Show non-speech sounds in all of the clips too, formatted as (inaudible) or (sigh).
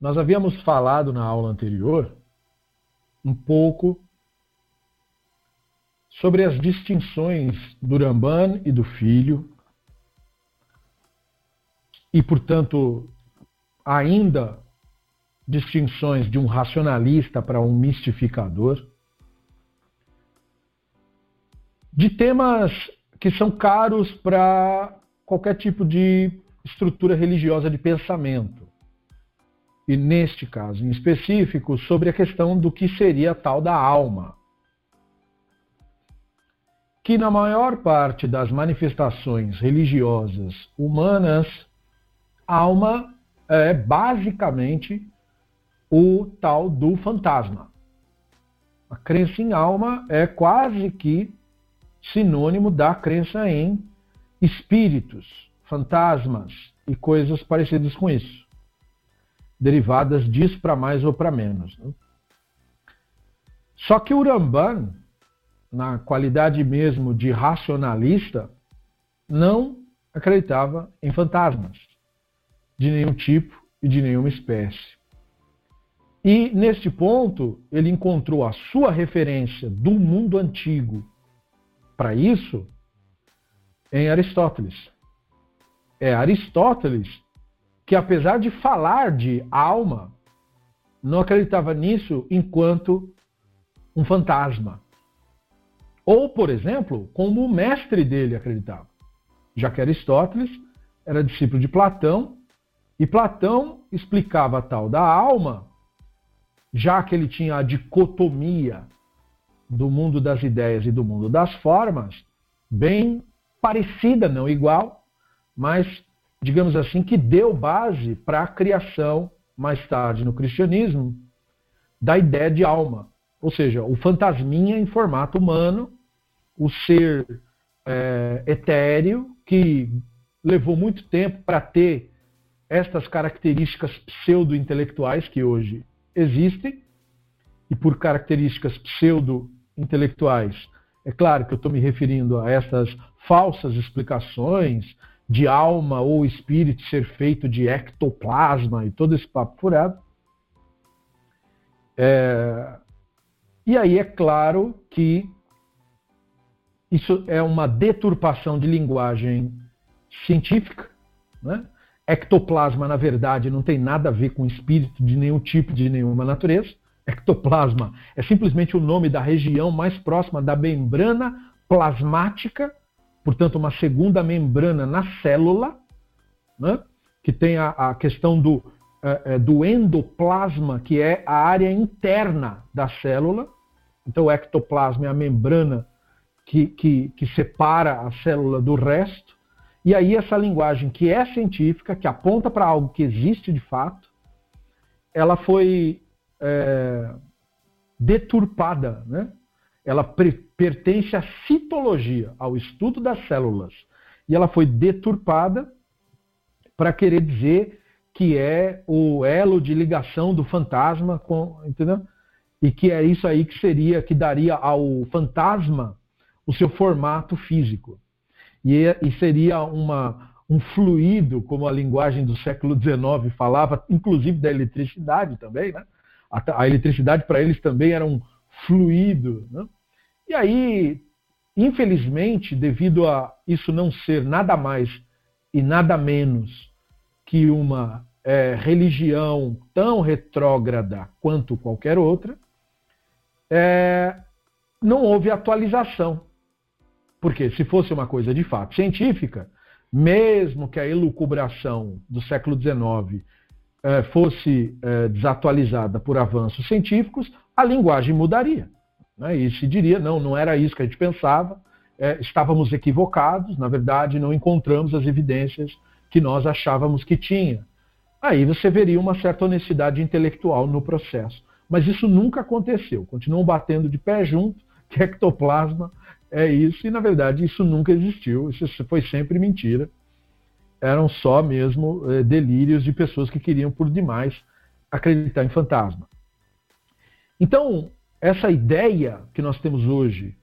nós havíamos falado na aula anterior um pouco sobre as distinções do Ramban e do filho, e, portanto, ainda distinções de um racionalista para um mistificador, de temas que são caros para qualquer tipo de estrutura religiosa de pensamento. E neste caso em específico, sobre a questão do que seria a tal da alma. Que na maior parte das manifestações religiosas humanas, alma é basicamente o tal do fantasma. A crença em alma é quase que sinônimo da crença em espíritos, fantasmas e coisas parecidas com isso, derivadas disso para mais ou para menos. Né? Só que o Ramban, na qualidade mesmo de racionalista, não acreditava em fantasmas de nenhum tipo e de nenhuma espécie. E neste ponto, ele encontrou a sua referência do mundo antigo para isso em Aristóteles. É Aristóteles que, apesar de falar de alma, não acreditava nisso enquanto um fantasma. Ou, por exemplo, como o mestre dele acreditava. Já que Aristóteles era discípulo de Platão, e Platão explicava a tal da alma já que ele tinha a dicotomia do mundo das ideias e do mundo das formas, bem parecida, não igual, mas, digamos assim, que deu base para a criação, mais tarde no cristianismo, da ideia de alma. Ou seja, o fantasminha em formato humano, o ser é, etéreo, que levou muito tempo para ter estas características pseudo-intelectuais que hoje existem, e por características pseudo-intelectuais. É claro que eu estou me referindo a essas falsas explicações de alma ou espírito ser feito de ectoplasma e todo esse papo furado. É... E aí é claro que isso é uma deturpação de linguagem científica, né? Ectoplasma, na verdade, não tem nada a ver com espírito de nenhum tipo, de nenhuma natureza. Ectoplasma é simplesmente o nome da região mais próxima da membrana plasmática, portanto, uma segunda membrana na célula, né? que tem a, a questão do, é, do endoplasma, que é a área interna da célula. Então, o ectoplasma é a membrana que, que, que separa a célula do resto. E aí essa linguagem que é científica, que aponta para algo que existe de fato, ela foi é, deturpada, né? Ela pertence à citologia, ao estudo das células, e ela foi deturpada para querer dizer que é o elo de ligação do fantasma com, entendeu? E que é isso aí que seria, que daria ao fantasma o seu formato físico e, e seria uma, um fluido, como a linguagem do século XIX falava, inclusive da eletricidade também, né? A, a eletricidade para eles também era um fluido. Né? E aí, infelizmente, devido a isso não ser nada mais e nada menos que uma é, religião tão retrógrada quanto qualquer outra, é, não houve atualização. Porque se fosse uma coisa de fato científica, mesmo que a elucubração do século XIX eh, fosse eh, desatualizada por avanços científicos, a linguagem mudaria. Né? E se diria, não, não era isso que a gente pensava, eh, estávamos equivocados, na verdade não encontramos as evidências que nós achávamos que tinha. Aí você veria uma certa honestidade intelectual no processo. Mas isso nunca aconteceu. Continuam batendo de pé junto (laughs) que ectoplasma é isso, e na verdade isso nunca existiu, isso foi sempre mentira. Eram só mesmo é, delírios de pessoas que queriam por demais acreditar em fantasma. Então, essa ideia que nós temos hoje,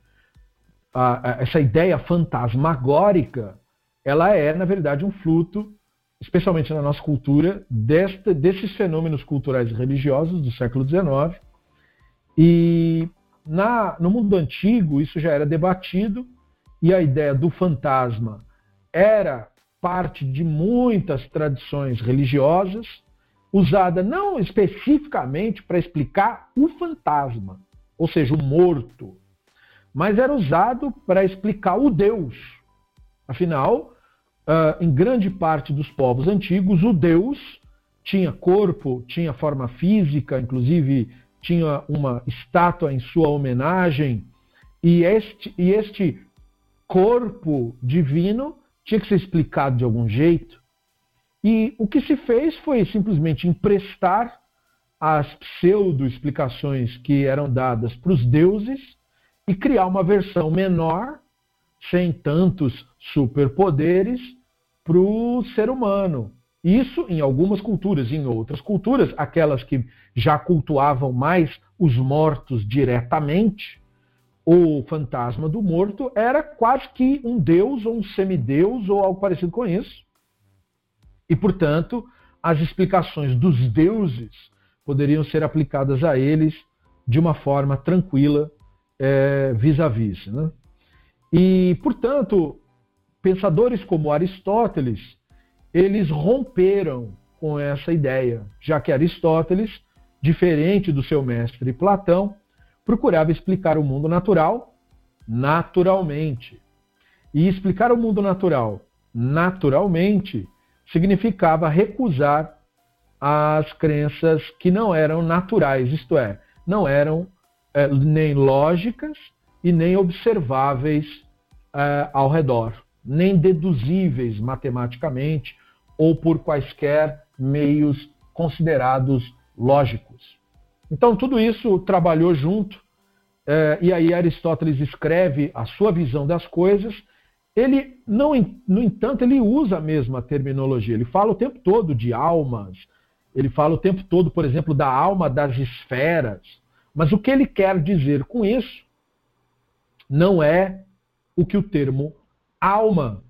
a, a, essa ideia fantasmagórica, ela é, na verdade, um fruto especialmente na nossa cultura, desta, desses fenômenos culturais e religiosos do século XIX. E na, no mundo antigo, isso já era debatido, e a ideia do fantasma era parte de muitas tradições religiosas, usada não especificamente para explicar o fantasma, ou seja, o morto, mas era usado para explicar o Deus. Afinal, uh, em grande parte dos povos antigos, o Deus tinha corpo, tinha forma física, inclusive tinha uma estátua em sua homenagem, e este, e este corpo divino tinha que ser explicado de algum jeito. E o que se fez foi simplesmente emprestar as pseudo-explicações que eram dadas para os deuses e criar uma versão menor, sem tantos superpoderes, para o ser humano. Isso em algumas culturas, em outras culturas, aquelas que já cultuavam mais os mortos diretamente, o fantasma do morto era quase que um deus ou um semideus ou algo parecido com isso. E, portanto, as explicações dos deuses poderiam ser aplicadas a eles de uma forma tranquila é, vis-à-vis. Né? E, portanto, pensadores como Aristóteles, eles romperam com essa ideia, já que Aristóteles, diferente do seu mestre Platão, procurava explicar o mundo natural naturalmente. E explicar o mundo natural naturalmente significava recusar as crenças que não eram naturais, isto é, não eram é, nem lógicas e nem observáveis é, ao redor, nem deduzíveis matematicamente ou por quaisquer meios considerados lógicos. Então, tudo isso trabalhou junto, é, e aí Aristóteles escreve a sua visão das coisas. Ele, não, no entanto, ele usa a mesma terminologia. Ele fala o tempo todo de almas, ele fala o tempo todo, por exemplo, da alma das esferas. Mas o que ele quer dizer com isso não é o que o termo alma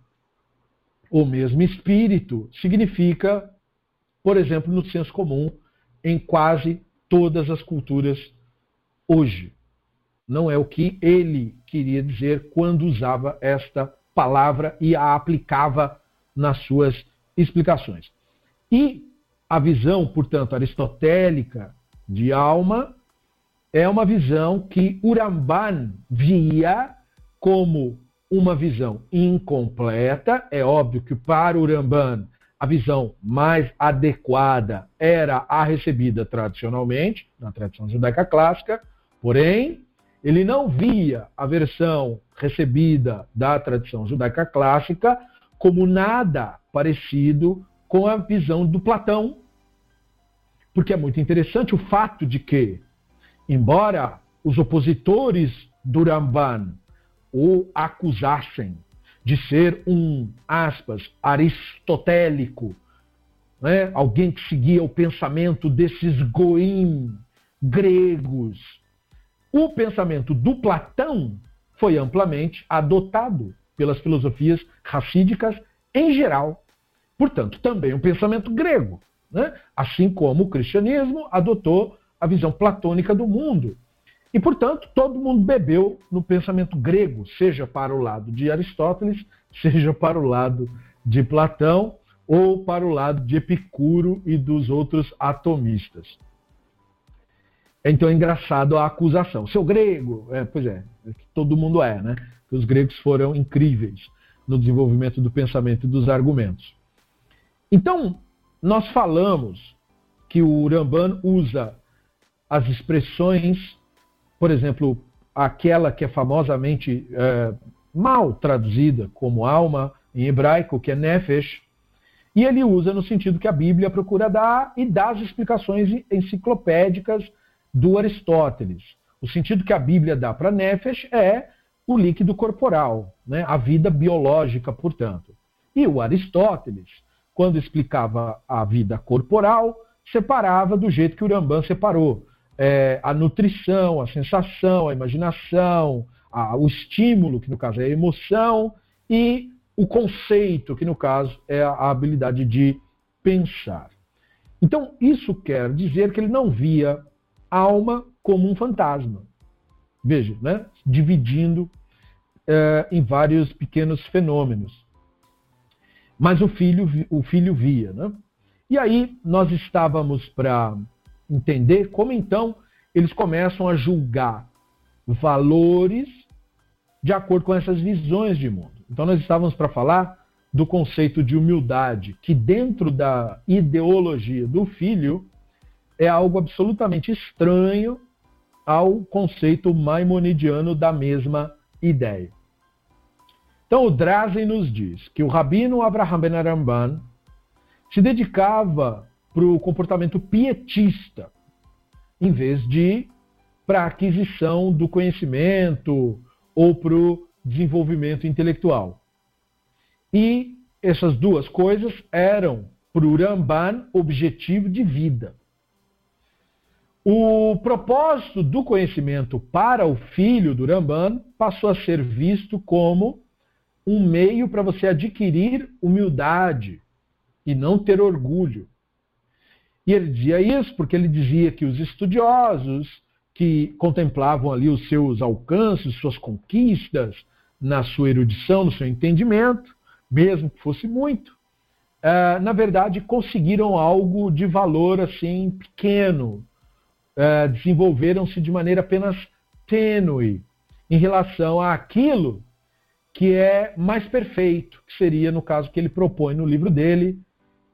ou mesmo espírito significa, por exemplo, no senso comum, em quase todas as culturas hoje. Não é o que ele queria dizer quando usava esta palavra e a aplicava nas suas explicações. E a visão, portanto, aristotélica de alma é uma visão que Uramban via como uma visão incompleta. É óbvio que para Uramban a visão mais adequada era a recebida tradicionalmente, na tradição judaica clássica, porém, ele não via a versão recebida da tradição judaica clássica como nada parecido com a visão do Platão. Porque é muito interessante o fato de que, embora os opositores do Ramban o acusassem de ser um, aspas, aristotélico, né? alguém que seguia o pensamento desses goim gregos. O pensamento do Platão foi amplamente adotado pelas filosofias racídicas em geral. Portanto, também o pensamento grego, né? assim como o cristianismo adotou a visão platônica do mundo. E, portanto, todo mundo bebeu no pensamento grego, seja para o lado de Aristóteles, (laughs) seja para o lado de Platão ou para o lado de Epicuro e dos outros atomistas. Então é engraçado a acusação. Seu grego, é, pois é, é todo mundo é, né? Os gregos foram incríveis no desenvolvimento do pensamento e dos argumentos. Então, nós falamos que o Ramban usa as expressões por exemplo, aquela que é famosamente é, mal traduzida como alma em hebraico, que é nefesh, e ele usa no sentido que a Bíblia procura dar e dá as explicações enciclopédicas do Aristóteles. O sentido que a Bíblia dá para nefesh é o líquido corporal, né? a vida biológica, portanto. E o Aristóteles, quando explicava a vida corporal, separava do jeito que o Rambam separou é, a nutrição, a sensação, a imaginação, a, o estímulo, que no caso é a emoção, e o conceito, que no caso é a habilidade de pensar. Então, isso quer dizer que ele não via alma como um fantasma. Veja, né? dividindo é, em vários pequenos fenômenos. Mas o filho, o filho via. Né? E aí nós estávamos para entender como então eles começam a julgar valores de acordo com essas visões de mundo. Então nós estávamos para falar do conceito de humildade, que dentro da ideologia do filho é algo absolutamente estranho ao conceito maimonidiano da mesma ideia. Então o Drazen nos diz que o rabino Abraham Ben Aramban se dedicava para o comportamento pietista, em vez de para a aquisição do conhecimento ou para o desenvolvimento intelectual. E essas duas coisas eram para o Ramban objetivo de vida. O propósito do conhecimento para o filho do Ramban passou a ser visto como um meio para você adquirir humildade e não ter orgulho. E ele dizia isso porque ele dizia que os estudiosos que contemplavam ali os seus alcances, suas conquistas, na sua erudição, no seu entendimento, mesmo que fosse muito, uh, na verdade conseguiram algo de valor assim pequeno, uh, desenvolveram-se de maneira apenas tênue em relação àquilo que é mais perfeito, que seria no caso que ele propõe no livro dele,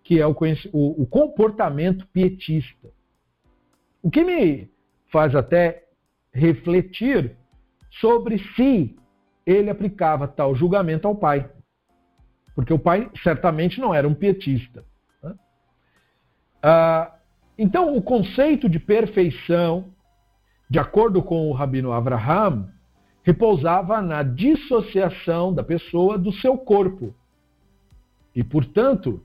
que é o, o, o comportamento pietista. O que me faz até refletir sobre se ele aplicava tal julgamento ao pai. Porque o pai certamente não era um pietista. Né? Ah, então, o conceito de perfeição, de acordo com o rabino Abraham, repousava na dissociação da pessoa do seu corpo e, portanto,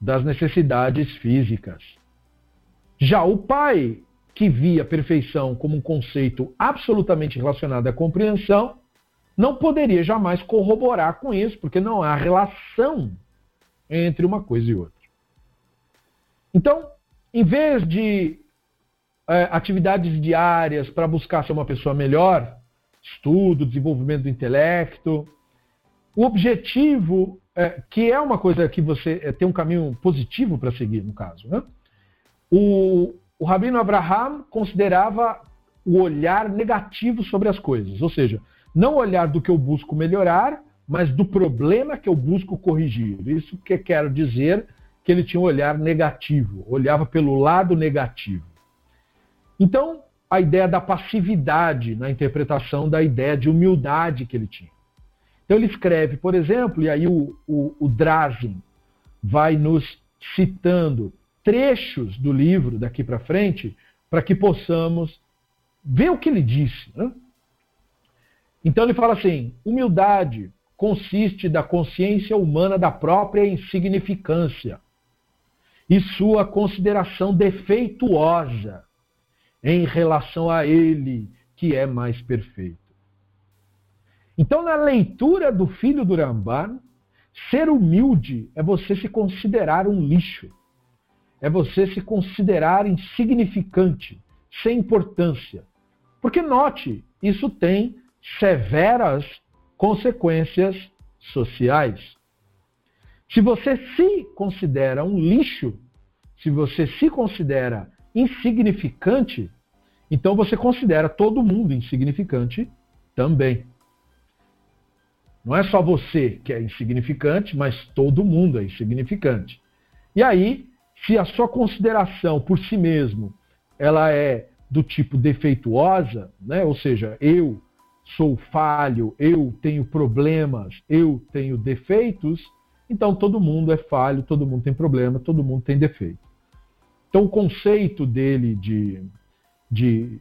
das necessidades físicas. Já o pai que via perfeição como um conceito absolutamente relacionado à compreensão, não poderia jamais corroborar com isso, porque não há relação entre uma coisa e outra. Então, em vez de é, atividades diárias para buscar ser uma pessoa melhor, estudo, desenvolvimento do intelecto, o objetivo, é, que é uma coisa que você é, tem um caminho positivo para seguir, no caso, né? o, o Rabino Abraham considerava o olhar negativo sobre as coisas, ou seja, não olhar do que eu busco melhorar, mas do problema que eu busco corrigir. Isso que quero dizer que ele tinha um olhar negativo, olhava pelo lado negativo. Então, a ideia da passividade na interpretação da ideia de humildade que ele tinha. Então ele escreve, por exemplo, e aí o, o, o Drazen vai nos citando trechos do livro daqui para frente para que possamos ver o que ele disse. Né? Então ele fala assim: humildade consiste da consciência humana da própria insignificância e sua consideração defeituosa em relação a ele, que é mais perfeito. Então, na leitura do filho do Ramban, ser humilde é você se considerar um lixo é você se considerar insignificante, sem importância. Porque note, isso tem severas consequências sociais. Se você se considera um lixo, se você se considera insignificante, então você considera todo mundo insignificante também. Não é só você que é insignificante, mas todo mundo é insignificante. E aí se a sua consideração por si mesmo ela é do tipo defeituosa, né? ou seja, eu sou falho, eu tenho problemas, eu tenho defeitos, então todo mundo é falho, todo mundo tem problema, todo mundo tem defeito. Então o conceito dele de, de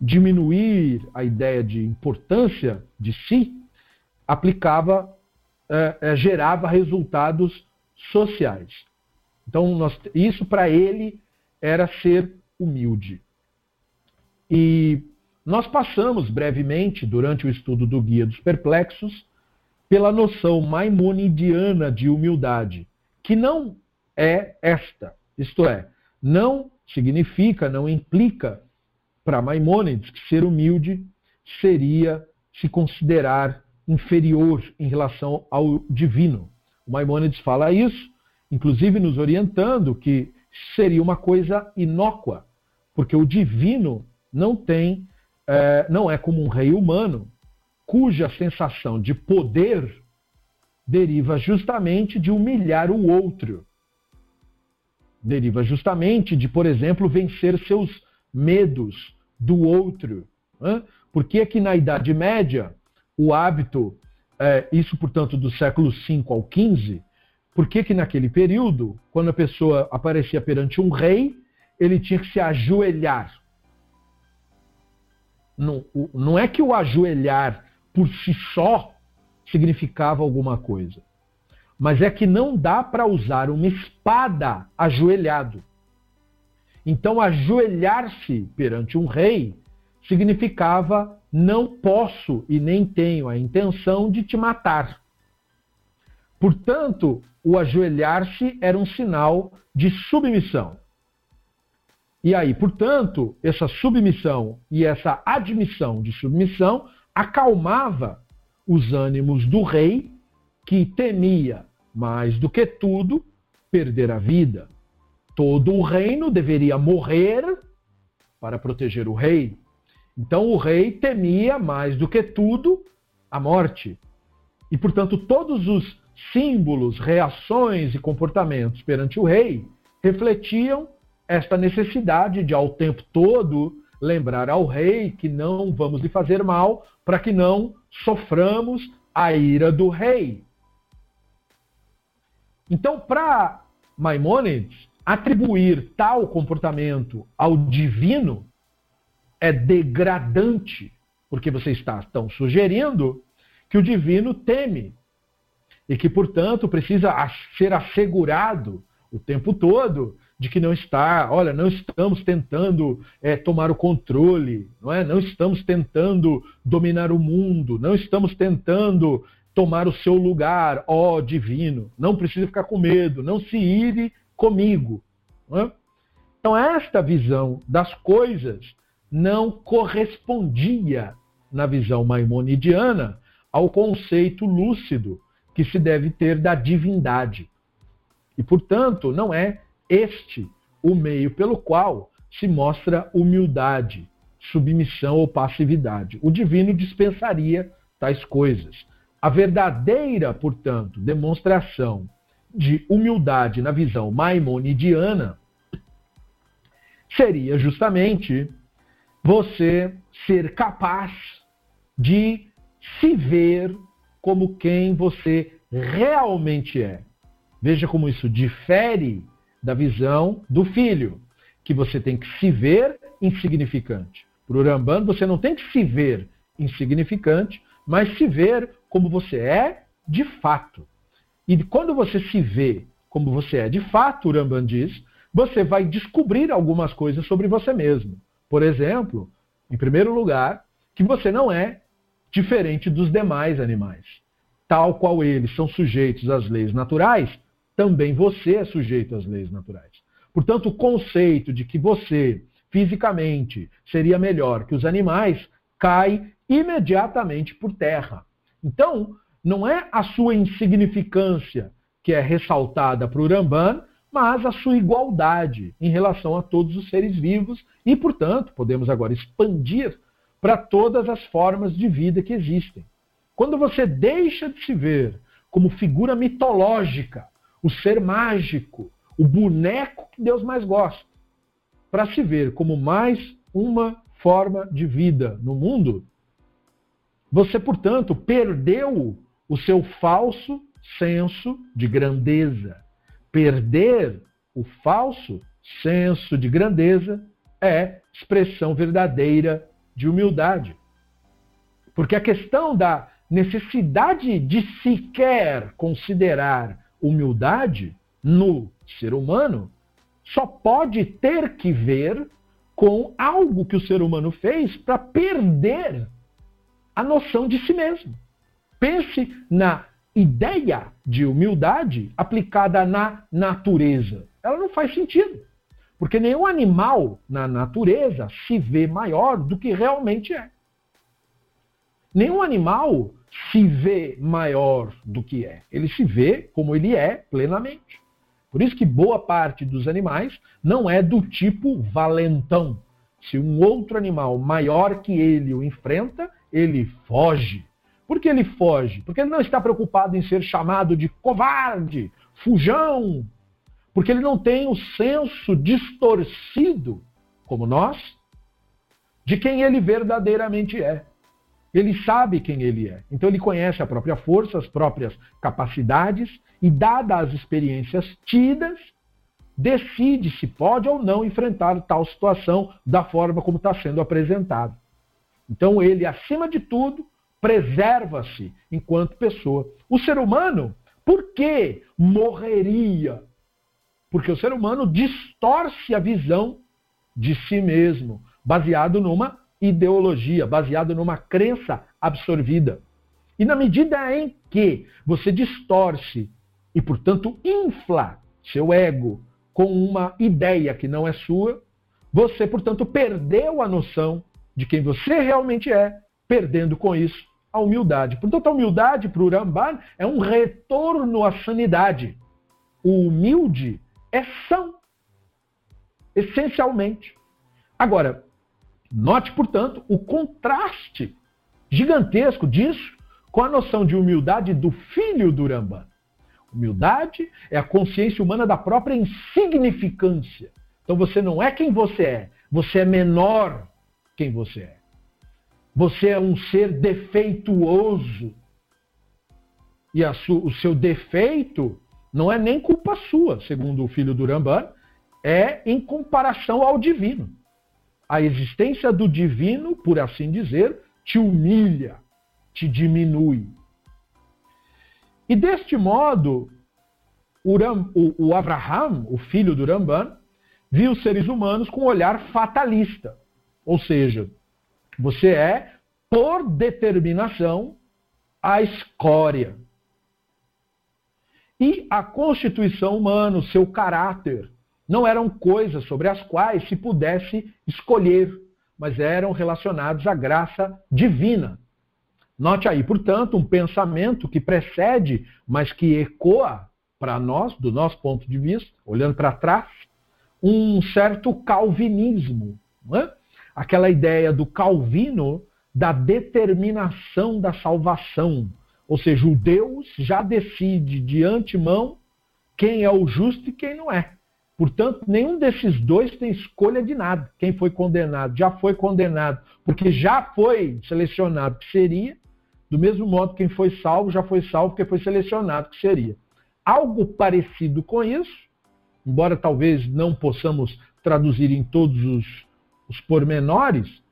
diminuir a ideia de importância de si aplicava, é, é, gerava resultados sociais. Então, nós, isso para ele era ser humilde. E nós passamos brevemente, durante o estudo do Guia dos Perplexos, pela noção maimonidiana de humildade, que não é esta, isto é, não significa, não implica para Maimônides que ser humilde seria se considerar inferior em relação ao divino. O Maimônides fala isso, inclusive nos orientando que seria uma coisa inócua, porque o divino não tem, é, não é como um rei humano, cuja sensação de poder deriva justamente de humilhar o outro. Deriva justamente de, por exemplo, vencer seus medos do outro. Por que, que na Idade Média o hábito, é, isso portanto do século V ao XV, por que, que naquele período, quando a pessoa aparecia perante um rei, ele tinha que se ajoelhar? Não, não é que o ajoelhar por si só significava alguma coisa, mas é que não dá para usar uma espada ajoelhado. Então, ajoelhar-se perante um rei significava não posso e nem tenho a intenção de te matar. Portanto, o ajoelhar-se era um sinal de submissão. E aí, portanto, essa submissão e essa admissão de submissão acalmava os ânimos do rei, que temia mais do que tudo perder a vida. Todo o reino deveria morrer para proteger o rei. Então o rei temia mais do que tudo a morte. E, portanto, todos os símbolos, reações e comportamentos perante o rei refletiam esta necessidade de, ao tempo todo, lembrar ao rei que não vamos lhe fazer mal para que não soframos a ira do rei. Então, para Maimônides, atribuir tal comportamento ao divino é degradante, porque você está tão sugerindo que o divino teme e que, portanto, precisa ser assegurado o tempo todo de que não está, olha, não estamos tentando é, tomar o controle, não é? Não estamos tentando dominar o mundo, não estamos tentando tomar o seu lugar, ó divino. Não precisa ficar com medo, não se ire comigo. É? Então, esta visão das coisas não correspondia, na visão maimonidiana, ao conceito lúcido que se deve ter da divindade. E, portanto, não é este o meio pelo qual se mostra humildade, submissão ou passividade. O divino dispensaria tais coisas. A verdadeira, portanto, demonstração de humildade na visão maimonidiana seria justamente você ser capaz de se ver como quem você realmente é. Veja como isso difere da visão do filho, que você tem que se ver insignificante. Para o Ramban, você não tem que se ver insignificante, mas se ver como você é de fato. E quando você se vê como você é de fato, o Ramban diz, você vai descobrir algumas coisas sobre você mesmo. Por exemplo, em primeiro lugar, que você não é diferente dos demais animais. Tal qual eles são sujeitos às leis naturais, também você é sujeito às leis naturais. Portanto, o conceito de que você fisicamente seria melhor que os animais cai imediatamente por terra. Então, não é a sua insignificância que é ressaltada para o Ramban, mas a sua igualdade em relação a todos os seres vivos e, portanto, podemos agora expandir para todas as formas de vida que existem. Quando você deixa de se ver como figura mitológica o ser mágico, o boneco que Deus mais gosta, para se ver como mais uma forma de vida no mundo, você, portanto, perdeu o seu falso senso de grandeza. Perder o falso senso de grandeza é expressão verdadeira de humildade. Porque a questão da necessidade de sequer considerar humildade no ser humano só pode ter que ver com algo que o ser humano fez para perder a noção de si mesmo. Pense na ideia de humildade aplicada na natureza. Ela não faz sentido. Porque nenhum animal na natureza se vê maior do que realmente é. Nenhum animal se vê maior do que é. Ele se vê como ele é plenamente. Por isso que boa parte dos animais não é do tipo valentão. Se um outro animal maior que ele o enfrenta, ele foge. Por que ele foge? Porque ele não está preocupado em ser chamado de covarde, fujão. Porque ele não tem o senso distorcido, como nós, de quem ele verdadeiramente é. Ele sabe quem ele é. Então ele conhece a própria força, as próprias capacidades e, dadas as experiências tidas, decide se pode ou não enfrentar tal situação da forma como está sendo apresentado. Então ele, acima de tudo, preserva-se enquanto pessoa. O ser humano, por que morreria? Porque o ser humano distorce a visão de si mesmo, baseado numa ideologia, baseado numa crença absorvida. E na medida em que você distorce e, portanto, infla seu ego com uma ideia que não é sua, você, portanto, perdeu a noção de quem você realmente é, perdendo com isso a humildade. Portanto, a humildade para o Ramban é um retorno à sanidade. O humilde é são, essencialmente. Agora, Note, portanto, o contraste gigantesco disso com a noção de humildade do filho do Rambam. Humildade é a consciência humana da própria insignificância. Então você não é quem você é, você é menor quem você é. Você é um ser defeituoso. E o seu defeito não é nem culpa sua, segundo o filho do Rambam, é em comparação ao divino a existência do divino, por assim dizer, te humilha, te diminui. E deste modo, o, Ram, o, o Abraham, o filho do Ramban, viu os seres humanos com um olhar fatalista. Ou seja, você é, por determinação, a escória. E a constituição humana, o seu caráter, não eram coisas sobre as quais se pudesse escolher, mas eram relacionados à graça divina. Note aí, portanto, um pensamento que precede, mas que ecoa para nós, do nosso ponto de vista, olhando para trás, um certo calvinismo. É? Aquela ideia do Calvino da determinação da salvação. Ou seja, o Deus já decide de antemão quem é o justo e quem não é. Portanto, nenhum desses dois tem escolha de nada. Quem foi condenado já foi condenado, porque já foi selecionado que seria, do mesmo modo quem foi salvo já foi salvo porque foi selecionado que seria. Algo parecido com isso, embora talvez não possamos traduzir em todos os, os pormenores,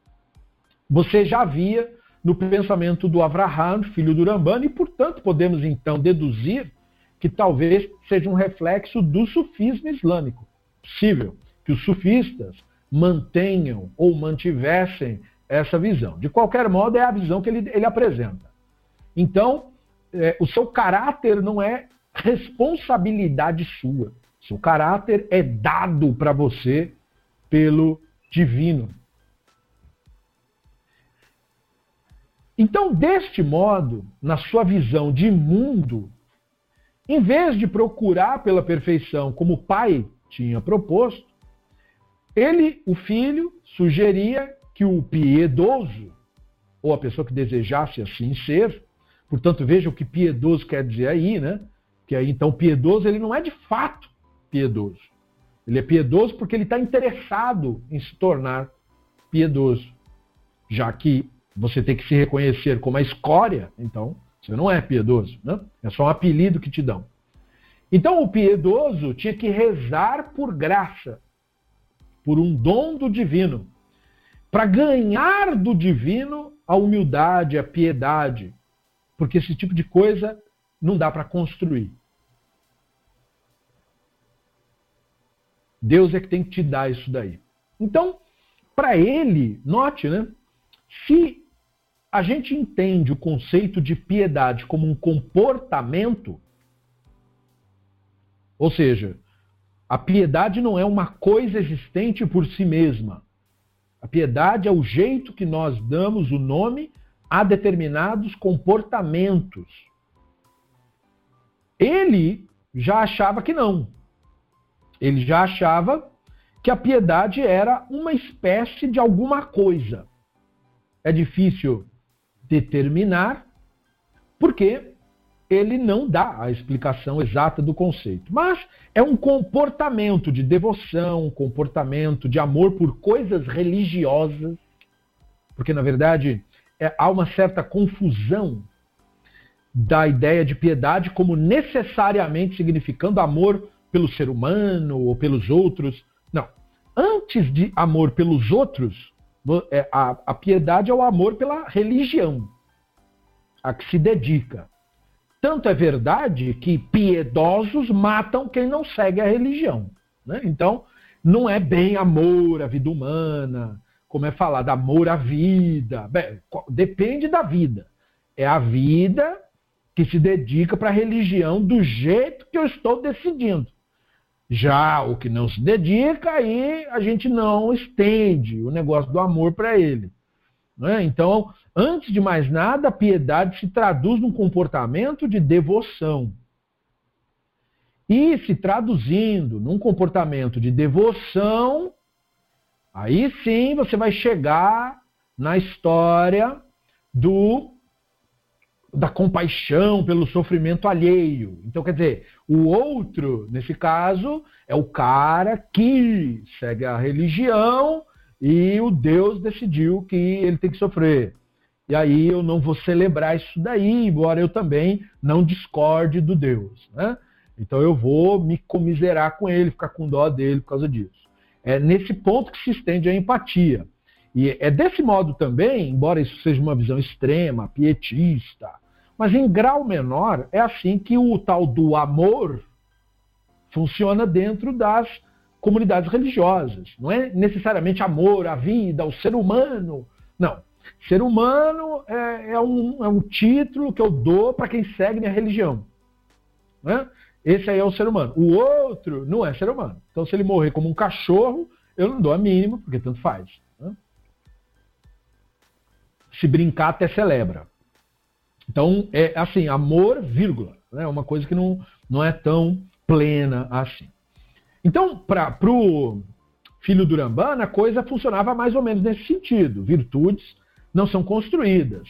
você já via no pensamento do Avraham, filho do Rambam, e portanto podemos então deduzir que talvez seja um reflexo do sufismo islâmico. Possível que os sufistas mantenham ou mantivessem essa visão. De qualquer modo, é a visão que ele, ele apresenta. Então, é, o seu caráter não é responsabilidade sua. Seu caráter é dado para você pelo divino. Então, deste modo, na sua visão de mundo, em vez de procurar pela perfeição como o pai tinha proposto, ele, o filho, sugeria que o piedoso, ou a pessoa que desejasse assim ser, portanto, veja o que piedoso quer dizer aí, né? Que aí, então, piedoso, ele não é de fato piedoso. Ele é piedoso porque ele está interessado em se tornar piedoso. Já que você tem que se reconhecer como a escória, então você não é piedoso, né? É só um apelido que te dão. Então o piedoso tinha que rezar por graça, por um dom do divino, para ganhar do divino a humildade, a piedade, porque esse tipo de coisa não dá para construir. Deus é que tem que te dar isso daí. Então, para ele, note, né? Se a gente entende o conceito de piedade como um comportamento, ou seja, a piedade não é uma coisa existente por si mesma. A piedade é o jeito que nós damos o nome a determinados comportamentos. Ele já achava que não. Ele já achava que a piedade era uma espécie de alguma coisa. É difícil determinar, porque ele não dá a explicação exata do conceito. Mas é um comportamento de devoção, um comportamento de amor por coisas religiosas, porque na verdade é, há uma certa confusão da ideia de piedade como necessariamente significando amor pelo ser humano ou pelos outros. Não. Antes de amor pelos outros, é, a, a piedade é o amor pela religião, a que se dedica. Tanto é verdade que piedosos matam quem não segue a religião. Né? Então, não é bem amor à vida humana, como é falado, amor à vida. Bem, depende da vida. É a vida que se dedica para a religião do jeito que eu estou decidindo. Já o que não se dedica, aí a gente não estende o negócio do amor para ele. Né? Então, antes de mais nada, a piedade se traduz num comportamento de devoção. E se traduzindo num comportamento de devoção, aí sim você vai chegar na história do da compaixão pelo sofrimento alheio. Então, quer dizer, o outro, nesse caso, é o cara que segue a religião e o Deus decidiu que ele tem que sofrer. E aí eu não vou celebrar isso daí, embora eu também não discorde do Deus. Né? Então eu vou me comiserar com ele, ficar com dó dele por causa disso. É nesse ponto que se estende a empatia. E é desse modo também, embora isso seja uma visão extrema, pietista, mas em grau menor, é assim que o tal do amor funciona dentro das comunidades religiosas. Não é necessariamente amor à vida, ao ser humano. Não. Ser humano é, é, um, é um, título que eu dou para quem segue minha religião. Né? Esse aí é o ser humano. O outro não é ser humano. Então, se ele morrer como um cachorro, eu não dou a mínima, porque tanto faz. Se brincar, até celebra. Então, é assim, amor, vírgula. É né? uma coisa que não, não é tão plena assim. Então, para o filho do Rambana, a coisa funcionava mais ou menos nesse sentido. Virtudes não são construídas.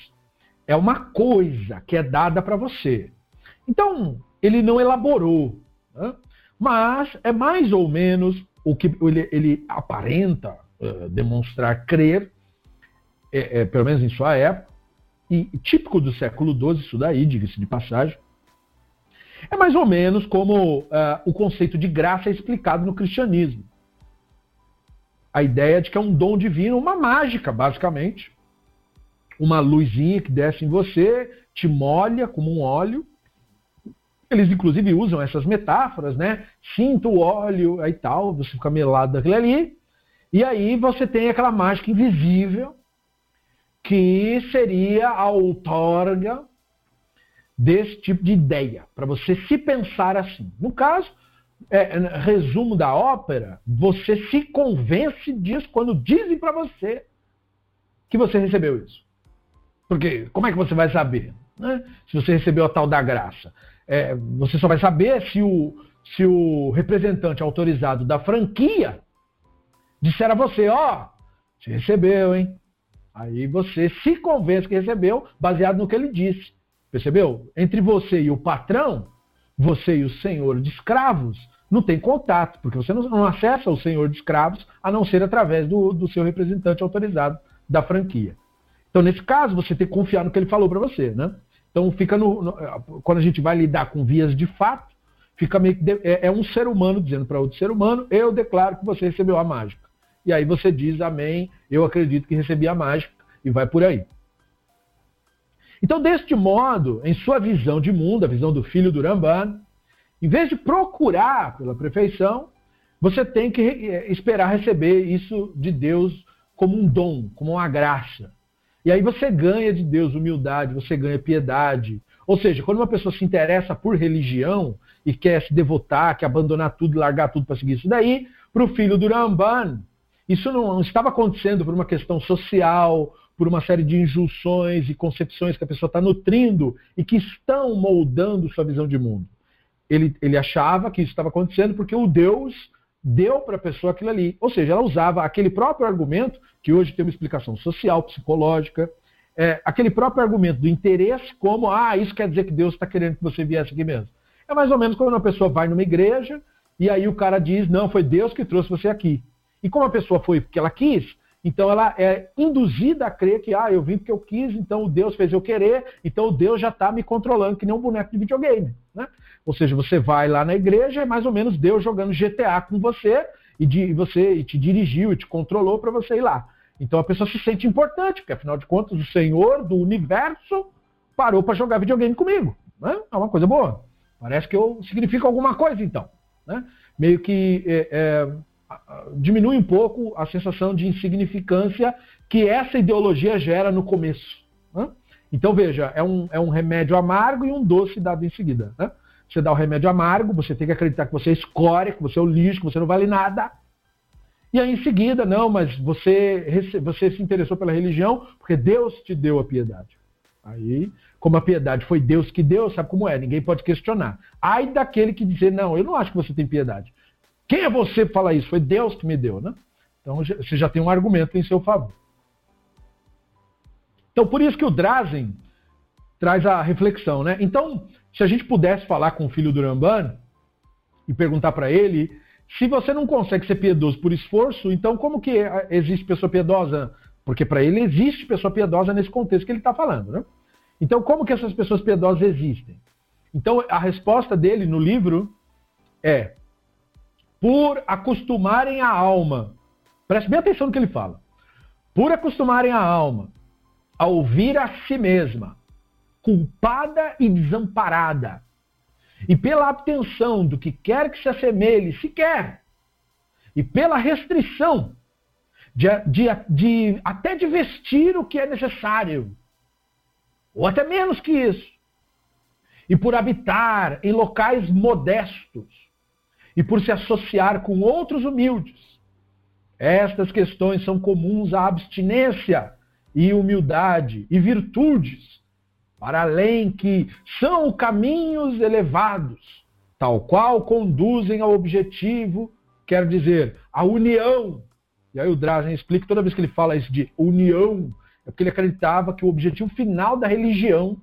É uma coisa que é dada para você. Então, ele não elaborou. Né? Mas é mais ou menos o que ele, ele aparenta uh, demonstrar crer, é, é, pelo menos em sua época, e típico do século XII, isso daí, diga-se de passagem, é mais ou menos como uh, o conceito de graça é explicado no cristianismo. A ideia de que é um dom divino, uma mágica, basicamente. Uma luzinha que desce em você, te molha como um óleo. Eles, inclusive, usam essas metáforas, né? Sinta o óleo e tal, você fica melado daquele ali. E aí você tem aquela mágica invisível que seria a outorga desse tipo de ideia, para você se pensar assim. No caso, é, resumo da ópera, você se convence disso quando dizem para você que você recebeu isso. Porque como é que você vai saber? Né? Se você recebeu a tal da graça. É, você só vai saber se o, se o representante autorizado da franquia disser a você, ó, oh, você recebeu, hein? Aí você se convence que recebeu, baseado no que ele disse. Percebeu? Entre você e o patrão, você e o senhor de escravos, não tem contato, porque você não, acessa o senhor de escravos a não ser através do, do seu representante autorizado da franquia. Então, nesse caso, você tem que confiar no que ele falou para você, né? Então, fica no, no, quando a gente vai lidar com vias de fato, fica meio que de, é, é um ser humano dizendo para outro ser humano: eu declaro que você recebeu a mágica. E aí você diz amém, eu acredito que recebi a mágica, e vai por aí. Então, deste modo, em sua visão de mundo, a visão do filho do Ramban, em vez de procurar pela perfeição, você tem que eh, esperar receber isso de Deus como um dom, como uma graça. E aí você ganha de Deus humildade, você ganha piedade. Ou seja, quando uma pessoa se interessa por religião e quer se devotar, quer abandonar tudo, largar tudo para seguir isso daí, para o filho do Ramban, isso não estava acontecendo por uma questão social, por uma série de injunções e concepções que a pessoa está nutrindo e que estão moldando sua visão de mundo. Ele, ele achava que isso estava acontecendo porque o Deus deu para a pessoa aquilo ali. Ou seja, ela usava aquele próprio argumento, que hoje tem uma explicação social, psicológica, é, aquele próprio argumento do interesse, como, ah, isso quer dizer que Deus está querendo que você viesse aqui mesmo. É mais ou menos quando uma pessoa vai numa igreja e aí o cara diz, não, foi Deus que trouxe você aqui. E como a pessoa foi porque ela quis, então ela é induzida a crer que, ah, eu vim porque eu quis, então o Deus fez eu querer, então o Deus já está me controlando, que nem um boneco de videogame. Né? Ou seja, você vai lá na igreja, é mais ou menos Deus jogando GTA com você, e de, você e te dirigiu e te controlou para você ir lá. Então a pessoa se sente importante, porque afinal de contas o Senhor do universo parou para jogar videogame comigo. Né? É uma coisa boa. Parece que eu significa alguma coisa então. Né? Meio que é, é, diminui um pouco a sensação de insignificância que essa ideologia gera no começo. Né? Então veja, é um, é um remédio amargo e um doce dado em seguida. Né? Você dá o remédio amargo, você tem que acreditar que você é escória, que você é o lixo, que você não vale nada. E aí em seguida, não, mas você, você se interessou pela religião porque Deus te deu a piedade. Aí, como a piedade foi Deus que deu, sabe como é? Ninguém pode questionar. Ai daquele que dizer, não, eu não acho que você tem piedade. Quem é você para falar isso? Foi Deus que me deu, né? Então você já tem um argumento em seu favor. Então por isso que o Drazen traz a reflexão, né? Então, se a gente pudesse falar com o filho do Ramban e perguntar para ele se você não consegue ser piedoso por esforço, então como que existe pessoa piedosa? Porque para ele existe pessoa piedosa nesse contexto que ele está falando, né? Então como que essas pessoas piedosas existem? Então a resposta dele no livro é por acostumarem a alma. Preste bem atenção no que ele fala. Por acostumarem a alma a ouvir a si mesma, culpada e desamparada, e pela abstenção do que quer que se assemelhe, sequer, e pela restrição de, de, de, até de vestir o que é necessário, ou até menos que isso, e por habitar em locais modestos, e por se associar com outros humildes. Estas questões são comuns à abstinência e humildade e virtudes para além que são caminhos elevados, tal qual conduzem ao objetivo, quer dizer, a união. E aí o Drazen explica toda vez que ele fala isso de união, é porque ele acreditava que o objetivo final da religião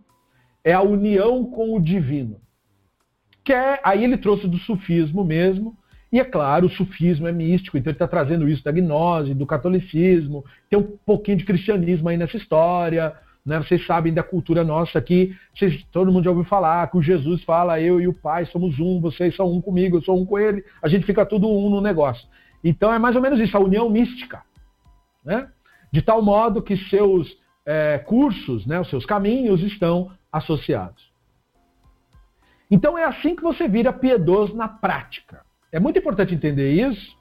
é a união com o divino. Que é, aí ele trouxe do sufismo mesmo, e é claro, o sufismo é místico, então ele está trazendo isso da gnose, do catolicismo, tem um pouquinho de cristianismo aí nessa história, né? Vocês sabem da cultura nossa aqui, vocês, todo mundo já ouviu falar que o Jesus fala, eu e o Pai somos um, vocês são um comigo, eu sou um com ele, a gente fica tudo um no negócio. Então é mais ou menos isso, a união mística. Né? De tal modo que seus é, cursos, né, os seus caminhos estão associados. Então é assim que você vira piedoso na prática. É muito importante entender isso,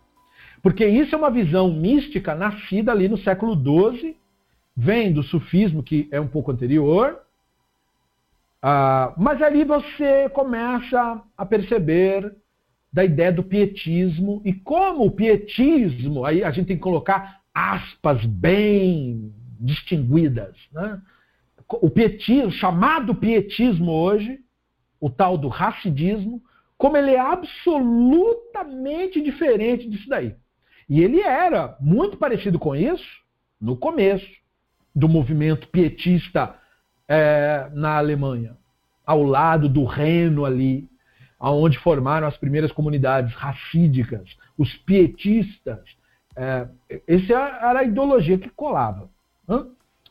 porque isso é uma visão mística nascida ali no século XII vem do sufismo, que é um pouco anterior, ah, mas ali você começa a perceber da ideia do pietismo e como o pietismo, aí a gente tem que colocar aspas bem distinguidas. Né? O pietismo, chamado pietismo hoje, o tal do racidismo, como ele é absolutamente diferente disso daí. E ele era muito parecido com isso no começo do movimento pietista é, na Alemanha, ao lado do Reno ali, aonde formaram as primeiras comunidades racídicas, os pietistas. É, essa era a ideologia que colava.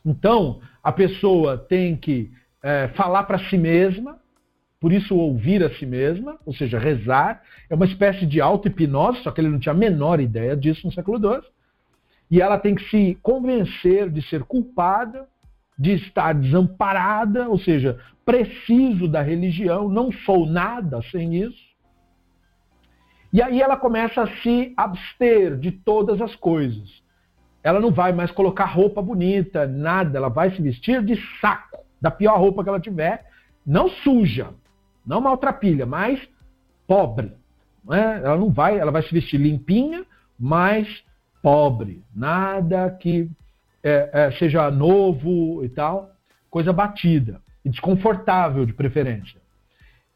Então, a pessoa tem que é, falar para si mesma, por isso ouvir a si mesma, ou seja, rezar, é uma espécie de auto-hipnose, só que ele não tinha a menor ideia disso no século XII. E ela tem que se convencer de ser culpada, de estar desamparada, ou seja, preciso da religião, não sou nada sem isso. E aí ela começa a se abster de todas as coisas. ela não vai mais colocar roupa bonita, nada, ela vai se vestir de saco, da pior roupa que ela tiver, não suja, não maltrapilha, mas pobre. Né? Ela não vai, ela vai se vestir limpinha, mas pobre, nada que é, é, seja novo e tal, coisa batida e desconfortável de preferência.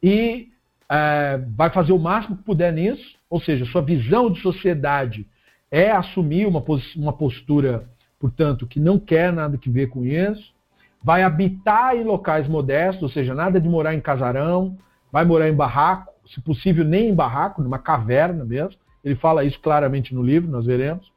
E é, vai fazer o máximo que puder nisso, ou seja, sua visão de sociedade é assumir uma, uma postura, portanto, que não quer nada que ver com isso, vai habitar em locais modestos, ou seja, nada de morar em casarão, vai morar em barraco, se possível nem em barraco, numa caverna mesmo. Ele fala isso claramente no livro, nós veremos.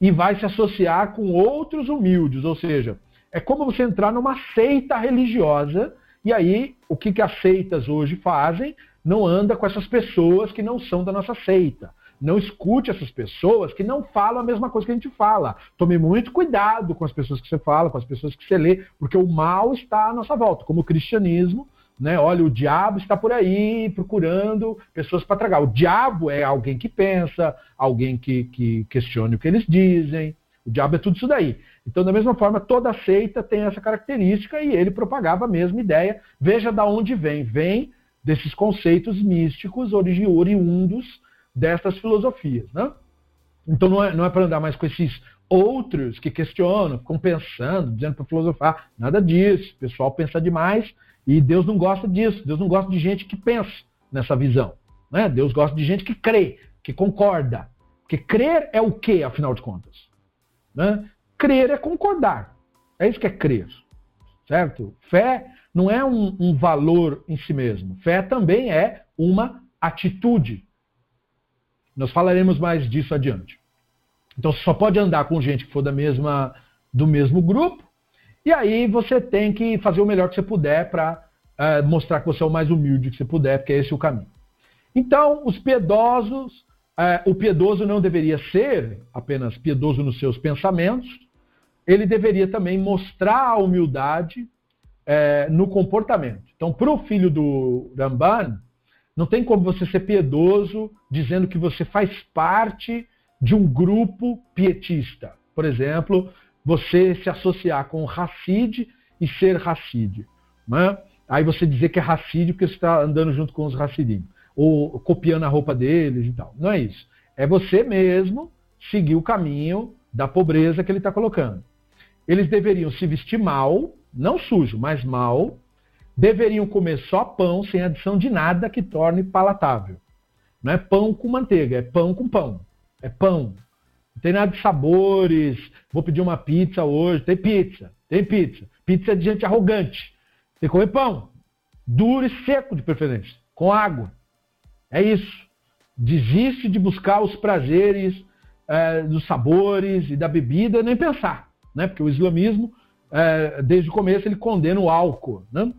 E vai se associar com outros humildes, ou seja, é como você entrar numa seita religiosa, e aí o que, que as seitas hoje fazem? Não anda com essas pessoas que não são da nossa seita. Não escute essas pessoas que não falam a mesma coisa que a gente fala. Tome muito cuidado com as pessoas que você fala, com as pessoas que você lê, porque o mal está à nossa volta, como o cristianismo. Né? Olha, o diabo está por aí procurando pessoas para tragar. O diabo é alguém que pensa, alguém que, que questione o que eles dizem. O diabo é tudo isso daí. Então, da mesma forma, toda seita tem essa característica e ele propagava a mesma ideia. Veja da onde vem. Vem desses conceitos místicos oriundos dessas filosofias. Né? Então não é, não é para andar mais com esses outros que questionam, ficam pensando, dizendo para filosofar. Nada disso. O pessoal pensa demais e Deus não gosta disso. Deus não gosta de gente que pensa nessa visão. Né? Deus gosta de gente que crê, que concorda. Porque crer é o que, afinal de contas? Né? Crer é concordar. É isso que é crer. Certo? Fé não é um, um valor em si mesmo. Fé também é uma atitude. Nós falaremos mais disso adiante. Então você só pode andar com gente que for da mesma, do mesmo grupo, e aí você tem que fazer o melhor que você puder para é, mostrar que você é o mais humilde que você puder, porque esse é o caminho. Então, os piedosos, é, o piedoso não deveria ser apenas piedoso nos seus pensamentos, ele deveria também mostrar a humildade é, no comportamento. Então, para o filho do Ramban, não tem como você ser piedoso dizendo que você faz parte de um grupo pietista. Por exemplo, você se associar com o Hassid e ser Hassid. Né? Aí você dizer que é Hassid porque você está andando junto com os Hassidim. Ou copiando a roupa deles e tal. Não é isso. É você mesmo seguir o caminho da pobreza que ele está colocando. Eles deveriam se vestir mal, não sujo, mas mal, deveriam comer só pão sem adição de nada que torne palatável. Não é pão com manteiga, é pão com pão. É pão. Não tem nada de sabores. Vou pedir uma pizza hoje. Tem pizza. Tem pizza. Pizza é de gente arrogante. Tem que comer pão. Duro e seco, de preferência. Com água. É isso. Desiste de buscar os prazeres é, dos sabores e da bebida, nem pensar. Né? Porque o islamismo, é, desde o começo, ele condena o álcool. Né?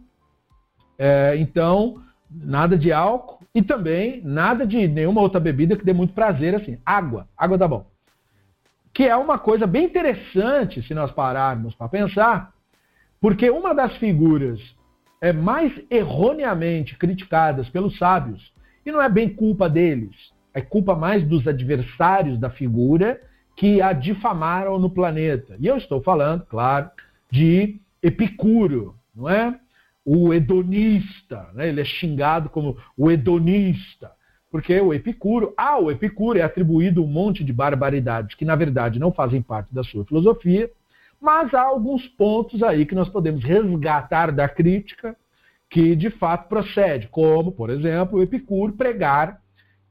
É, então, nada de álcool e também nada de nenhuma outra bebida que dê muito prazer assim. Água, água tá bom. Que é uma coisa bem interessante se nós pararmos para pensar, porque uma das figuras é mais erroneamente criticadas pelos sábios, e não é bem culpa deles, é culpa mais dos adversários da figura que a difamaram no planeta. E eu estou falando, claro, de Epicuro, não é? O hedonista, né? ele é xingado como o hedonista, porque o Epicuro, ah, o Epicuro é atribuído um monte de barbaridades que na verdade não fazem parte da sua filosofia, mas há alguns pontos aí que nós podemos resgatar da crítica que de fato procede, como, por exemplo, o Epicuro pregar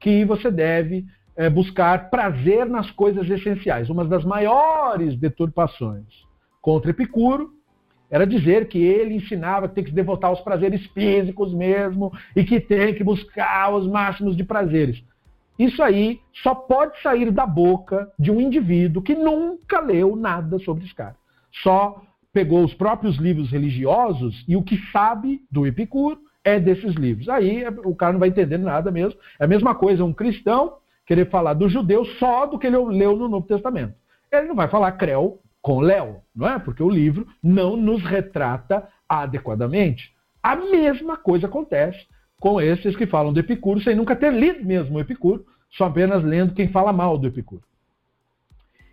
que você deve é, buscar prazer nas coisas essenciais. Uma das maiores deturpações contra Epicuro era dizer que ele ensinava que tem que se devotar aos prazeres físicos mesmo e que tem que buscar os máximos de prazeres. Isso aí só pode sair da boca de um indivíduo que nunca leu nada sobre esse cara. Só pegou os próprios livros religiosos e o que sabe do Epicuro é desses livros. Aí o cara não vai entender nada mesmo. É a mesma coisa um cristão querer falar do judeu só do que ele leu no Novo Testamento. Ele não vai falar creu com Léo, não é? Porque o livro não nos retrata adequadamente. A mesma coisa acontece com esses que falam do Epicuro sem nunca ter lido mesmo o Epicuro, só apenas lendo quem fala mal do Epicuro.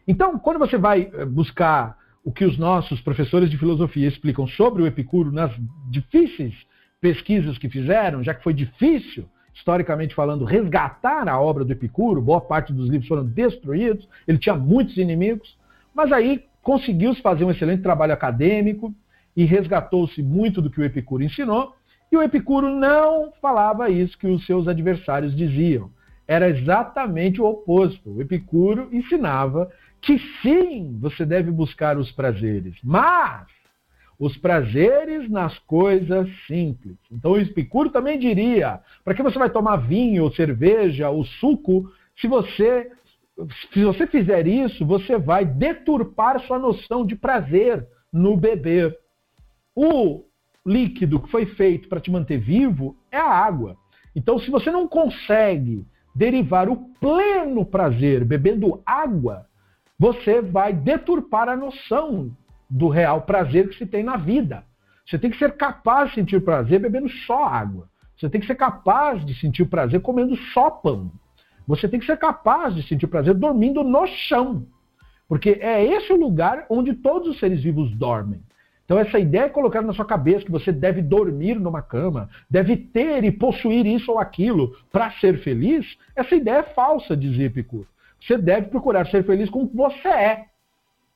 Então, quando você vai eh, buscar o que os nossos professores de filosofia explicam sobre o Epicuro nas difíceis pesquisas que fizeram, já que foi difícil, historicamente falando, resgatar a obra do Epicuro, boa parte dos livros foram destruídos, ele tinha muitos inimigos, mas aí conseguiu-se fazer um excelente trabalho acadêmico e resgatou-se muito do que o Epicuro ensinou, e o Epicuro não falava isso que os seus adversários diziam. Era exatamente o oposto. O Epicuro ensinava que sim, você deve buscar os prazeres, mas os prazeres nas coisas simples. Então o Epicuro também diria: para que você vai tomar vinho, ou cerveja, ou suco, se você se você fizer isso, você vai deturpar sua noção de prazer no beber. O líquido que foi feito para te manter vivo é a água. Então, se você não consegue derivar o pleno prazer bebendo água, você vai deturpar a noção do real prazer que se tem na vida. Você tem que ser capaz de sentir prazer bebendo só água. Você tem que ser capaz de sentir prazer comendo só pão. Você tem que ser capaz de sentir prazer dormindo no chão. Porque é esse o lugar onde todos os seres vivos dormem. Então, essa ideia é colocada na sua cabeça que você deve dormir numa cama, deve ter e possuir isso ou aquilo para ser feliz, essa ideia é falsa, dizia Epicuro. Você deve procurar ser feliz como você é.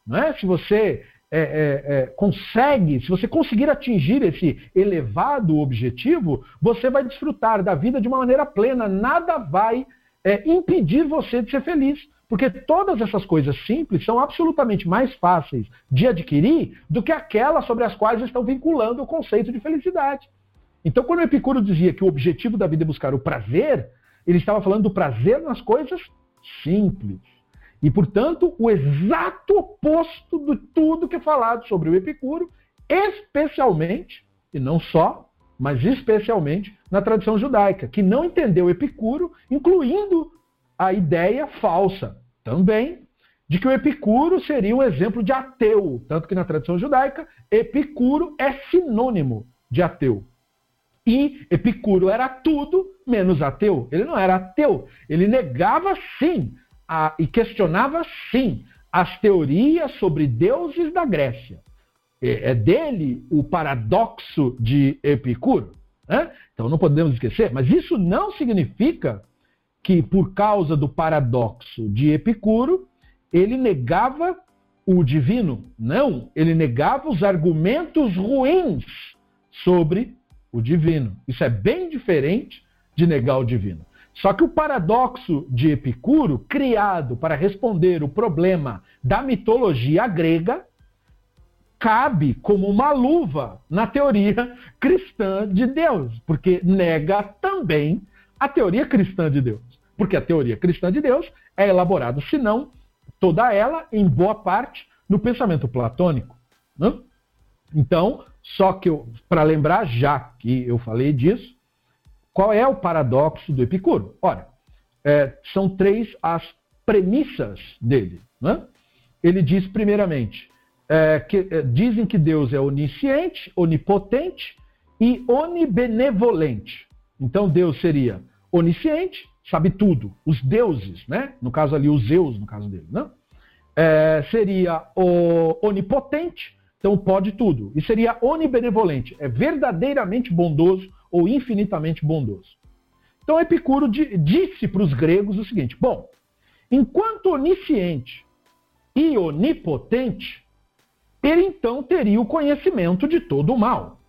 Não é? Se você é, é, é, consegue, se você conseguir atingir esse elevado objetivo, você vai desfrutar da vida de uma maneira plena. Nada vai é, impedir você de ser feliz. Porque todas essas coisas simples são absolutamente mais fáceis de adquirir do que aquelas sobre as quais estão vinculando o conceito de felicidade. Então, quando o Epicuro dizia que o objetivo da vida é buscar o prazer, ele estava falando do prazer nas coisas simples. E, portanto, o exato oposto de tudo que é falado sobre o Epicuro, especialmente, e não só, mas especialmente na tradição judaica, que não entendeu Epicuro, incluindo a ideia falsa também de que o Epicuro seria um exemplo de ateu, tanto que na tradição judaica, Epicuro é sinônimo de ateu. E Epicuro era tudo menos ateu. Ele não era ateu, ele negava sim a, e questionava sim as teorias sobre deuses da Grécia. É, é dele o paradoxo de Epicuro. Né? Então não podemos esquecer, mas isso não significa que, por causa do paradoxo de Epicuro, ele negava o divino. Não, ele negava os argumentos ruins sobre o divino. Isso é bem diferente de negar o divino. Só que o paradoxo de Epicuro, criado para responder o problema da mitologia grega, cabe como uma luva na teoria cristã de Deus, porque nega também a teoria cristã de Deus. Porque a teoria cristã de Deus é elaborada, se não toda ela, em boa parte, no pensamento platônico. Né? Então, só que para lembrar, já que eu falei disso, qual é o paradoxo do Epicuro? Ora, é, são três as premissas dele. Né? Ele diz, primeiramente, é, que, é, dizem que Deus é onisciente, onipotente e onibenevolente. Então Deus seria onisciente, sabe tudo. Os deuses, né? No caso ali, os Zeus, no caso dele, né? É, seria o onipotente, então pode tudo. E seria onibenevolente, é verdadeiramente bondoso ou infinitamente bondoso. Então Epicuro disse para os gregos o seguinte: bom, enquanto onisciente e onipotente, ele então teria o conhecimento de todo o mal,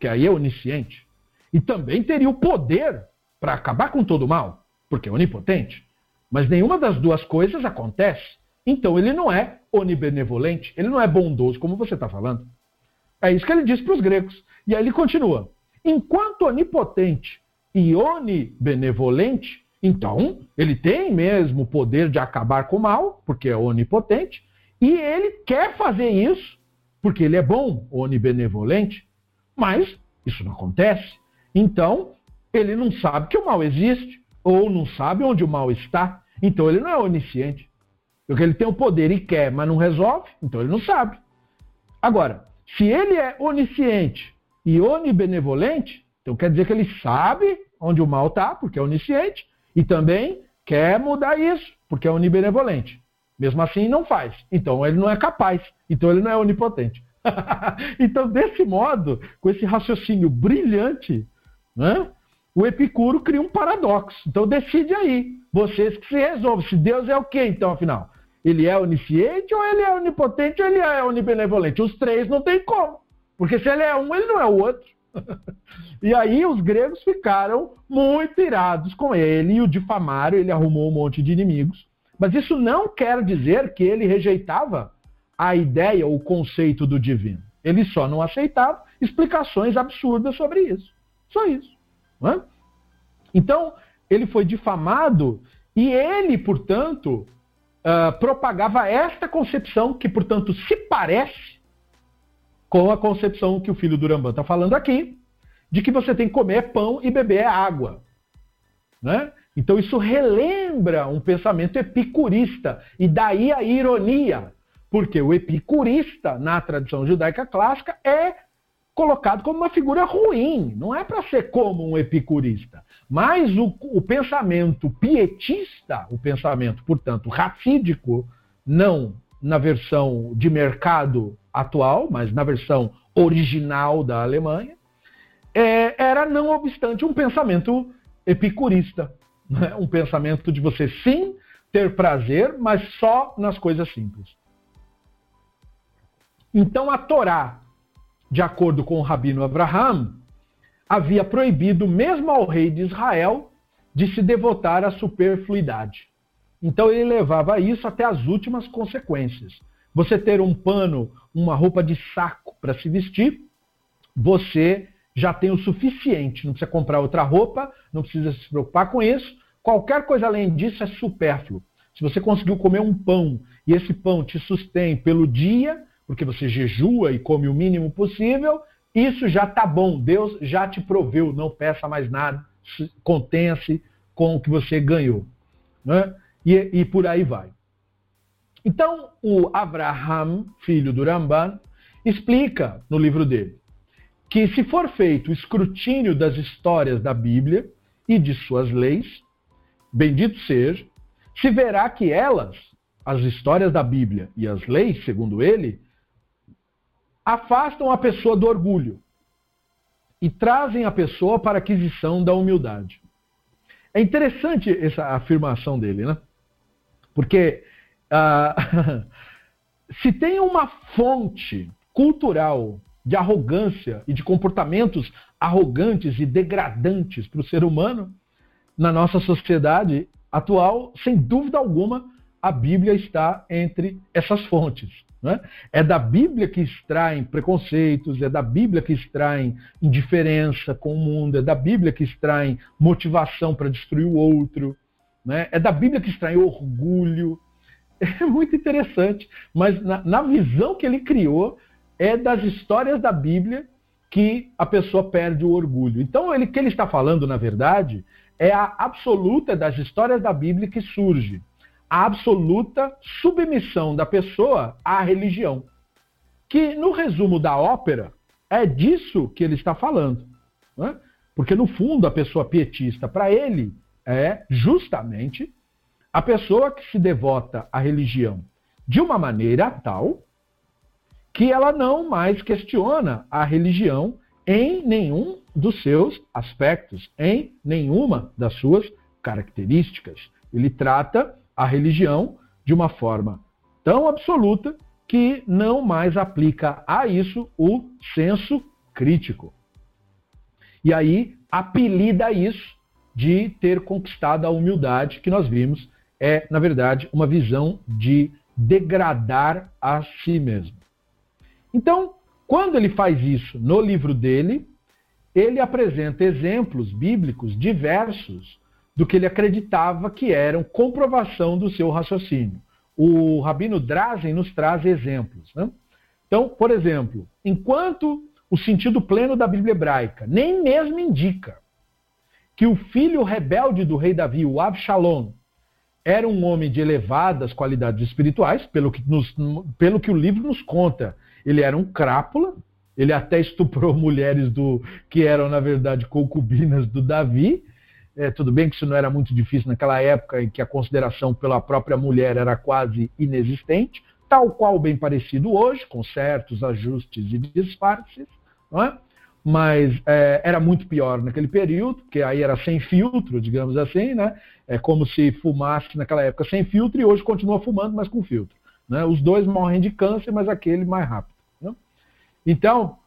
que aí é onisciente, e também teria o poder para acabar com todo o mal, porque é onipotente. Mas nenhuma das duas coisas acontece. Então ele não é onibenevolente, ele não é bondoso, como você está falando. É isso que ele diz para os gregos. E aí ele continua: enquanto onipotente e onibenevolente, então ele tem mesmo o poder de acabar com o mal, porque é onipotente, e ele quer fazer isso porque ele é bom, onibenevolente, mas isso não acontece. Então, ele não sabe que o mal existe, ou não sabe onde o mal está. Então, ele não é onisciente. Porque ele tem o poder e quer, mas não resolve, então ele não sabe. Agora, se ele é onisciente e onibenevolente, então quer dizer que ele sabe onde o mal está, porque é onisciente, e também quer mudar isso, porque é onibenevolente. Mesmo assim, não faz. Então, ele não é capaz. Então, ele não é onipotente. (laughs) então, desse modo, com esse raciocínio brilhante, né, o Epicuro cria um paradoxo. Então, decide aí. Vocês que se resolvem. Se Deus é o quê, então, afinal? Ele é onisciente, ou ele é onipotente, ou ele é onibenevolente? Os três não tem como. Porque se ele é um, ele não é o outro. (laughs) e aí os gregos ficaram muito irados com ele e o difamaram, ele arrumou um monte de inimigos. Mas isso não quer dizer que ele rejeitava a ideia, o conceito do divino. Ele só não aceitava explicações absurdas sobre isso. Só isso. É? Então, ele foi difamado e ele, portanto, uh, propagava esta concepção que, portanto, se parece com a concepção que o filho do Rambam está falando aqui, de que você tem que comer pão e beber água. Né? Então isso relembra um pensamento epicurista, e daí a ironia, porque o epicurista, na tradição judaica clássica, é colocado como uma figura ruim, não é para ser como um epicurista. Mas o, o, pensamento pietista, o pensamento, portanto, racídico, não na versão de mercado atual, mas na versão original da Alemanha, é, era, não obstante, um pensamento epicurista. Né? Um pensamento de você sim ter prazer, mas só nas coisas simples. Então a Torá, de acordo com o rabino Abraham, havia proibido mesmo ao rei de Israel de se devotar à superfluidade. Então ele levava isso até as últimas consequências. Você ter um pano, uma roupa de saco para se vestir, você já tem o suficiente. Não precisa comprar outra roupa, não precisa se preocupar com isso. Qualquer coisa além disso é supérfluo. Se você conseguiu comer um pão e esse pão te sustém pelo dia, porque você jejua e come o mínimo possível, isso já está bom. Deus já te proveu. Não peça mais nada. Contenha-se com o que você ganhou. Né? E, e por aí vai. Então, o Abraham, filho do Ramban, explica no livro dele que se for feito o escrutínio das histórias da Bíblia e de suas leis, bendito seja, se verá que elas, as histórias da Bíblia e as leis, segundo ele, afastam a pessoa do orgulho e trazem a pessoa para a aquisição da humildade. É interessante essa afirmação dele, né? Porque uh, (laughs) se tem uma fonte cultural de arrogância e de comportamentos arrogantes e degradantes para o ser humano, na nossa sociedade atual, sem dúvida alguma, a Bíblia está entre essas fontes. Né? É da Bíblia que extraem preconceitos, é da Bíblia que extraem indiferença com o mundo, é da Bíblia que extraem motivação para destruir o outro, né? é da Bíblia que extraem orgulho. (laughs) É muito interessante, mas na, na visão que ele criou, é das histórias da Bíblia que a pessoa perde o orgulho. Então, o que ele está falando, na verdade, é a absoluta das histórias da Bíblia que surge. A absoluta submissão da pessoa à religião. Que, no resumo da ópera, é disso que ele está falando. Né? Porque, no fundo, a pessoa pietista, para ele, é justamente a pessoa que se devota à religião de uma maneira tal que ela não mais questiona a religião em nenhum dos seus aspectos, em nenhuma das suas características. Ele trata a religião de uma forma tão absoluta que não mais aplica a isso o senso crítico. E aí apelida isso de ter conquistado a humildade, que nós vimos é, na verdade, uma visão de degradar a si mesmo. Então, quando ele faz isso no livro dele, ele apresenta exemplos bíblicos diversos do que ele acreditava que eram comprovação do seu raciocínio. O Rabino Drazen nos traz exemplos. Né? Então, por exemplo, enquanto o sentido pleno da Bíblia hebraica nem mesmo indica que o filho rebelde do rei Davi, o Avshalom, era um homem de elevadas qualidades espirituais, pelo que, nos, pelo que o livro nos conta ele era um crápula, ele até estuprou (laughs) mulheres do que eram, na verdade, concubinas do Davi, É, tudo bem que isso não era muito difícil naquela época em que a consideração pela própria mulher era quase inexistente, tal qual bem parecido hoje, com certos ajustes e disfarces, é? mas é, era muito pior naquele período, porque aí era sem filtro, digamos assim, né? É como se fumasse naquela época sem filtro e hoje continua fumando, mas com filtro. Né? Os dois morrem de câncer, mas aquele mais rápido. Então,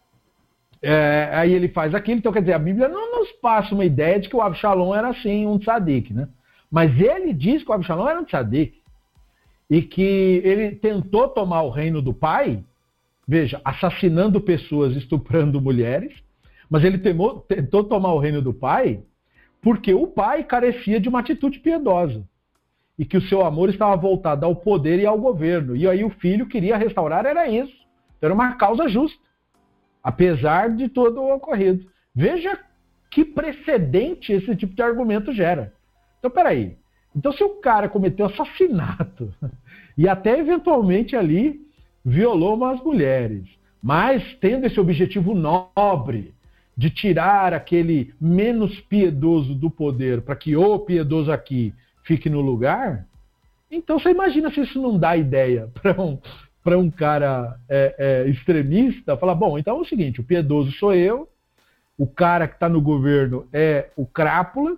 é, aí ele faz aquilo. Então, quer dizer, a Bíblia não nos passa uma ideia de que o Absalom era assim, um tzadik, né? Mas ele diz que o Absalom era um tzadik. E que ele tentou tomar o reino do pai, veja, assassinando pessoas, estuprando mulheres, mas ele temou, tentou tomar o reino do pai porque o pai carecia de uma atitude piedosa e que o seu amor estava voltado ao poder e ao governo. E aí o filho queria restaurar, era isso. Era uma causa justa, apesar de todo o ocorrido. Veja que precedente esse tipo de argumento gera. Então, peraí. Então, se o cara cometeu assassinato (laughs) e até eventualmente ali violou umas mulheres, mas tendo esse objetivo nobre de tirar aquele menos piedoso do poder para que o piedoso aqui fique no lugar, então você imagina se isso não dá ideia (laughs) para um, para um cara é, é, extremista falar: bom, então é o seguinte, o piedoso sou eu, o cara que está no governo é o crápula,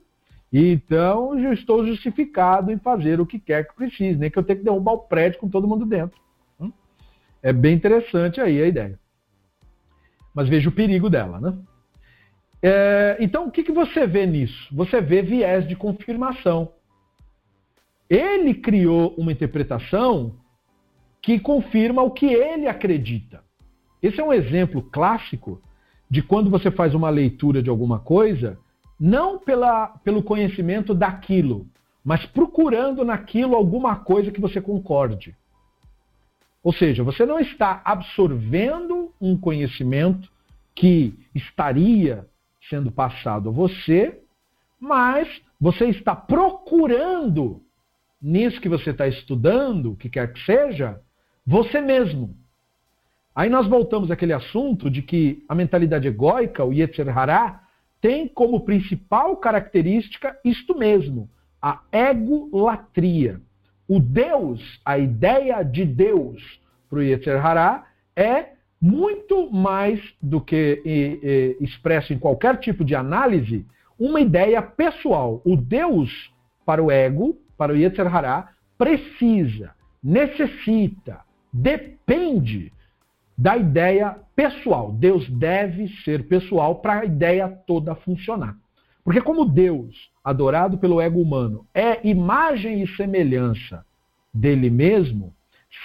e então eu estou justificado em fazer o que quer que precise, nem que eu tenha que derrubar o prédio com todo mundo dentro. Hum? É bem interessante aí a ideia. Mas veja o perigo dela, né? É, então, o que, que você vê nisso? Você vê viés de confirmação. Ele criou uma interpretação que confirma o que ele acredita. Esse é um exemplo clássico de quando você faz uma leitura de alguma coisa, não pela, pelo conhecimento daquilo, mas procurando naquilo alguma coisa que você concorde. Ou seja, você não está absorvendo um conhecimento que estaria sendo passado a você, mas você está procurando nisso que você está estudando, o que quer que seja, você mesmo. Aí nós voltamos àquele assunto de que a mentalidade egóica, o Yetzer Hará, tem como principal característica isto mesmo, a egolatria. O Deus, a ideia de Deus para o Yetzer Hará é muito mais do que e, e, expresso em qualquer tipo de análise, uma ideia pessoal. O Deus, para o ego, para o Yetzer Hará, precisa, necessita, depende da ideia pessoal. Deus deve ser pessoal para a ideia toda funcionar. Porque como Deus, adorado pelo ego humano, é imagem e semelhança dele mesmo,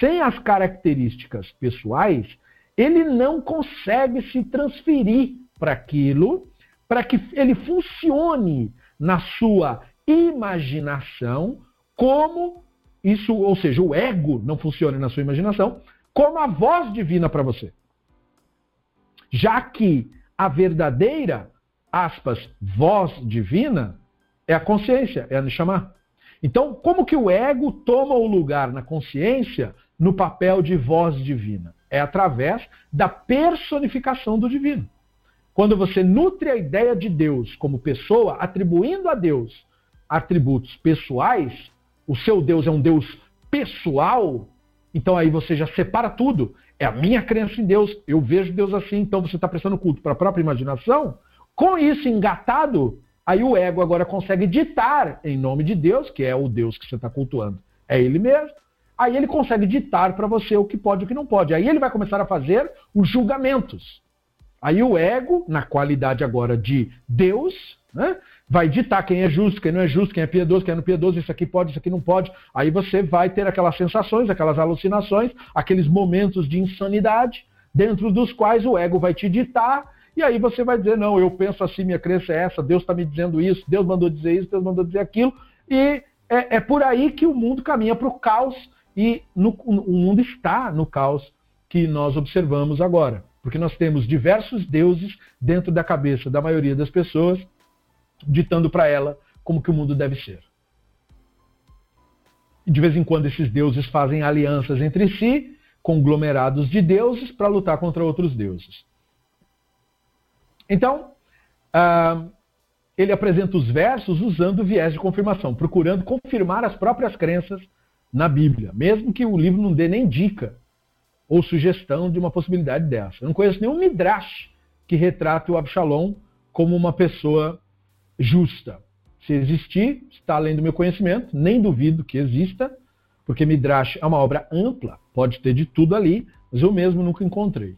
sem as características pessoais, ele não consegue se transferir para aquilo, para que ele funcione na sua imaginação como isso, ou seja, o ego não funcione na sua imaginação, como a voz divina para você. Já que a verdadeira, aspas, voz divina é a consciência, é a Neshama. Então, como que o ego toma o lugar na consciência no papel de voz divina? É através da personificação do divino. Quando você nutre a ideia de Deus como pessoa, atribuindo a Deus atributos pessoais, o seu Deus é um Deus pessoal, então aí você já separa tudo. É a minha crença em Deus, eu vejo Deus assim, então você está prestando culto para a própria imaginação. Com isso engatado, aí o ego agora consegue ditar em nome de Deus, que é o Deus que você está cultuando. É ele mesmo. Aí ele consegue ditar para você o que pode e o que não pode. Aí ele vai começar a fazer os julgamentos. Aí o ego, na qualidade agora de Deus, né, vai ditar quem é justo, quem não é justo, quem é piedoso, quem é não piedoso, isso aqui pode, isso aqui não pode. Aí você vai ter aquelas sensações, aquelas alucinações, aqueles momentos de insanidade, dentro dos quais o ego vai te ditar, e aí você vai dizer, não, eu penso assim, minha crença é essa, Deus está me dizendo isso, Deus mandou dizer isso, Deus mandou dizer aquilo, e é, é por aí que o mundo caminha para o caos e no, o mundo está no caos que nós observamos agora. Porque nós temos diversos deuses dentro da cabeça da maioria das pessoas, ditando para ela como que o mundo deve ser. E de vez em quando esses deuses fazem alianças entre si, conglomerados de deuses, para lutar contra outros deuses. Então, uh, ele apresenta os versos usando viés de confirmação, procurando confirmar as próprias crenças na Bíblia, mesmo que o livro não dê nem dica ou sugestão de uma possibilidade dessa. Eu não conheço nenhum midrash que retrate o Absalom como uma pessoa justa. Se existir, está além do meu conhecimento, nem duvido que exista, porque Midrash é uma obra ampla, pode ter de tudo ali, mas eu mesmo nunca encontrei.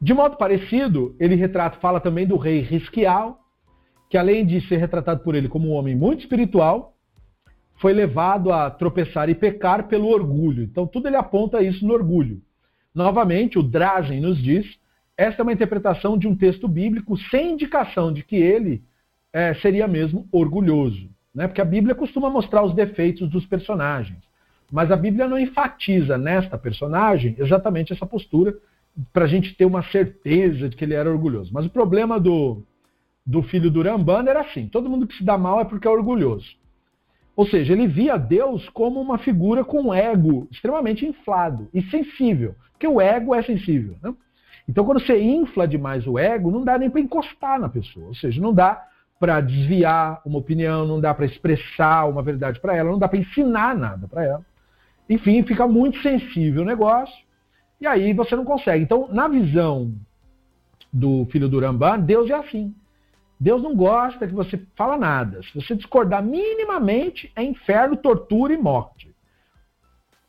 de modo parecido, ele retrata, fala também do rei Risquial, que além de ser retratado por ele como um homem muito espiritual, foi levado a tropeçar e pecar pelo orgulho. Então tudo ele aponta isso no orgulho. Novamente, o Drazen nos diz, esta é uma interpretação de um texto bíblico sem indicação de que ele é, seria mesmo orgulhoso. Né? Porque a Bíblia costuma mostrar os defeitos dos personagens. Mas a Bíblia não enfatiza nesta personagem exatamente essa postura para a gente ter uma certeza de que ele era orgulhoso. Mas o problema do, do filho do Rambana era assim: todo mundo que se dá mal é porque é orgulhoso. Ou seja, ele via Deus como uma figura com ego extremamente inflado e sensível, porque o ego é sensível. Né? Então, quando você infla demais o ego, não dá nem para encostar na pessoa, ou seja, não dá para desviar uma opinião, não dá para expressar uma verdade para ela, não dá para ensinar nada para ela. Enfim, fica muito sensível o negócio e aí você não consegue. Então, na visão do filho do Rambam, Deus é assim. Deus não gosta que você fala nada. Se você discordar minimamente, é inferno, tortura e morte.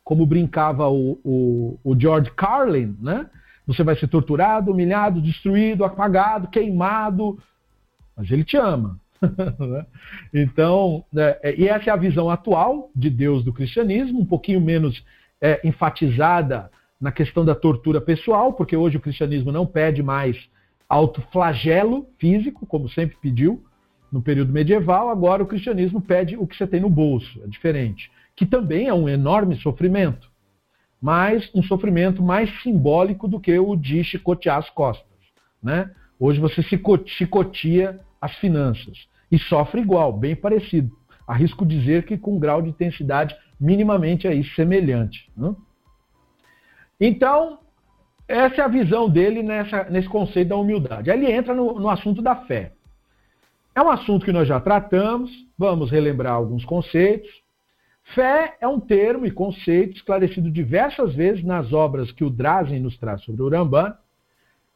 Como brincava o, o, o George Carlin, né? Você vai ser torturado, humilhado, destruído, apagado, queimado, mas ele te ama. (laughs) Né? então, é, e essa é a visão atual de Deus do cristianismo, um pouquinho menos é, enfatizada na questão da tortura pessoal, porque hoje o cristianismo não pede mais autoflagelo físico, como sempre pediu no período medieval, agora o cristianismo pede o que você tem no bolso, é diferente, que também é um enorme sofrimento, mas um sofrimento mais simbólico do que o de chicotear as costas. Né? Hoje você chicotia as finanças e sofre igual, bem parecido. Arrisco dizer que com um grau de intensidade minimamente aí semelhante. Né? Então, essa é a visão dele nessa, nesse conceito da humildade. Aí ele entra no, no assunto da fé. É um assunto que nós já tratamos, vamos relembrar alguns conceitos. Fé é um termo e conceito esclarecido diversas vezes nas obras que o Drazen nos traz sobre o Ramban,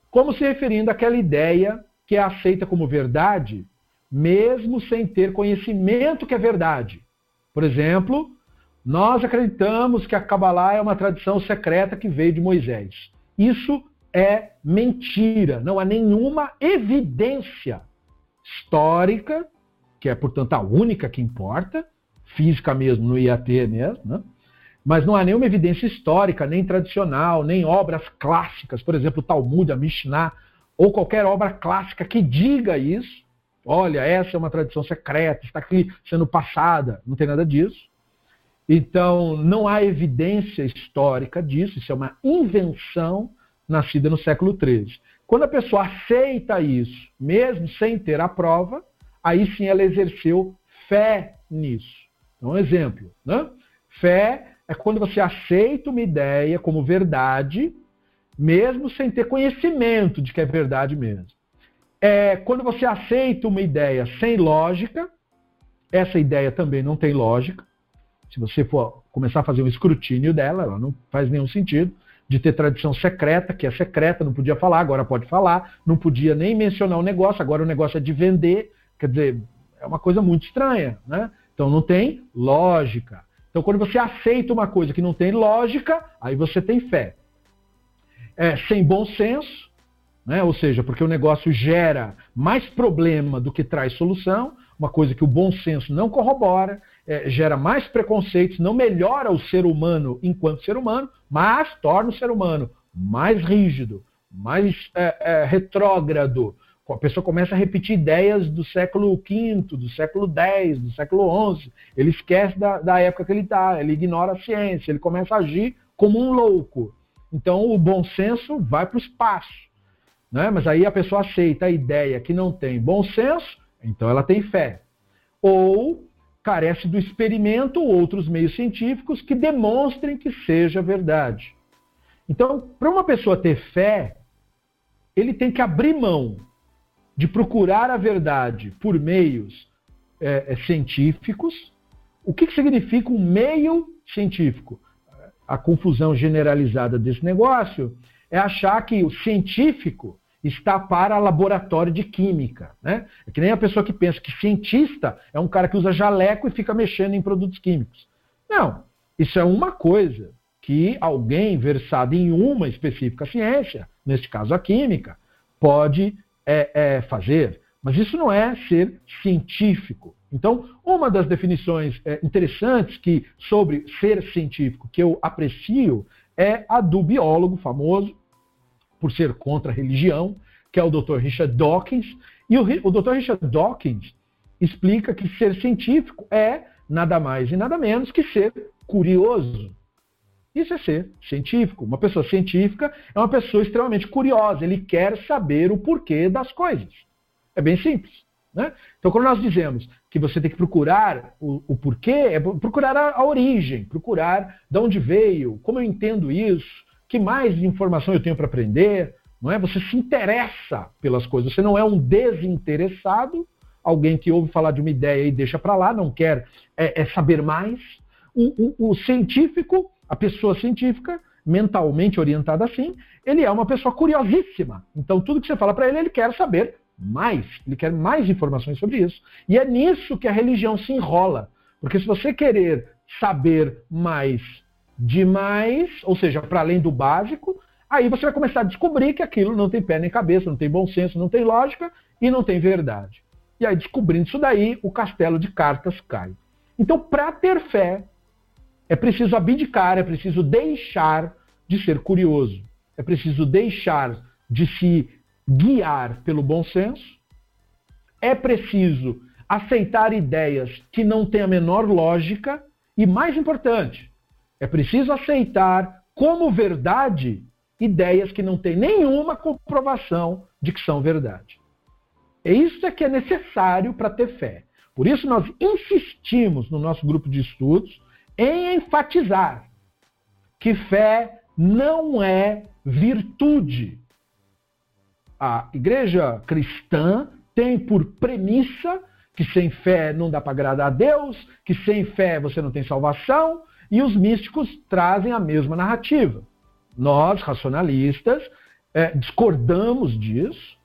como se referindo àquela ideia que é aceita como verdade, mesmo sem ter conhecimento que é verdade. Por exemplo, nós acreditamos que a Kabbalah é uma tradição secreta que veio de Moisés. Isso é mentira. Não há nenhuma evidência histórica, que é, portanto, a única que importa, física mesmo, no IAT mesmo, né? mas não há nenhuma evidência histórica, nem tradicional, nem obras clássicas, por exemplo, o Talmud, a Mishnah, ou qualquer obra clássica que diga isso. Olha, essa é uma tradição secreta, está aqui sendo passada, não tem nada disso. Então, não há evidência histórica disso, isso é uma invenção nascida no século XIII. Quando a pessoa aceita isso, mesmo sem ter a prova, aí sim ela exerceu fé nisso. Então, um exemplo. Né? Fé é quando você aceita uma ideia como verdade, mesmo sem ter conhecimento de que é verdade mesmo. É quando você aceita uma ideia sem lógica, essa ideia também não tem lógica. Se você for começar a fazer um escrutínio dela, ela não faz nenhum sentido. De ter tradição secreta, que é secreta, não podia falar, agora pode falar, não podia nem mencionar o negócio, agora o negócio é de vender. Quer dizer, é uma coisa muito estranha, né? Então não tem lógica. Então, quando você aceita uma coisa que não tem lógica, aí você tem fé. É, sem bom senso, né? ou seja, porque o negócio gera mais problema do que traz solução, uma coisa que o bom senso não corrobora, é, gera mais preconceitos, não melhora o ser humano enquanto ser humano, mas torna o ser humano mais rígido, mais é, é retrógrado, a pessoa começa a repetir ideias do século V, do século X, do século XI. Ele esquece da, da época que ele está, ele ignora a ciência, ele começa a agir como um louco. Então o bom senso vai para o espaço. Né? Mas aí a pessoa aceita a ideia que não tem bom senso, então ela tem fé. Ou carece do experimento ou outros meios científicos que demonstrem que seja verdade. Então, para uma pessoa ter fé, ele tem que abrir mão de procurar a verdade por meios é, é, científicos. O que, que significa um meio científico? A confusão generalizada desse negócio é achar que o científico está para laboratório de química. Né? É que nem a pessoa que pensa que cientista é um cara que usa jaleco e fica mexendo em produtos químicos. Não, isso é uma coisa que alguém versado em uma específica ciência, neste caso a química, pode é, é, fazer. Mas isso não é ser científico. Então, uma das definições é, interessantes que sobre ser científico que eu aprecio é a do biólogo famoso, por ser contra a religião, que é o Dr. Richard Dawkins. E o, o Dr. Richard Dawkins explica que ser científico é nada mais e nada menos que ser curioso. Isso é ser científico. Uma pessoa científica é uma pessoa extremamente curiosa. Ele quer saber o porquê das coisas. É bem simples. Né? Então, quando nós dizemos que você tem que procurar o, o porquê, é procurar a, a, origem, procurar de onde veio, como eu entendo isso, que mais informação eu tenho para aprender. Não é? Você se interessa pelas coisas. Você não é um desinteressado, alguém que ouve falar de uma ideia e deixa para lá, não quer é, é saber mais. O, o, o científico a pessoa científica, mentalmente orientada assim, ele é uma pessoa curiosíssima. Então, tudo que você fala para ele, ele quer saber mais. Ele quer mais informações sobre isso. E é nisso que a religião se enrola. Porque se você querer saber mais demais, ou seja, para além do básico, aí você vai começar a descobrir que aquilo não tem pé nem cabeça, não tem bom senso, não tem lógica e não tem verdade. E aí, descobrindo isso daí, o castelo de cartas cai. Então, para ter fé, é preciso abdicar, é preciso deixar de ser curioso. É preciso deixar de se guiar pelo bom senso. É preciso aceitar ideias que não têm a menor lógica. E mais importante, é preciso aceitar como verdade ideias que não têm nenhuma comprovação de que são verdade. É isso é que é necessário para ter fé. Por isso nós insistimos no nosso grupo de estudos em enfatizar que fé não é virtude. A igreja cristã tem por premissa que sem fé não dá para agradar a Deus, que sem fé você não tem salvação, e os místicos trazem a mesma narrativa. Nós, racionalistas, é, discordamos disso,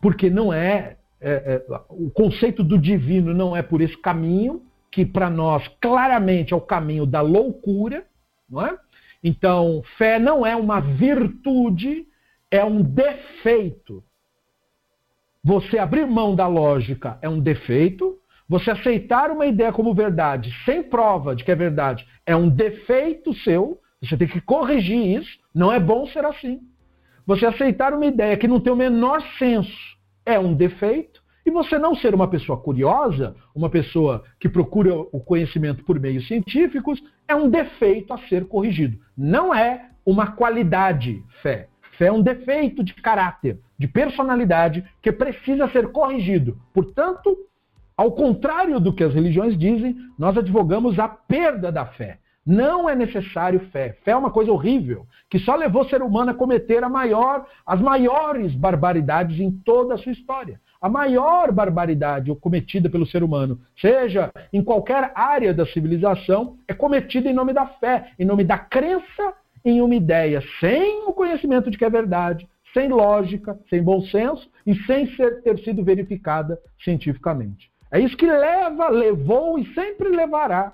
porque não é, é, é, o conceito do divino não é por esse caminho, que para nós claramente é o caminho da loucura, não é? Então, fé não é uma virtude, é um defeito. Você abrir mão da lógica é um defeito. Você aceitar uma ideia como verdade, sem prova de que é verdade, é um defeito seu. Você tem que corrigir isso. Não é bom ser assim. Você aceitar uma ideia que não tem o menor senso é um defeito. E você não ser uma pessoa curiosa, uma pessoa que procura o conhecimento por meios científicos, é um defeito a ser corrigido. Não é uma qualidade fé. Fé é um defeito de caráter, de personalidade que precisa ser corrigido. Portanto, ao contrário do que as religiões dizem, nós advogamos a perda da fé. Não é necessário fé. Fé é uma coisa horrível, que só levou o ser humano a cometer a maior, as maiores barbaridades em toda a sua história a maior barbaridade cometida pelo ser humano, seja em qualquer área da civilização, é cometida em nome da fé, em nome da crença em uma ideia, sem o conhecimento de que é verdade, sem lógica, sem bom senso e sem ser, ter sido verificada cientificamente. É isso que leva, levou e sempre levará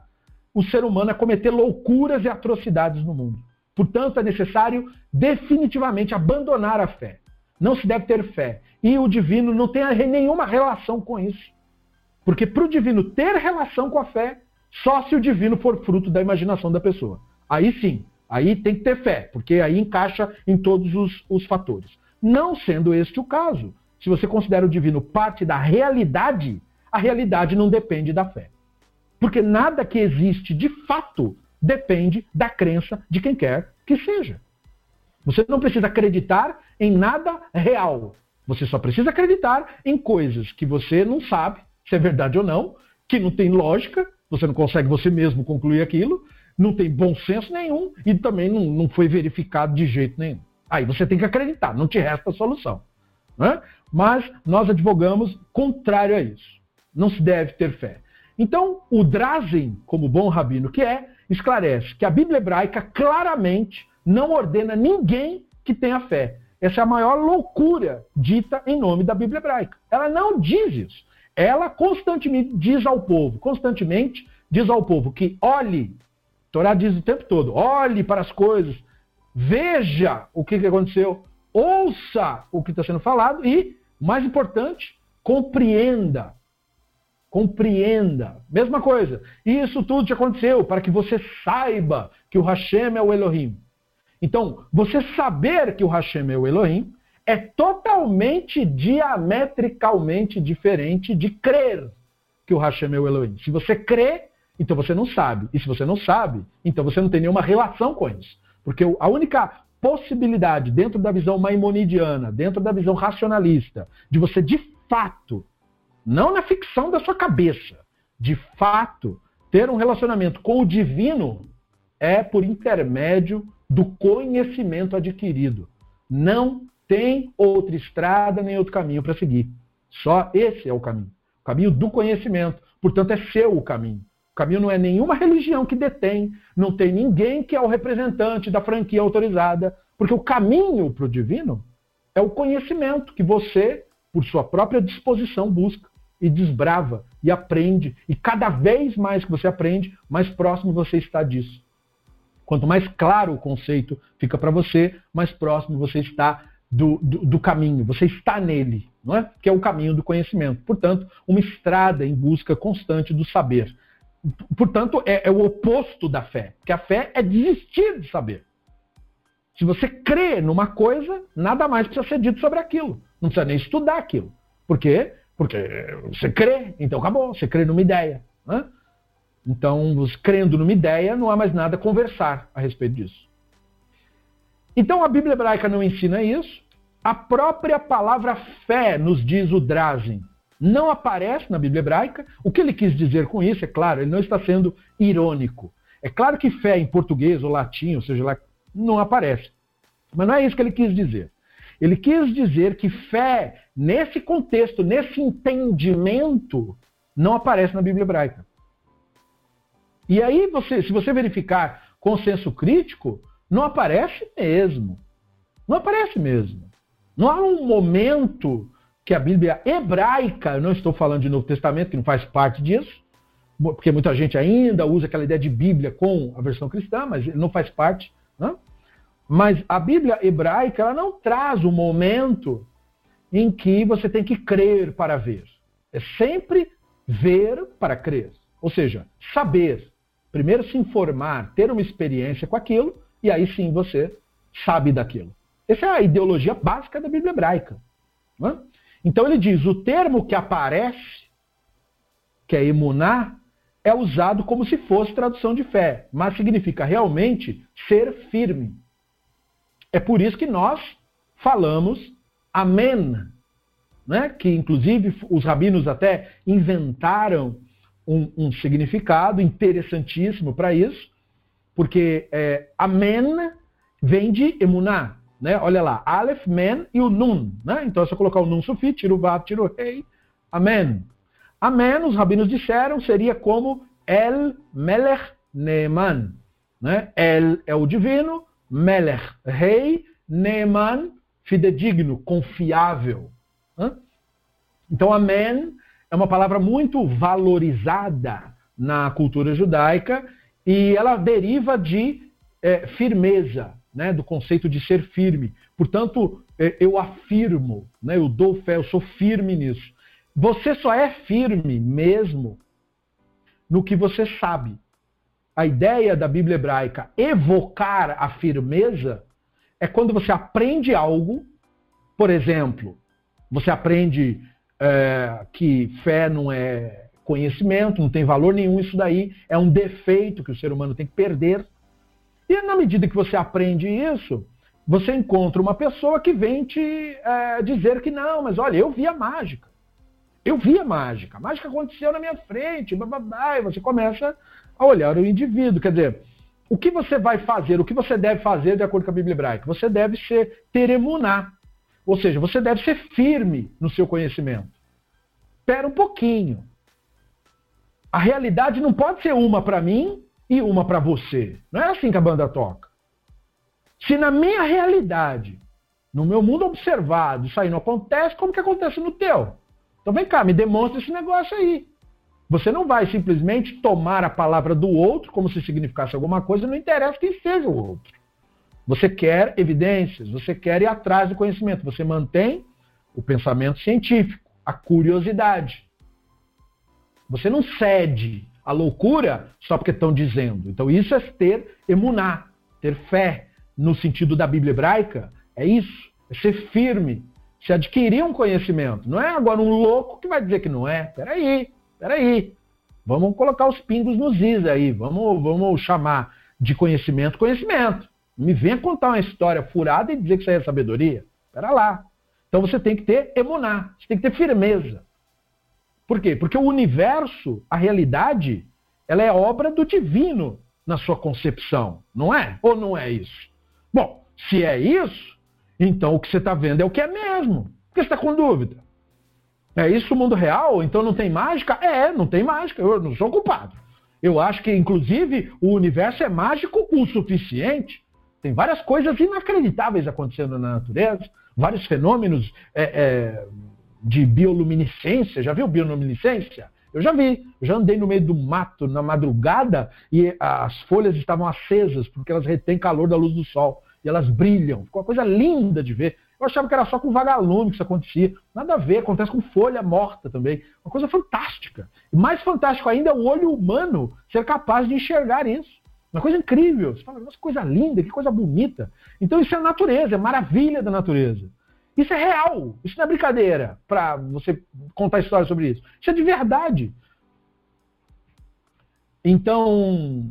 o ser humano a cometer loucuras e atrocidades no mundo. Portanto, é necessário definitivamente abandonar a fé. Não se deve ter fé. E o divino não tem nenhuma relação com isso. Porque para o divino ter relação com a fé, só se o divino for fruto da imaginação da pessoa. Aí sim, aí tem que ter fé, porque aí encaixa em todos os, os fatores. Não sendo este o caso, se você considera o divino parte da realidade, a realidade não depende da fé. Porque nada que existe de fato depende da crença de quem quer que seja. Você não precisa acreditar em nada real. Você só precisa acreditar em coisas que você não sabe se é verdade ou não, que não tem lógica, você não consegue você mesmo concluir aquilo, não tem bom senso nenhum e também não, não foi verificado de jeito nenhum. Aí você tem que acreditar, não te resta solução. Né? Mas nós advogamos contrário a isso. Não se deve ter fé. Então, o Drazen, como bom rabino que é, esclarece que a Bíblia hebraica claramente não ordena ninguém que tenha fé. Essa é a maior loucura dita em nome da Bíblia hebraica. Ela não diz isso. Ela constantemente diz ao povo, constantemente diz ao povo que olhe, a Torá diz o tempo todo, olhe para as coisas, veja o que aconteceu, ouça o que está sendo falado e, mais importante, compreenda. Compreenda. Mesma coisa. Isso tudo te aconteceu para que você saiba que o Hashem é o Elohim. Então, você saber que o Hashem é o Elohim é totalmente diametricalmente diferente de crer que o Hashem é o Elohim. Se você crê, então você não sabe. E se você não sabe, então você não tem nenhuma relação com isso. Porque a única possibilidade, dentro da visão maimonidiana, dentro da visão racionalista, de você de fato, não na ficção da sua cabeça, de fato, ter um relacionamento com o divino, é por intermédio do conhecimento adquirido. Não tem outra estrada nem outro caminho para seguir. Só esse é o caminho. O caminho do conhecimento. Portanto, é seu o caminho. O caminho não é nenhuma religião que detém, não tem ninguém que é o representante da franquia autorizada, porque o caminho para o divino é o conhecimento que você, por sua própria disposição, busca e desbrava e aprende. E cada vez mais que você aprende, mais próximo você está disso. Quanto mais claro o conceito fica para você, mais próximo você está do, do, do, caminho, você está nele, não é? que é o caminho do conhecimento. Portanto, uma estrada em busca constante do saber. Portanto, é, é o oposto da fé, porque a fé é desistir de saber. Se você crê numa coisa, nada mais precisa ser dito sobre aquilo. Não precisa nem estudar aquilo. Por quê? Porque você crê, então acabou. Você crê numa ideia. Né? Então, crendo numa ideia, não há mais nada a conversar a respeito disso. Então, a Bíblia hebraica não ensina isso. A própria palavra fé, nos diz o Drazen, não aparece na Bíblia hebraica. O que ele quis dizer com isso, é claro, ele não está sendo irônico. É claro que fé em português ou latim, ou seja lá, não aparece. Mas não é isso que ele quis dizer. Ele quis dizer que fé, nesse contexto, nesse entendimento, não aparece na Bíblia hebraica. E aí, você, se você verificar consenso crítico, não aparece mesmo. Não aparece mesmo. Não há um momento que a Bíblia hebraica, não estou falando de Novo Testamento, que não faz parte disso, porque muita gente ainda usa aquela ideia de Bíblia com a versão cristã, mas não faz parte. Né? Mas a Bíblia hebraica ela não traz o um momento em que você tem que crer para ver. É sempre ver para crer. Ou seja, saber primeiro se informar, ter uma experiência com aquilo, e aí sim você sabe daquilo. Essa é a ideologia básica da Bíblia hebraica. É? Então ele diz: o termo que aparece, que é emuná, é usado como se fosse tradução de fé, mas significa realmente ser firme. É por isso que nós falamos amém, né? que inclusive os rabinos até inventaram um, um significado interessantíssimo para isso, porque é, Amen vem de emuná. Né? Olha lá, Aleph, Men e o Nun. Né? Então é só colocar o Nun sufi, tira o Vav, tira o Rei. Amen. Amen, os rabinos disseram, seria como El Melech Neeman. Né? El é o divino, Melech, rei, Neeman, fidedigno, confiável. Né? Então, Amen é uma palavra muito valorizada na cultura judaica e ela deriva de é, firmeza, né, do conceito de ser firme. Portanto, é, eu afirmo, né, eu dou fé, eu sou firme nisso. Você só é firme mesmo no que você sabe. A ideia da Bíblia hebraica evocar a firmeza é quando você aprende algo, por exemplo, você aprende é, que fé não é conhecimento, não tem valor nenhum, isso daí é um defeito que o ser humano tem que perder. E na medida que você aprende isso, você encontra uma pessoa que vem te é, dizer que não, mas olha, eu vi a mágica. Eu vi a mágica. A mágica aconteceu na minha frente, bababá, e você começa a olhar o indivíduo. Quer dizer, o que você vai fazer, o que você deve fazer de acordo com a Bíblia hebraica? Você deve ser teremuná. Ou seja, você deve ser firme no seu conhecimento. Espera um pouquinho. A realidade não pode ser uma para mim e uma para você. Não é assim que a banda toca. Se na minha realidade, no meu mundo observado, isso aí não acontece, como que acontece no teu? Então vem cá, me demonstra esse negócio aí. Você não vai simplesmente tomar a palavra do outro como se significasse alguma coisa, não interessa quem seja o outro. Você quer evidências, você quer ir atrás do conhecimento, você mantém o pensamento científico, a curiosidade. Você não cede à loucura só porque estão dizendo. Então isso é ter emuná, ter fé. No sentido da Bíblia hebraica, é isso. É ser firme, se adquirir um conhecimento. Não é agora um louco que vai dizer que não é. Peraí, peraí. Vamos colocar os pingos nos is aí. Vamos, vamos chamar de conhecimento conhecimento. Me venha contar uma história furada e dizer que isso aí é sabedoria. Pera lá. Então você tem que ter emuná, você tem que ter firmeza. Por quê? Porque o universo, a realidade, ela é obra do divino na sua concepção, não é? Ou não é isso? Bom, se é isso, então o que você está vendo é o que é mesmo. Por que você está com dúvida? É isso o mundo real? Então não tem mágica? É, não tem mágica. Eu não sou culpado. Eu acho que, inclusive, o universo é mágico o suficiente. Tem várias coisas inacreditáveis acontecendo na natureza, vários fenômenos é, é, de bioluminescência. Já viu bioluminescência? Eu já vi. Eu já andei no meio do mato na madrugada e as folhas estavam acesas porque elas retêm calor da luz do sol e elas brilham. Ficou uma coisa linda de ver. Eu achava que era só com vagalume que isso acontecia. Nada a ver, acontece com folha morta também. Uma coisa fantástica. E mais fantástico ainda é o olho humano ser capaz de enxergar isso. Uma coisa incrível. Você fala, nossa, coisa linda, que coisa bonita. Então isso é natureza, é maravilha da natureza. Isso é real. Isso não é brincadeira para você contar história sobre isso. Isso é de verdade. Então,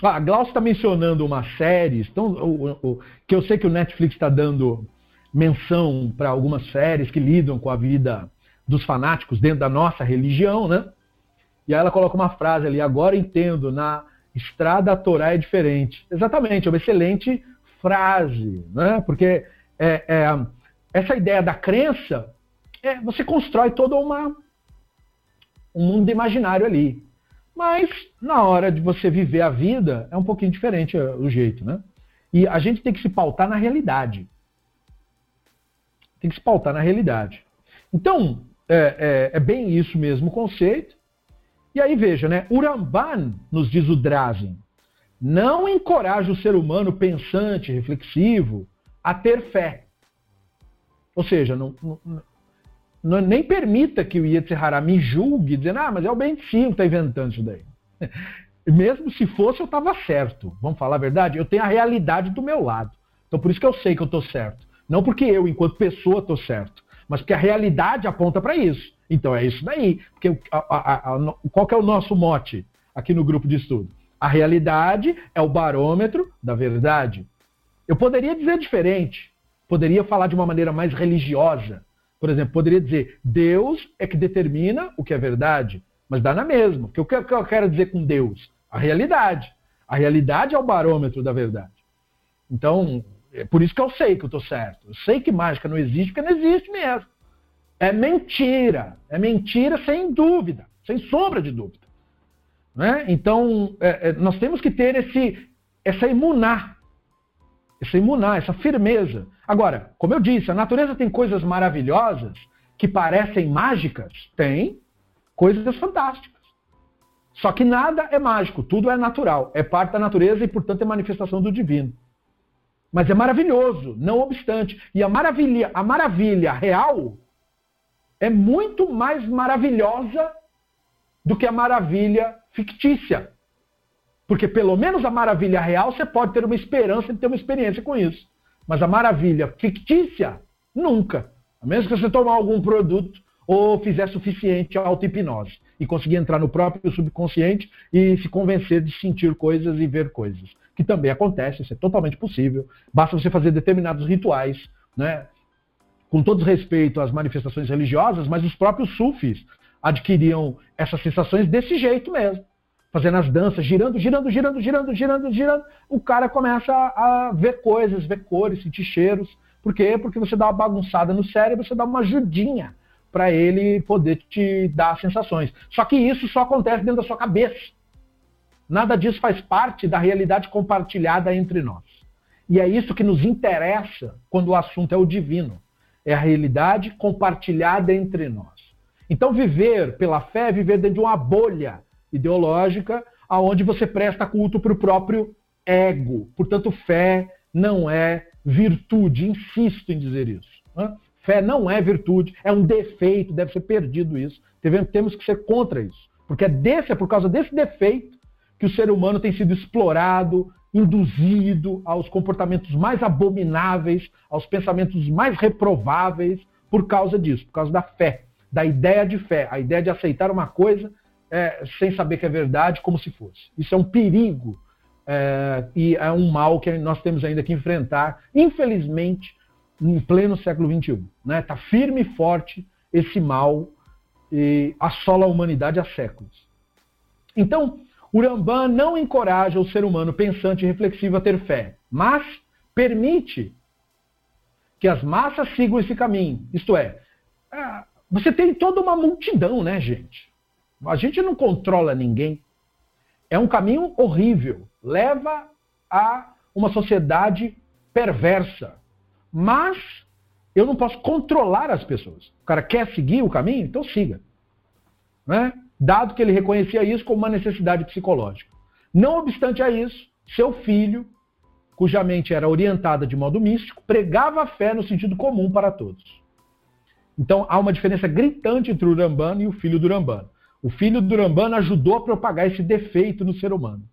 Ah, a Glaucia está mencionando uma série, então, o, o, que eu sei que o Netflix está dando menção para algumas séries que lidam com a vida dos fanáticos dentro da nossa religião, né? E aí ela coloca uma frase ali, agora entendo, na estrada a Torá é diferente. Exatamente, é uma excelente frase, né? Porque é, é, essa ideia da crença, é, você constrói todo uma, um mundo imaginário ali. Mas na hora de você viver a vida, é um pouquinho diferente é, o jeito, né? E a gente tem que se pautar na realidade. Tem que se pautar na realidade. Então, é, é, é bem isso mesmo o conceito. E aí veja, né? Uramban, nos diz o Drazen, não encoraja o ser humano pensante, reflexivo, a ter fé. Ou seja, não, não, não, nem permita que o Yetzirah me julgue, dizendo, ah, mas é o Ben que está inventando isso daí. (laughs) Mesmo se fosse, eu estava certo. Vamos falar a verdade? Eu tenho a realidade do meu lado. Então por isso que eu sei que eu estou certo. Não porque eu, enquanto pessoa, estou certo, mas porque a realidade aponta para isso. Então é isso daí. Porque a, a, a, qual é o nosso mote aqui no grupo de estudo? A realidade é o barômetro da verdade. Eu poderia dizer diferente. Poderia falar de uma maneira mais religiosa. Por exemplo, poderia dizer, Deus é que determina o que é verdade, mas dá na mesma. Porque o que eu quero dizer com Deus? A realidade. A realidade é o barômetro da verdade. Então, é por isso que eu sei que eu estou certo. Eu sei que mágica não existe, porque não existe mesmo. É mentira. É mentira sem dúvida, sem sombra de dúvida. Né? Então, é, é, nós temos que ter esse, essa imunar essa imunar, essa firmeza. Agora, como eu disse, a natureza tem coisas maravilhosas que parecem mágicas? Tem coisas fantásticas. Só que nada é mágico, tudo é natural, é parte da natureza e, portanto, é manifestação do divino. Mas é maravilhoso, não obstante. E a maravilha, a maravilha real é muito mais maravilhosa do que a maravilha fictícia. Porque pelo menos a maravilha real você pode ter uma esperança de ter uma experiência com isso. Mas a maravilha fictícia, nunca. A menos que você tomar algum produto ou fizer suficiente auto-hipnose e conseguir entrar no próprio subconsciente e se convencer de sentir coisas e ver coisas. Que também acontece, isso é totalmente possível. Basta você fazer determinados rituais, né? com todo respeito às manifestações religiosas, mas os próprios sufis adquiriam essas sensações desse jeito mesmo. fazendo as danças, girando, girando, girando, girando, girando, girando, o cara começa a, a ver coisas, ver cores, sentir cheiros. Por quê? Porque você dá uma bagunçada no cérebro, você dá uma ajudinha para ele poder te dar sensações. Só que isso só acontece dentro da sua cabeça. Nada disso faz parte da realidade compartilhada entre nós. E é isso que nos interessa quando o assunto é o divino. É a realidade compartilhada entre nós. Então, viver pela fé é viver dentro de uma bolha ideológica aonde você presta culto para o próprio ego. Portanto, fé não é virtude. Insisto em dizer isso. Né? Fé não é virtude, é um defeito, deve ser perdido isso. Temos que ser contra isso. Porque é, desse, é por causa desse defeito que o ser humano tem sido explorado, induzido aos comportamentos mais abomináveis, aos pensamentos mais reprováveis, por causa disso, por causa da fé, da ideia de fé, a ideia de aceitar uma coisa é, sem saber que é verdade, como se fosse. Isso é um perigo é, e é um mal que nós temos ainda que enfrentar, infelizmente, em pleno século XXI. Está né? Tá firme e forte esse mal e assola a humanidade há séculos. Então, Urambá não encoraja o ser humano pensante e reflexivo a ter fé, mas permite que as massas sigam esse caminho. Isto é, é, você tem toda uma multidão, né, gente? A gente não controla ninguém. É um caminho horrível. Leva a uma sociedade perversa. Mas eu não posso controlar as pessoas. O cara quer seguir o caminho, então siga. Né? Dado que ele reconhecia isso como uma necessidade psicológica. Não obstante a isso, seu filho, cuja mente era orientada de modo místico, pregava a fé no sentido comum para todos. Então há uma diferença gritante entre o Urambano e o filho do Urambano. O filho do Urambano ajudou a propagar esse defeito no ser humano,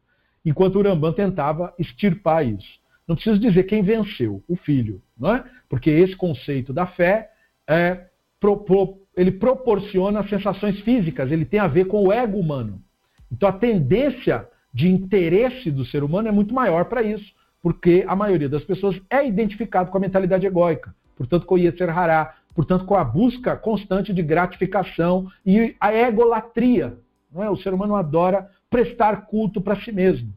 enquanto o Urambano tentava extirpar isso. Não preciso dizer quem venceu, o filho, não é? Porque esse conceito da fé é ele proporciona sensações físicas, ele tem a ver com o ego humano. Então a tendência de interesse do ser humano é muito maior para isso, porque a maioria das pessoas é identificado com a mentalidade egóica, portanto com o Yetzer Hará, portanto com a busca constante de gratificação e a egolatria. Não é? O ser humano adora prestar culto para si mesmo.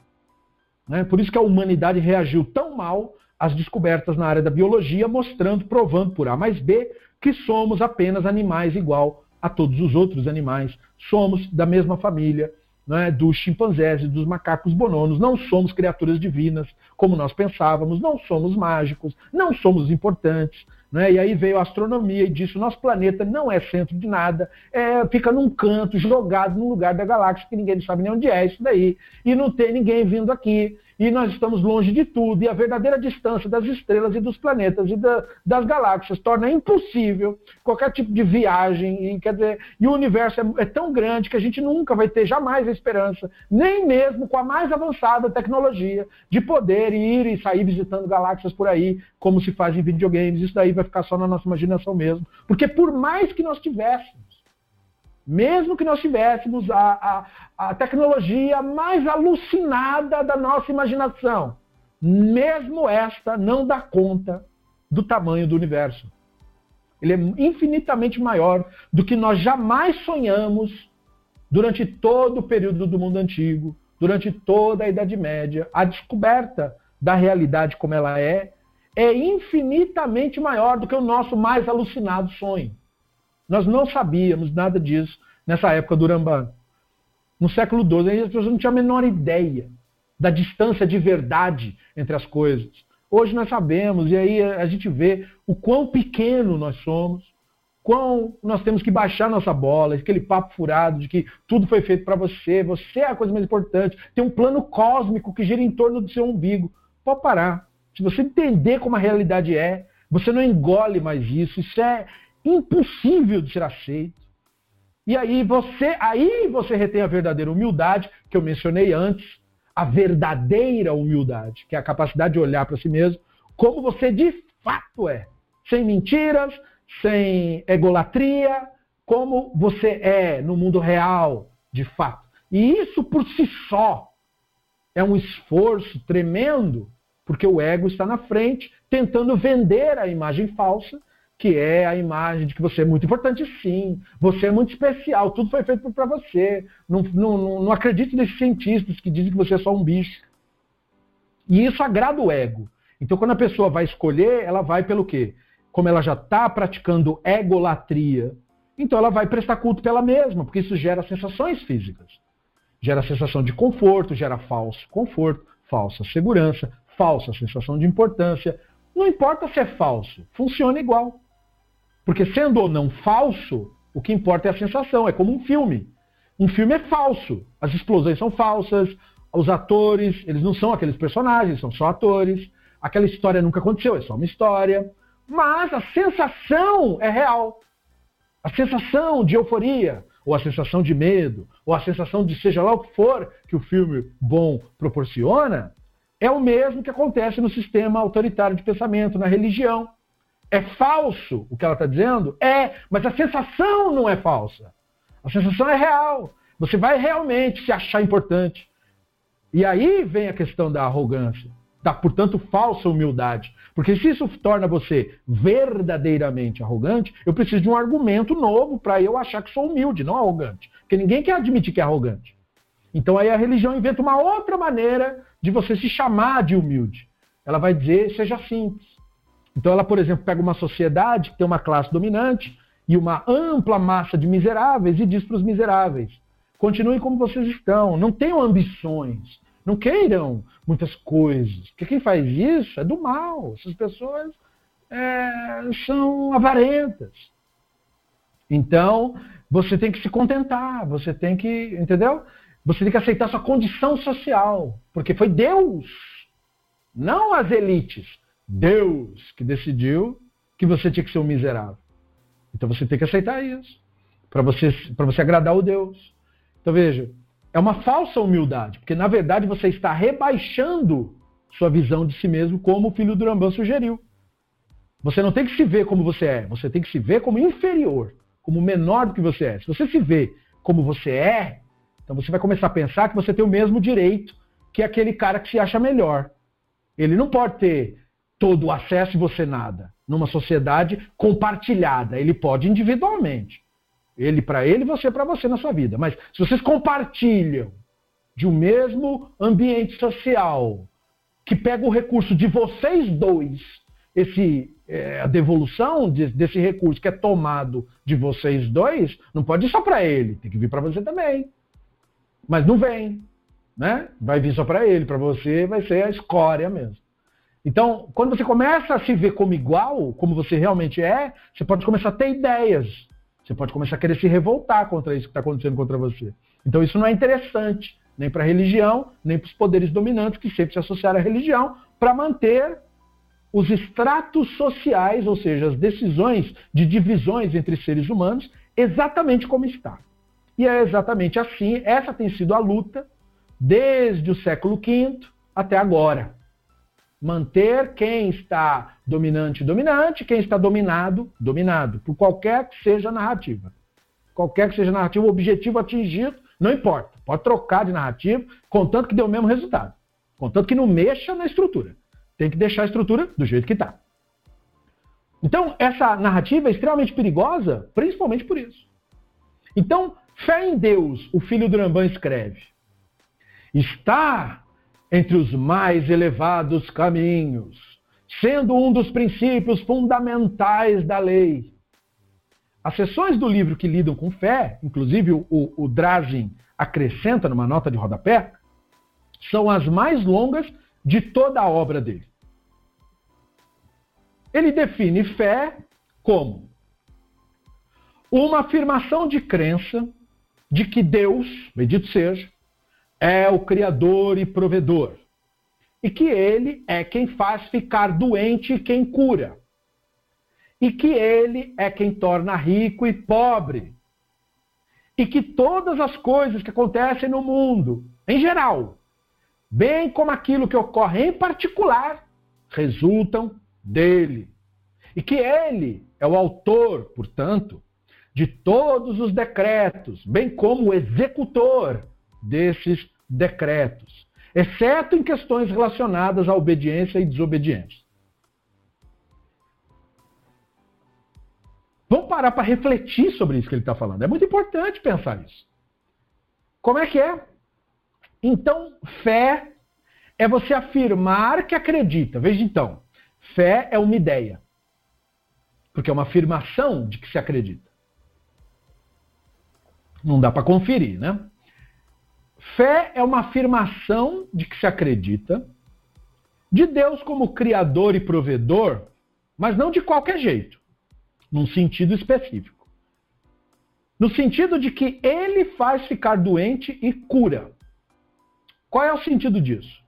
É? Por isso que a humanidade reagiu tão mal às descobertas na área da biologia, mostrando, provando por A mais B, que somos apenas animais igual a todos os outros animais. Somos da mesma família né, dos chimpanzés e dos macacos bononos. Não somos criaturas divinas, como nós pensávamos. Não somos mágicos. Não somos importantes. Né? E aí veio a astronomia e disse: nosso planeta não é centro de nada, é, fica num canto, jogado num lugar da galáxia que ninguém sabe nem onde é isso daí. E não tem ninguém vindo aqui e nós estamos longe de tudo, e a verdadeira distância das estrelas e dos planetas e da, das galáxias torna impossível qualquer tipo de viagem, e, quer dizer, e o universo é, é, tão grande que a gente nunca vai ter jamais a esperança, nem mesmo com a mais avançada tecnologia, de poder ir e sair visitando galáxias por aí, como se faz em videogames, isso daí vai ficar só na nossa imaginação mesmo, porque por mais que nós tivéssemos mesmo que nós tivéssemos a, a, a tecnologia mais alucinada da nossa imaginação, mesmo esta não dá conta do tamanho do universo. Ele é infinitamente maior do que nós jamais sonhamos durante todo o período do mundo antigo, durante toda a Idade Média. A descoberta da realidade como ela é é infinitamente maior do que o nosso mais alucinado sonho. Nós não sabíamos nada disso nessa época do Rambam. No século XII, as pessoas não tinham a menor ideia da distância de verdade entre as coisas. Hoje nós sabemos, e aí a gente vê o quão pequeno nós somos, quão nós temos que baixar nossa bola, aquele papo furado de que tudo foi feito para você, você é a coisa mais importante, tem um plano cósmico que gira em torno do seu umbigo. Pode parar. Se você entender como a realidade é, você não engole mais isso, isso é, impossível de ser aceito. E aí você, aí você retém a verdadeira humildade que eu mencionei antes, a verdadeira humildade, que é a capacidade de olhar para si mesmo como você de fato é, sem mentiras, sem egolatria, como você é no mundo real, de fato. E isso por si só é um esforço tremendo, porque o ego está na frente, tentando vender a imagem falsa que é a imagem de que você é muito importante sim, você é muito especial, tudo foi feito para você. Não, não, não nesses cientistas que dizem que você é só um bicho. E isso agrada o ego. Então, quando a pessoa vai escolher, ela vai pelo quê? Como ela já está praticando egolatria, então ela vai prestar culto pela mesma, porque isso gera sensações físicas. Gera sensação de conforto, gera falso conforto, falsa segurança, falsa sensação de importância. Não importa se é falso, funciona igual. Porque sendo ou não falso, o que importa é a sensação, é como um filme. Um filme é falso, as explosões são falsas, os atores, eles não são aqueles personagens, são só atores. Aquela história nunca aconteceu, é só uma história. Mas a sensação é real. A sensação de euforia, ou a sensação de medo, ou a sensação de seja lá o que for que o filme bom proporciona, é o mesmo que acontece no sistema autoritário de pensamento, na religião. É falso o que ela está dizendo? É, mas a sensação não é falsa. A sensação é real. Você vai realmente se achar importante. E aí vem a questão da arrogância, da, portanto, falsa humildade. Porque se isso torna você verdadeiramente arrogante, eu preciso de um argumento novo para eu achar que sou humilde, não arrogante. Porque ninguém quer admitir que é arrogante. Então aí a religião inventa uma outra maneira de você se chamar de humilde. Ela vai dizer, seja simples. Então ela, por exemplo, pega uma sociedade que tem uma classe dominante e uma ampla massa de miseráveis e diz para os miseráveis: Continuem como vocês estão. Não tenham ambições. Não queiram muitas coisas. Porque quem faz isso é do mal. Essas pessoas é, são avarentas. Então, você tem que se contentar. Você tem que, entendeu? Você tem que aceitar sua condição social. Porque foi Deus, não as elites. Deus que decidiu que você tinha que ser um miserável. Então você tem que aceitar isso. Para você, você agradar o Deus. Então veja, é uma falsa humildade, porque na verdade você está rebaixando sua visão de si mesmo, como o filho do Rambam sugeriu. Você não tem que se ver como você é, você tem que se ver como inferior, como menor do que você é. Se você se vê como você é, então você vai começar a pensar que você tem o mesmo direito que aquele cara que se acha melhor. Ele não pode ter todo o acesso e você nada. Numa sociedade compartilhada, ele pode individualmente. Ele para ele, você para você na sua vida. Mas se vocês compartilham de um mesmo ambiente social, que pega o recurso de vocês dois, esse, é, a devolução de, desse recurso que é tomado de vocês dois, não pode ir só para ele, tem que vir para você também. Mas não vem, né? Vai vir só para ele, para você vai ser a escória mesmo. Então, quando você começa a se ver como igual, como você realmente é, você pode começar a ter ideias você pode começar a querer se revoltar contra isso que está acontecendo contra você. Então isso não é interessante, nem para a religião, nem para os poderes dominantes que sempre se associaram à religião, para manter os estratos sociais, ou seja, as decisões de divisões entre seres humanos, exatamente como está. E é exatamente assim, essa tem sido a luta desde o século V até agora manter quem está dominante, dominante, quem está dominado, dominado, por qualquer que seja a narrativa. Qualquer que seja a narrativa, o objetivo atingido, não importa. Pode trocar de narrativa, contanto que dê o mesmo resultado. Contanto que não mexa na estrutura. Tem que deixar a estrutura do jeito que está. Então, essa narrativa é extremamente perigosa, principalmente por isso. Então, fé em Deus, o filho do Rambam escreve, está entre os mais elevados caminhos, sendo um dos princípios fundamentais da lei. As sessões do livro que lidam com fé, inclusive o, o acrescenta numa nota de rodapé, são as mais longas de toda a obra dele. Ele define fé como uma afirmação de crença de que Deus, bendito seja, é o Criador e provedor. E que ele é quem faz ficar doente quem cura. E que ele é quem torna rico e pobre. E que todas as coisas que acontecem no mundo, em geral, bem como aquilo que ocorre em particular, resultam dele. E que ele é o autor, portanto, de todos os decretos, bem como o executor desses decretos, exceto em questões relacionadas à obediência e desobediência. Vamos parar para refletir sobre isso que ele está falando. É muito importante pensar isso. Como é que é? Então, fé é você afirmar que acredita. Veja então, fé é uma ideia. Porque é uma afirmação de que se acredita. Não dá para conferir, né? Fé é uma afirmação de que se acredita de Deus como criador e provedor, mas não de qualquer jeito, num sentido específico. No sentido de que ele faz ficar doente e cura. Qual é o sentido disso?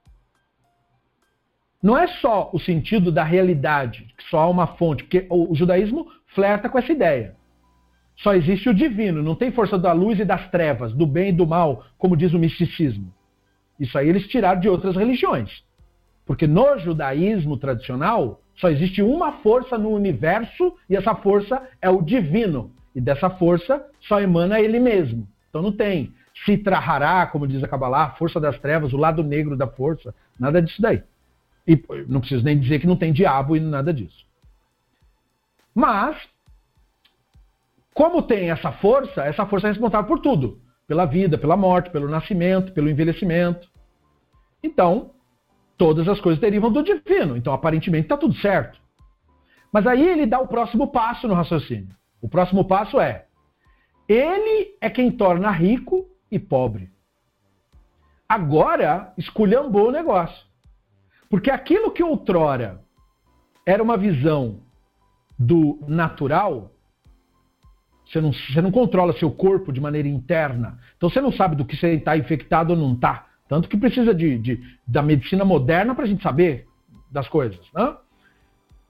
Não é só o sentido da realidade, que só há uma fonte, porque o judaísmo flerta com essa ideia. Só existe o divino, não tem força da luz e das trevas, do bem e do mal, como diz o misticismo. Isso aí eles tiraram de outras religiões. Porque no judaísmo tradicional, só existe uma força no universo e essa força é o divino. E dessa força só emana ele mesmo. Então não tem Sitra Hará, como diz a Kabbalah, força das trevas, o lado negro da força, nada disso daí. E não preciso nem dizer que não tem diabo e nada disso. Mas como tem essa força, essa força é responsável por tudo: pela vida, pela morte, pelo nascimento, pelo envelhecimento. Então, todas as coisas derivam do divino. Então, aparentemente, está tudo certo. Mas aí ele dá o próximo passo no raciocínio. O próximo passo é: ele é quem torna rico e pobre. Agora, esculhambou o negócio. Porque aquilo que outrora era uma visão do natural, você não, você não controla seu corpo de maneira interna. Então você não sabe do que você está infectado ou não está. Tanto que precisa de, de da medicina moderna para a gente saber das coisas. Né?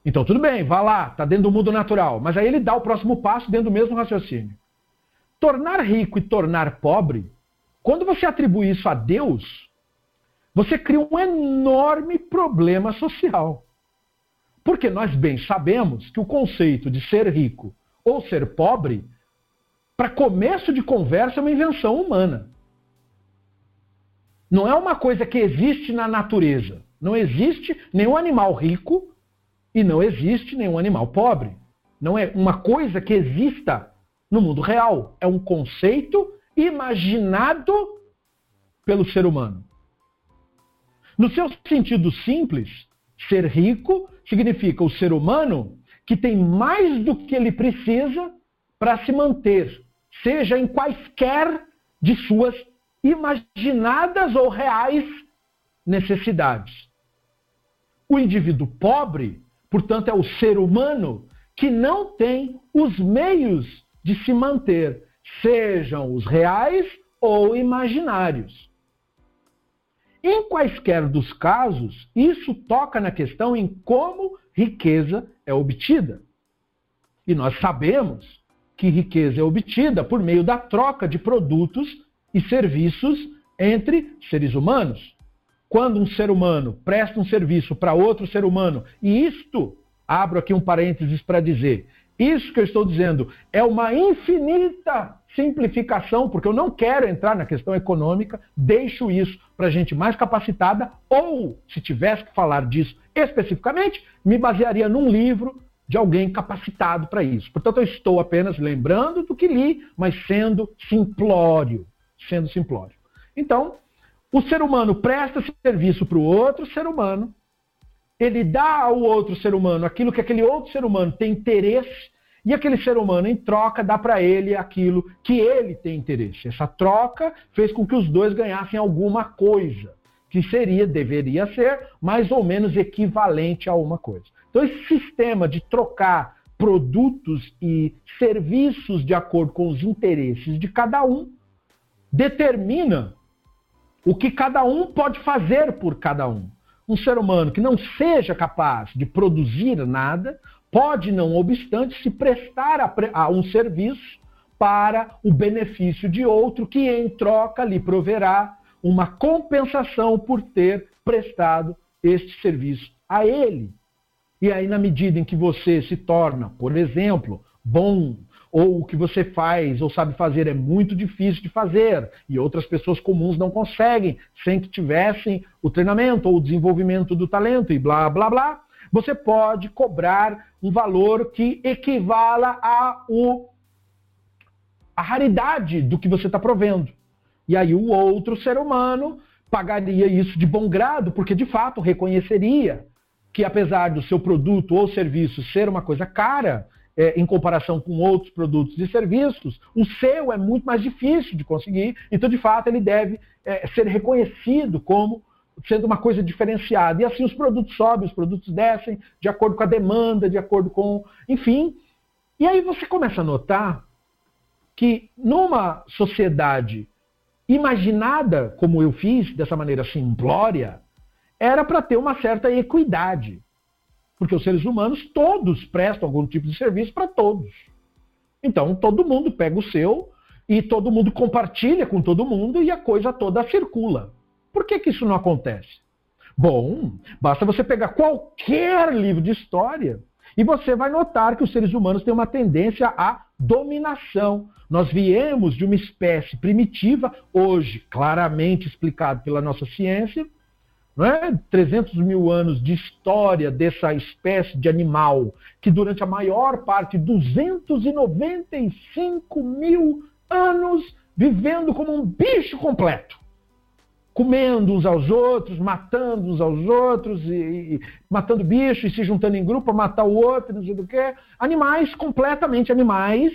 Então tudo bem, vá lá, está dentro do mundo natural. Mas aí ele dá o próximo passo dentro do mesmo raciocínio. Tornar rico e tornar pobre, quando você atribui isso a Deus, você cria um enorme problema social. Porque nós bem sabemos que o conceito de ser rico ou ser pobre, para começo de conversa, é uma invenção humana. Não é uma coisa que existe na natureza. Não existe nenhum animal rico e não existe nenhum animal pobre. Não é uma coisa que exista no mundo real. É um conceito imaginado pelo ser humano. No seu sentido simples, ser rico significa o ser humano que tem mais do que ele precisa para se manter, seja em quaisquer de suas imaginadas ou reais necessidades. O indivíduo pobre, portanto, é o ser humano que não tem os meios de se manter, sejam os reais ou imaginários. Em quaisquer dos casos, isso toca na questão em como riqueza é obtida. E nós sabemos que riqueza é obtida por meio da troca de produtos e serviços entre seres humanos. Quando um ser humano presta um serviço para outro ser humano, e isto, abro aqui um parênteses para dizer, isso que eu estou dizendo é uma infinita simplificação, porque eu não quero entrar na questão econômica, deixo isso para gente mais capacitada, ou, se tivesse que falar disso especificamente, me basearia num livro de alguém capacitado para isso. Portanto, eu estou apenas lembrando do que li, mas sendo simplório. Sendo simplório. Então, o ser humano presta serviço para o outro ser humano, ele dá ao outro ser humano aquilo que aquele outro ser humano tem interesse e aquele ser humano, em troca, dá para ele aquilo que ele tem interesse. Essa troca fez com que os dois ganhassem alguma coisa, que seria, deveria ser, mais ou menos equivalente a uma coisa. Então, esse sistema de trocar produtos e serviços de acordo com os interesses de cada um determina o que cada um pode fazer por cada um. Um ser humano que não seja capaz de produzir nada pode, não obstante, se prestar a, a um serviço para o benefício de outro que, em troca, lhe proverá uma compensação por ter prestado este serviço a ele. E aí, na medida em que você se torna, por exemplo, bom, ou o que você faz ou sabe fazer é muito difícil de fazer, e outras pessoas comuns não conseguem, sem que tivessem o treinamento ou o desenvolvimento do talento, e blá, blá, blá, você pode cobrar um valor que equivala a, o, a raridade do que você está provendo. E aí o outro ser humano pagaria isso de bom grado, porque de fato reconheceria que apesar do seu produto ou serviço ser uma coisa cara, é, em comparação com outros produtos e serviços, o seu é muito mais difícil de conseguir, então de fato ele deve é, ser reconhecido como sendo uma coisa diferenciada. E assim os produtos sobem, os produtos descem, de acordo com a demanda, de acordo com. Enfim. E aí você começa a notar que numa sociedade imaginada, como eu fiz, dessa maneira simplória, era para ter uma certa equidade. Porque os seres humanos todos prestam algum tipo de serviço para todos. Então todo mundo pega o seu e todo mundo compartilha com todo mundo e a coisa toda circula. Por que, que isso não acontece? Bom, basta você pegar qualquer livro de história e você vai notar que os seres humanos têm uma tendência à dominação. Nós viemos de uma espécie primitiva, hoje claramente explicado pela nossa ciência, não é? 300 mil anos de história dessa espécie de animal, que durante a maior parte, 295 mil anos, vivendo como um bicho completo. Comendo uns aos outros, matando uns aos outros, e, e matando bichos e se juntando em grupo para matar o outro, não sei do que. Animais, completamente animais,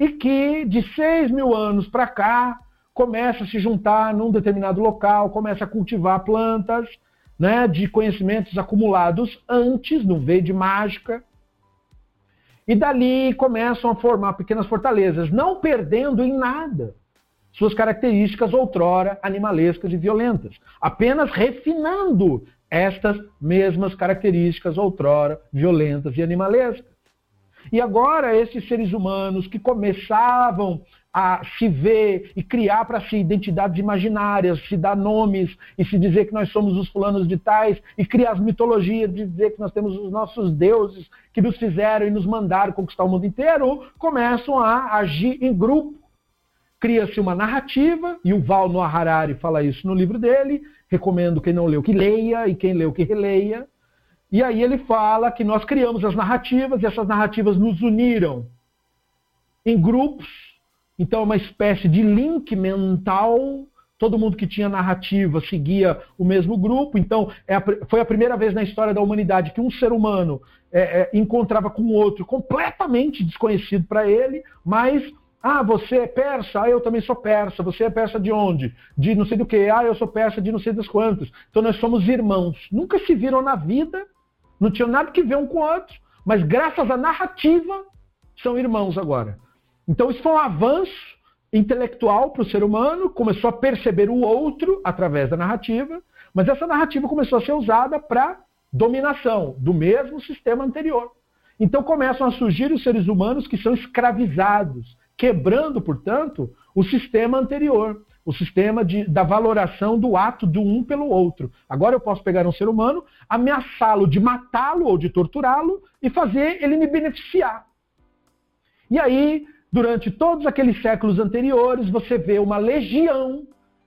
e que de 6 mil anos para cá começa a se juntar num determinado local, começa a cultivar plantas né, de conhecimentos acumulados antes, não veio de mágica. E dali começam a formar pequenas fortalezas, não perdendo em nada suas características outrora animalescas e violentas, apenas refinando estas mesmas características outrora violentas e animalescas. E agora esses seres humanos que começavam a se ver e criar para si identidades imaginárias, se dar nomes e se dizer que nós somos os fulanos de tais e criar as mitologias de dizer que nós temos os nossos deuses que nos fizeram e nos mandaram conquistar o mundo inteiro, começam a agir em grupo. Cria-se uma narrativa, e o Val Noah Harari fala isso no livro dele, recomendo quem não leu que leia e quem leu que releia. E aí ele fala que nós criamos as narrativas e essas narrativas nos uniram em grupos então, é uma espécie de link mental. Todo mundo que tinha narrativa seguia o mesmo grupo. Então, é a, foi a primeira vez na história da humanidade que um ser humano é, é, encontrava com outro completamente desconhecido para ele, mas ah, você é persa? Ah, eu também sou persa. Você é persa de onde? De não sei do que. Ah, eu sou persa de não sei das quantas. Então nós somos irmãos. Nunca se viram na vida, não tinham nada que ver um com o outro, mas graças à narrativa são irmãos agora. Então, isso foi um avanço intelectual para o ser humano, começou a perceber o outro através da narrativa, mas essa narrativa começou a ser usada para dominação do mesmo sistema anterior. Então começam a surgir os seres humanos que são escravizados, quebrando, portanto, o sistema anterior, o sistema de, da valoração do ato do um pelo outro. Agora eu posso pegar um ser humano, ameaçá-lo de matá-lo ou de torturá-lo e fazer ele me beneficiar. E aí durante todos aqueles séculos anteriores, você vê uma legião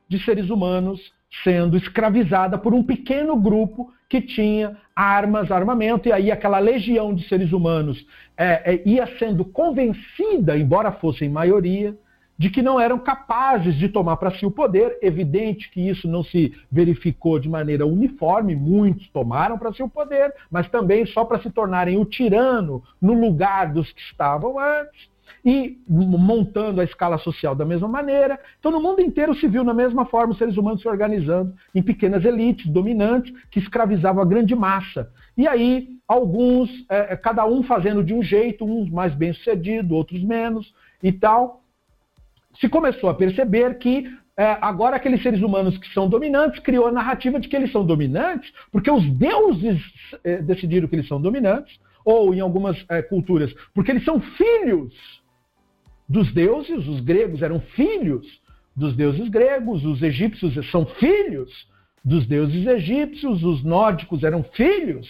de seres humanos sendo escravizada por um pequeno grupo que tinha armas, armamento, e aí aquela legião de seres humanos é, é, ia sendo convencida, embora fossem maioria, de que não eram capazes de tomar para si o poder. Evidente que isso não se verificou de maneira uniforme, muitos tomaram para si o poder, mas também só para se tornarem o tirano no lugar dos que estavam antes e montando a escala social da mesma maneira. Então, no mundo inteiro se viu na mesma forma os seres humanos se organizando em pequenas elites dominantes que escravizavam a grande massa. E aí, alguns, é, é cada um fazendo de um jeito, uns mais bem-sucedido, outros menos e tal. Se começou a perceber que é, agora aqueles seres humanos que são dominantes criou a narrativa de que eles são dominantes porque os deuses é, decidiram que eles são dominantes, ou em algumas é, culturas, porque eles são filhos dos deuses, os gregos eram filhos dos deuses gregos, os egípcios são filhos dos deuses egípcios, os nórdicos eram filhos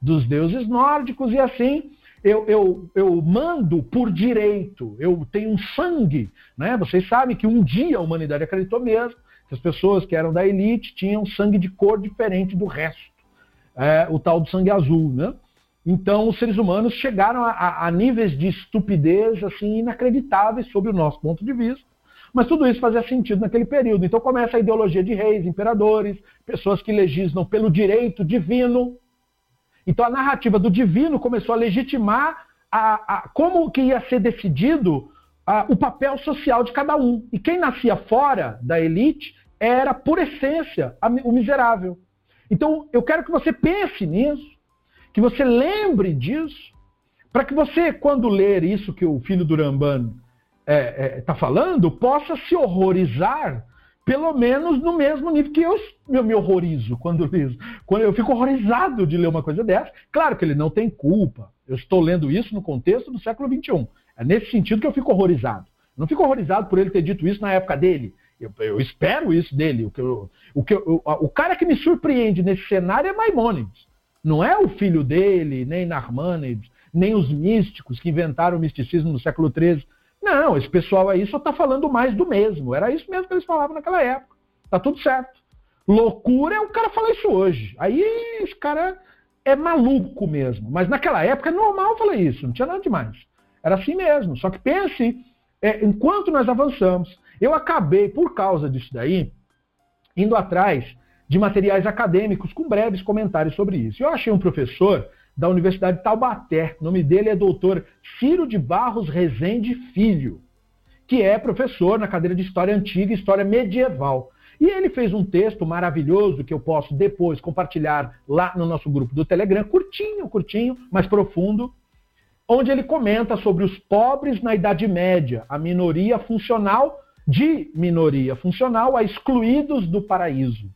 dos deuses nórdicos, e assim eu, eu, eu mando por direito, eu tenho um sangue. Né? Vocês sabem que um dia a humanidade acreditou mesmo que as pessoas que eram da elite tinham sangue de cor diferente do resto. é, o tal do sangue azul, né? Então, os seres humanos chegaram a, a, níveis de estupidez assim inacreditáveis sob o nosso ponto de vista. Mas tudo isso fazia sentido naquele período. Então começa a ideologia de reis, imperadores, pessoas que legislam pelo direito divino. Então a narrativa do divino começou a legitimar a, como que ia ser decidido o papel social de cada um. E quem nascia fora da elite era, por essência, o miserável. Então eu quero que você pense nisso, que você lembre disso, para que você, quando ler isso que o filho do Rambano está é, é, tá falando, possa se horrorizar, pelo menos no mesmo nível que eu, eu me horrorizo quando leio. Quando eu fico horrorizado de ler uma coisa dessa. Claro que ele não tem culpa. Eu estou lendo isso no contexto do século XXI. É nesse sentido que eu fico horrorizado. não fico horrorizado por ele ter dito isso na época dele. Eu, eu espero isso dele. O, que eu, o, que eu, o cara que me surpreende nesse cenário é Maimônides. Não é o filho dele, nem Narmânides, nem os místicos que inventaram o misticismo no século XIII. Não, esse pessoal aí só está falando mais do mesmo. Era isso mesmo que eles falavam naquela época. Tá tudo certo. Loucura é o cara falar isso hoje. Aí esse cara é maluco mesmo. Mas naquela época é normal falar isso, não tinha nada demais. Era assim mesmo. Só que pense, é, enquanto nós avançamos, eu acabei, por causa disso daí, indo atrás de materiais acadêmicos com breves comentários sobre isso. Eu achei um professor da Universidade de Taubaté. O nome dele é doutor Ciro de Barros Rezende Filho, que é professor na cadeira de História Antiga e História Medieval. E ele fez um texto maravilhoso que eu posso depois compartilhar lá no nosso grupo do Telegram, curtinho, curtinho, mas profundo, onde ele comenta sobre os pobres na Idade Média, a minoria funcional de minoria funcional a excluídos do paraíso.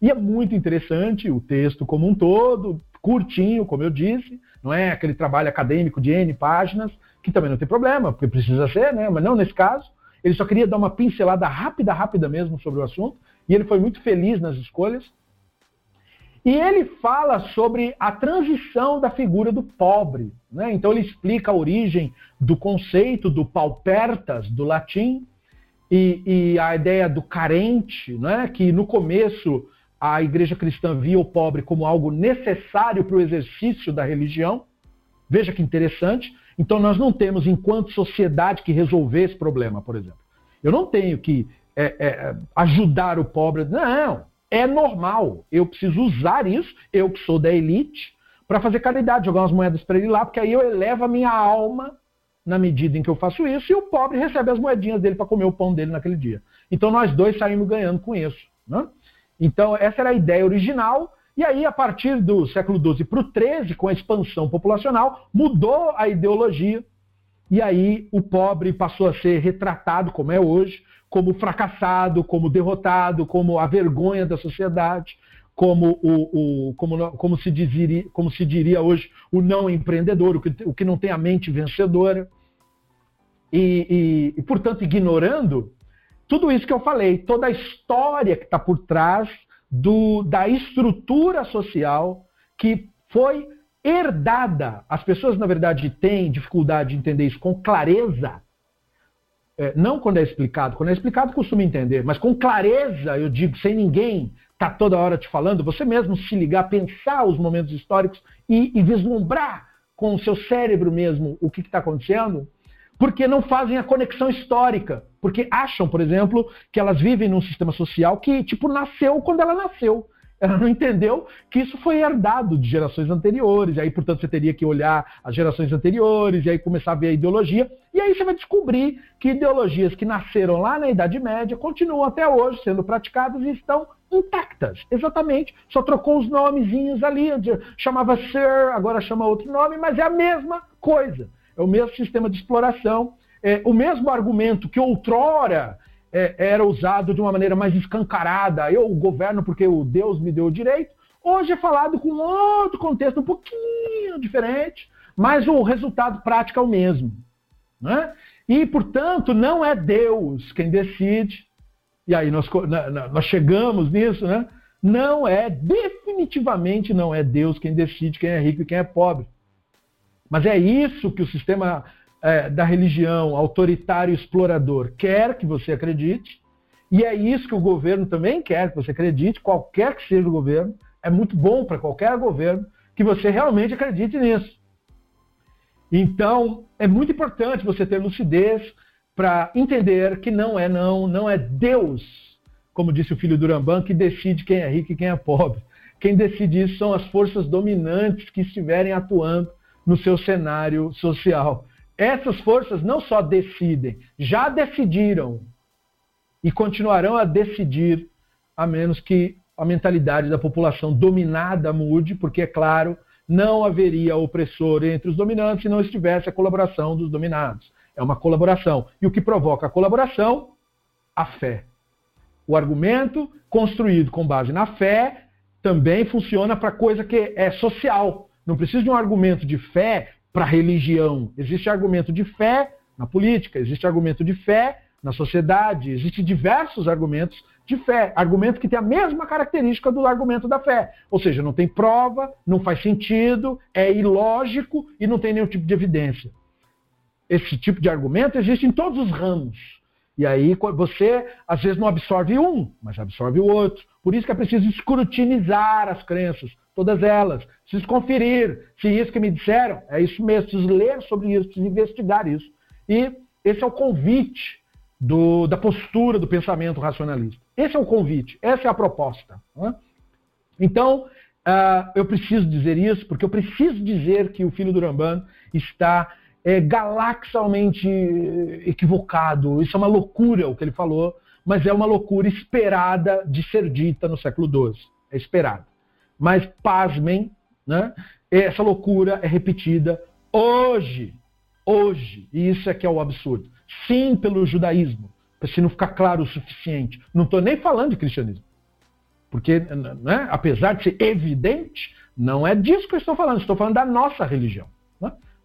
E é muito interessante o texto como um todo, curtinho, como eu disse, não é aquele trabalho acadêmico de N páginas, que também não tem problema, porque precisa ser, né? mas não nesse caso. Ele só queria dar uma pincelada rápida, rápida mesmo sobre o assunto, e ele foi muito feliz nas escolhas. E ele fala sobre a transição da figura do pobre. Né? Então ele explica a origem do conceito do paupertas, do latim, e, e a ideia do carente, né? que no começo a igreja cristã via o pobre como algo necessário para o exercício da religião. Veja que interessante. Então, nós não temos, enquanto sociedade, que resolver esse problema, por exemplo. Eu não tenho que é, é, ajudar o pobre. Não, é normal. Eu preciso usar isso, eu que sou da elite, para fazer caridade, jogar umas moedas para ele lá, porque aí eu elevo a minha alma na medida em que eu faço isso, e o pobre recebe as moedinhas dele para comer o pão dele naquele dia. Então, nós dois saímos ganhando com isso. Né? Então, essa era a ideia original. E aí, a partir do século XII para o XIII, com a expansão populacional, mudou a ideologia. E aí, o pobre passou a ser retratado, como é hoje, como fracassado, como derrotado, como a vergonha da sociedade, como, o, o como, como, se, diziria, como se diria hoje, o não empreendedor, o que, o que não tem a mente vencedora. E, e, e, portanto, ignorando tudo isso que eu falei, toda a história que está por trás do, da estrutura social que foi herdada. As pessoas, na verdade, têm dificuldade de entender isso com clareza. É, não quando é explicado. Quando é explicado, costuma entender. Mas com clareza, eu digo, sem ninguém estar tá toda hora te falando, você mesmo se ligar, pensar os momentos históricos e, e vislumbrar com o seu cérebro mesmo o que está acontecendo, porque não fazem a conexão histórica. Porque acham, por exemplo, que elas vivem num sistema social que, tipo, nasceu quando ela nasceu. Ela não entendeu que isso foi herdado de gerações anteriores. E aí, portanto, você teria que olhar as gerações anteriores e aí começar a ver a ideologia. E aí você vai descobrir que ideologias que nasceram lá na Idade Média continuam até hoje sendo praticadas e estão intactas. Exatamente. Só trocou os nomezinhos ali. Chamava Sir, agora chama outro nome, mas é a mesma coisa é o mesmo sistema de exploração, é o mesmo argumento que outrora é, era usado de uma maneira mais escancarada, eu governo porque o Deus me deu o direito, hoje é falado com outro contexto um pouquinho diferente, mas o resultado prático é o mesmo. Né? E, portanto, não é Deus quem decide, e aí nós, nós chegamos nisso, né? Não é, definitivamente não é Deus quem decide quem é rico e quem é pobre. Mas é isso que o sistema é, da religião autoritário explorador quer que você acredite, e é isso que o governo também quer que você acredite, qualquer que seja o governo, É muito bom para qualquer governo que você realmente acredite nisso. Então, é muito importante você ter lucidez para entender que não é não, não é Deus, como disse o filho do que decide quem é rico e quem é pobre. Quem decide isso são as forças dominantes que estiverem atuando no seu cenário social. Essas forças não só decidem, já decidiram e continuarão a decidir, a menos que a mentalidade da população dominada mude, porque, é claro, não haveria opressor entre os dominantes se não estivesse a colaboração dos dominados. É uma colaboração. E o que provoca a colaboração? A fé. O argumento construído com base na fé também funciona para coisa que é social. Não precisa de um argumento de fé para religião. Existe argumento de fé na política, existe argumento de fé na sociedade, existem diversos argumentos de fé, argumento que tem a mesma característica do argumento da fé. Ou seja, não tem prova, não faz sentido, é ilógico e não tem nenhum tipo de evidência. Esse tipo de argumento existe em todos os ramos. E aí você, às vezes, não absorve um, mas absorve o outro. Por isso que é preciso escrutinizar as crenças, todas elas. Preciso conferir se isso que me disseram é isso mesmo. Preciso ler sobre isso, preciso investigar isso. E esse é o convite do, da postura do pensamento racionalista. Esse é o convite, essa é a proposta. Né? Então, uh, eu preciso dizer isso, porque eu preciso dizer que o filho do Ramban está é, galaxalmente equivocado. Isso é uma loucura o que ele falou, mas é uma loucura esperada de ser dita no século XII. É esperada. Mas, pasmem, né? essa loucura é repetida hoje. Hoje. E isso é que é o absurdo. Sim, pelo judaísmo. Se não ficar claro o suficiente. Não estou nem falando de cristianismo. Porque, né, apesar de ser evidente, não é disso que eu estou falando. Estou falando da nossa religião.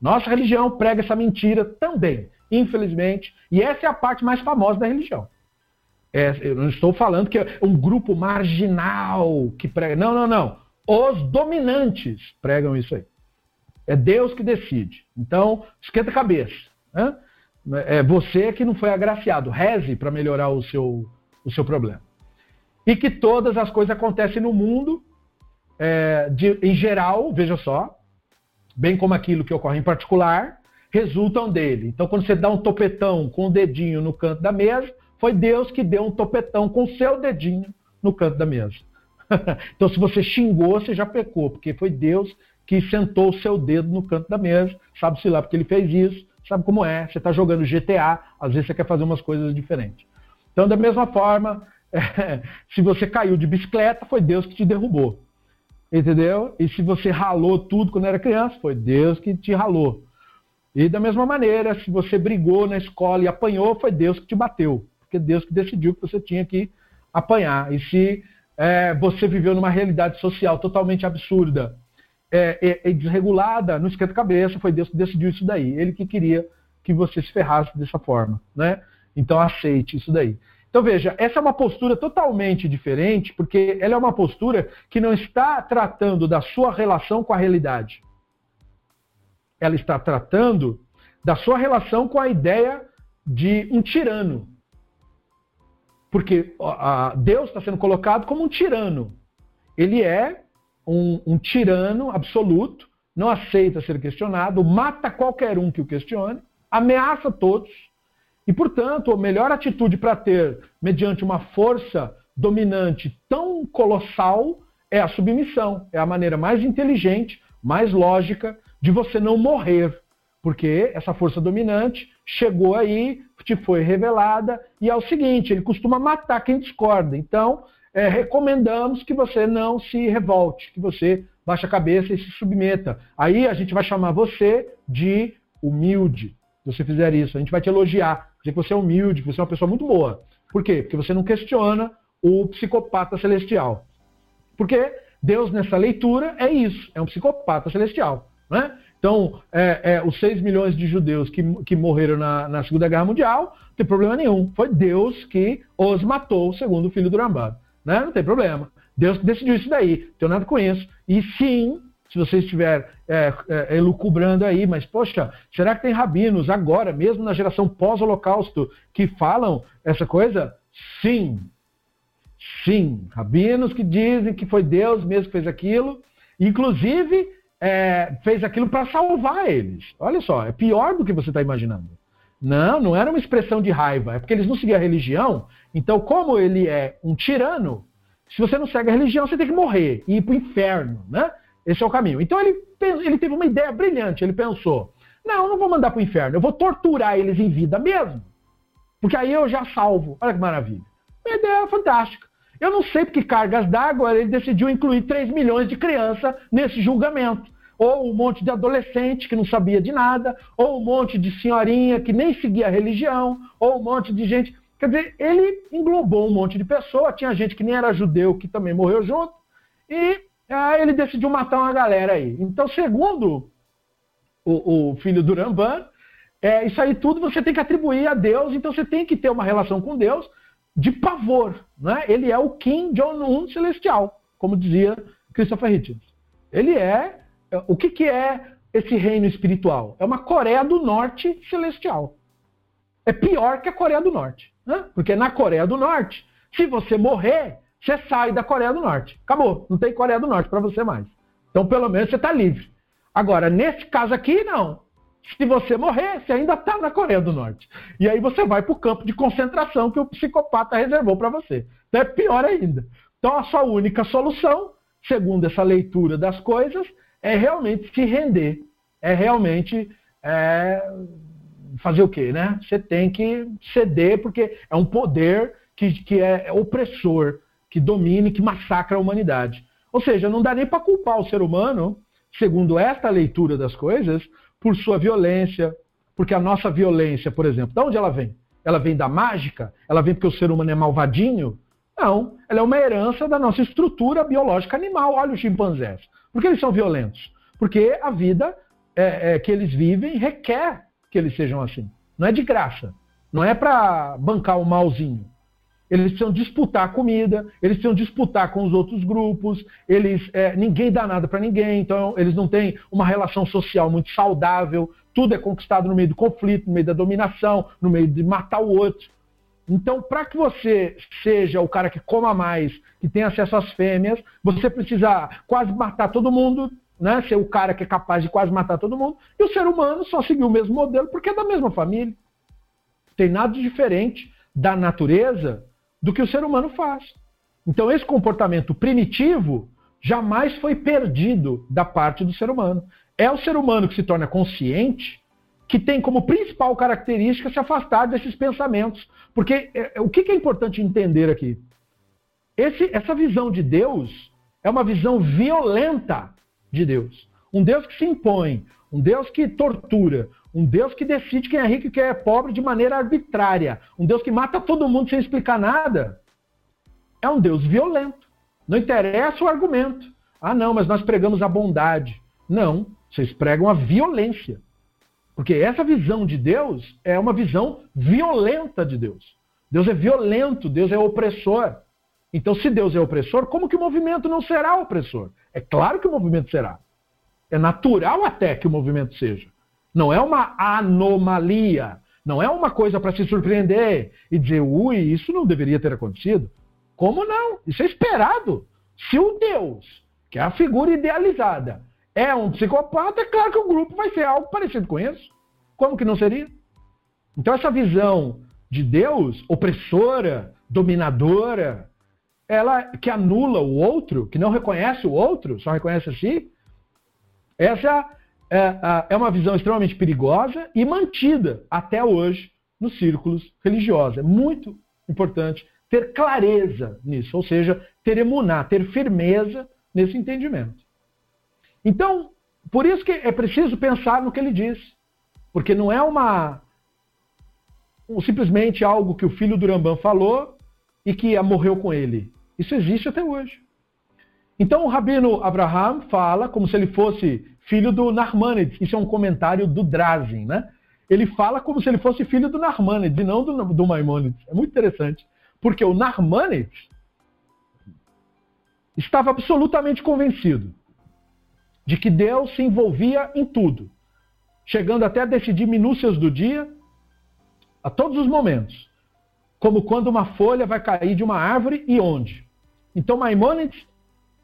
Nossa religião prega essa mentira também, infelizmente, e essa é a parte mais famosa da religião. É, eu não estou falando que é um grupo marginal que prega. Não, não, não. Os dominantes pregam isso aí. É Deus que decide. Então, esquenta a cabeça. Né? É você que não foi agraciado. Reze para melhorar o seu, o seu problema. E que todas as coisas acontecem no mundo, é, de, em geral, veja só, bem como aquilo que ocorre em particular, resultam dele. Então, quando você dá um topetão com o dedinho no canto da mesa, foi Deus que deu um topetão com o seu dedinho no canto da mesa. (laughs) então, se você xingou, você já pecou, porque foi Deus que sentou o seu dedo no canto da mesa, sabe-se lá porque ele fez isso, sabe como é, você está jogando GTA, às vezes você quer fazer umas coisas diferentes. Então, da mesma forma, (laughs) se você caiu de bicicleta, foi Deus que te derrubou. Entendeu? E se você ralou tudo quando era criança, foi Deus que te ralou. E da mesma maneira, se você brigou na escola e apanhou, foi Deus que te bateu. Porque Deus que decidiu que você tinha que apanhar. E se é, você viveu numa realidade social totalmente absurda é, é, desregulada, não esquenta a cabeça, foi Deus que decidiu isso daí. Ele que queria que você se ferrasse dessa forma. Né? Então aceite isso daí. Então veja, essa é uma postura totalmente diferente, porque ela é uma postura que não está tratando da sua relação com a realidade. Ela está tratando da sua relação com a ideia de um tirano. Porque Deus está sendo colocado como um tirano. Ele é um, um tirano absoluto, não aceita ser questionado, mata qualquer um que o questione, ameaça todos e, portanto, a melhor atitude para ter, mediante uma força dominante tão colossal, é a submissão. É a maneira mais inteligente, mais lógica de você não morrer. Porque essa força dominante chegou aí, te foi revelada, e é o seguinte: ele costuma matar quem discorda. Então, é, recomendamos que você não se revolte, que você baixe a cabeça e se submeta. Aí a gente vai chamar você de humilde. Se você fizer isso, a gente vai te elogiar dizer que você é humilde, que você é uma pessoa muito boa. Por quê? Porque você não questiona o psicopata celestial. Porque Deus, nessa leitura, é isso, é um psicopata celestial. Né? Então, é, é, os 6 milhões de judeus que, que morreram na, na, Segunda Guerra Mundial, não tem problema nenhum. Foi Deus que os matou, segundo o filho do Rambam. Né? Não tem problema. Deus decidiu isso daí, tem nada com isso. E sim, se você estiver é, é, elucubrando aí, mas poxa, será que tem rabinos agora, mesmo na geração pós-holocausto, que falam essa coisa? Sim. Sim, rabinos que dizem que foi Deus mesmo que fez aquilo, inclusive é, fez aquilo para salvar eles. Olha só, é pior do que você está imaginando. Não, não era uma expressão de raiva, é porque eles não seguiam a religião. Então, como ele é um tirano, se você não segue a religião, você tem que morrer e ir para o inferno, né? Esse é o caminho. Então ele, ele teve uma ideia brilhante. Ele pensou: não, eu não vou mandar para o inferno, eu vou torturar eles em vida mesmo. Porque aí eu já salvo. Olha que maravilha. Uma ideia fantástica. Eu não sei porque cargas d'água ele decidiu incluir 3 milhões de crianças nesse julgamento. Ou um monte de adolescente que não sabia de nada, ou um monte de senhorinha que nem seguia a religião, ou um monte de gente. Quer dizer, ele englobou um monte de pessoa, tinha gente que nem era judeu que também morreu junto, e aí ele decidiu matar uma galera aí. Então, segundo o, o filho do Ramban, é, isso aí tudo você tem que atribuir a Deus, então você tem que ter uma relação com Deus de pavor. Né? Ele é o Kim Jong-un celestial, como dizia Christopher Hitchens. Ele é. O que, que é esse reino espiritual? É uma Coreia do Norte celestial. É pior que a Coreia do Norte. Né? Porque na Coreia do Norte, se você morrer, você sai da Coreia do Norte. Acabou. Não tem Coreia do Norte para você mais. Então, pelo menos, você está livre. Agora, nesse caso aqui, não. Se você morrer, você ainda está na Coreia do Norte. E aí você vai para o campo de concentração que o psicopata reservou para você. Então é pior ainda. Então a sua única solução, segundo essa leitura das coisas, é realmente se render. É realmente é, fazer o quê? Né? Você tem que ceder, porque é um poder que, que é opressor, que domina e que massacra a humanidade. Ou seja, não dá nem para culpar o ser humano, segundo esta leitura das coisas, por sua violência, porque a nossa violência, por exemplo, de onde ela vem? Ela vem da mágica? Ela vem porque o ser humano é malvadinho? Não, ela é uma herança da nossa estrutura biológica animal. Olha os chimpanzés. Por que eles são violentos? Porque a vida é, é, que eles vivem requer que eles sejam assim. Não é de graça. Não é para bancar o malzinho. Eles precisam disputar comida, eles precisam disputar com os outros grupos, eles é, ninguém dá nada para ninguém, então eles não têm uma relação social muito saudável, tudo é conquistado no meio do conflito, no meio da dominação, no meio de matar o outro. Então, para que você seja o cara que coma mais, que tenha acesso às fêmeas, você precisa quase matar todo mundo, né? ser o cara que é capaz de quase matar todo mundo, e o ser humano só seguir o mesmo modelo porque é da mesma família. Tem nada de diferente da natureza do que o ser humano faz. Então, esse comportamento primitivo jamais foi perdido da parte do ser humano. É o ser humano que se torna consciente que tem como principal característica se afastar desses pensamentos. Porque é, é, o que é importante entender aqui? Esse, essa visão de Deus é uma visão violenta de Deus. Um Deus que se impõe, um Deus que tortura, um Deus que decide quem é rico e quem é pobre de maneira arbitrária. Um Deus que mata todo mundo sem explicar nada. É um Deus violento. Não interessa o argumento. Ah, não, mas nós pregamos a bondade. Não, vocês pregam a violência. Porque essa visão de Deus é uma visão violenta de Deus. Deus é violento, Deus é opressor. Então, se Deus é opressor, como que o movimento não será opressor? É claro que o movimento será. É natural até que o movimento seja. Não é uma anomalia. Não é uma coisa para se surpreender e dizer, ui, isso não deveria ter acontecido. Como não? Isso é esperado. Se o Deus, que é a figura idealizada, é um psicopata, é claro que o grupo vai ser algo parecido com isso. Como que não seria? Então, essa visão de Deus, opressora, dominadora, ela que anula o outro, que não reconhece o outro, só reconhece a si, essa é, é uma visão extremamente perigosa e mantida até hoje nos círculos religiosos. É muito importante ter clareza nisso, ou seja, ter emuná, ter firmeza nesse entendimento. Então, por isso que é preciso pensar no que ele diz, porque não é uma um, simplesmente algo que o filho do Rambam falou e que morreu com ele. Isso existe até hoje. Então o Rabino Abraham fala como se ele fosse filho do Narmanides. Isso é um comentário do Drazin, né? Ele fala como se ele fosse filho do Narmanides e não do, do Maimonides. É muito interessante. Porque o Narmanides estava absolutamente convencido de que Deus se envolvia em tudo, chegando até a decidir minúcias do dia a todos os momentos. como quando uma folha vai cair de uma árvore e onde. Então Maimonides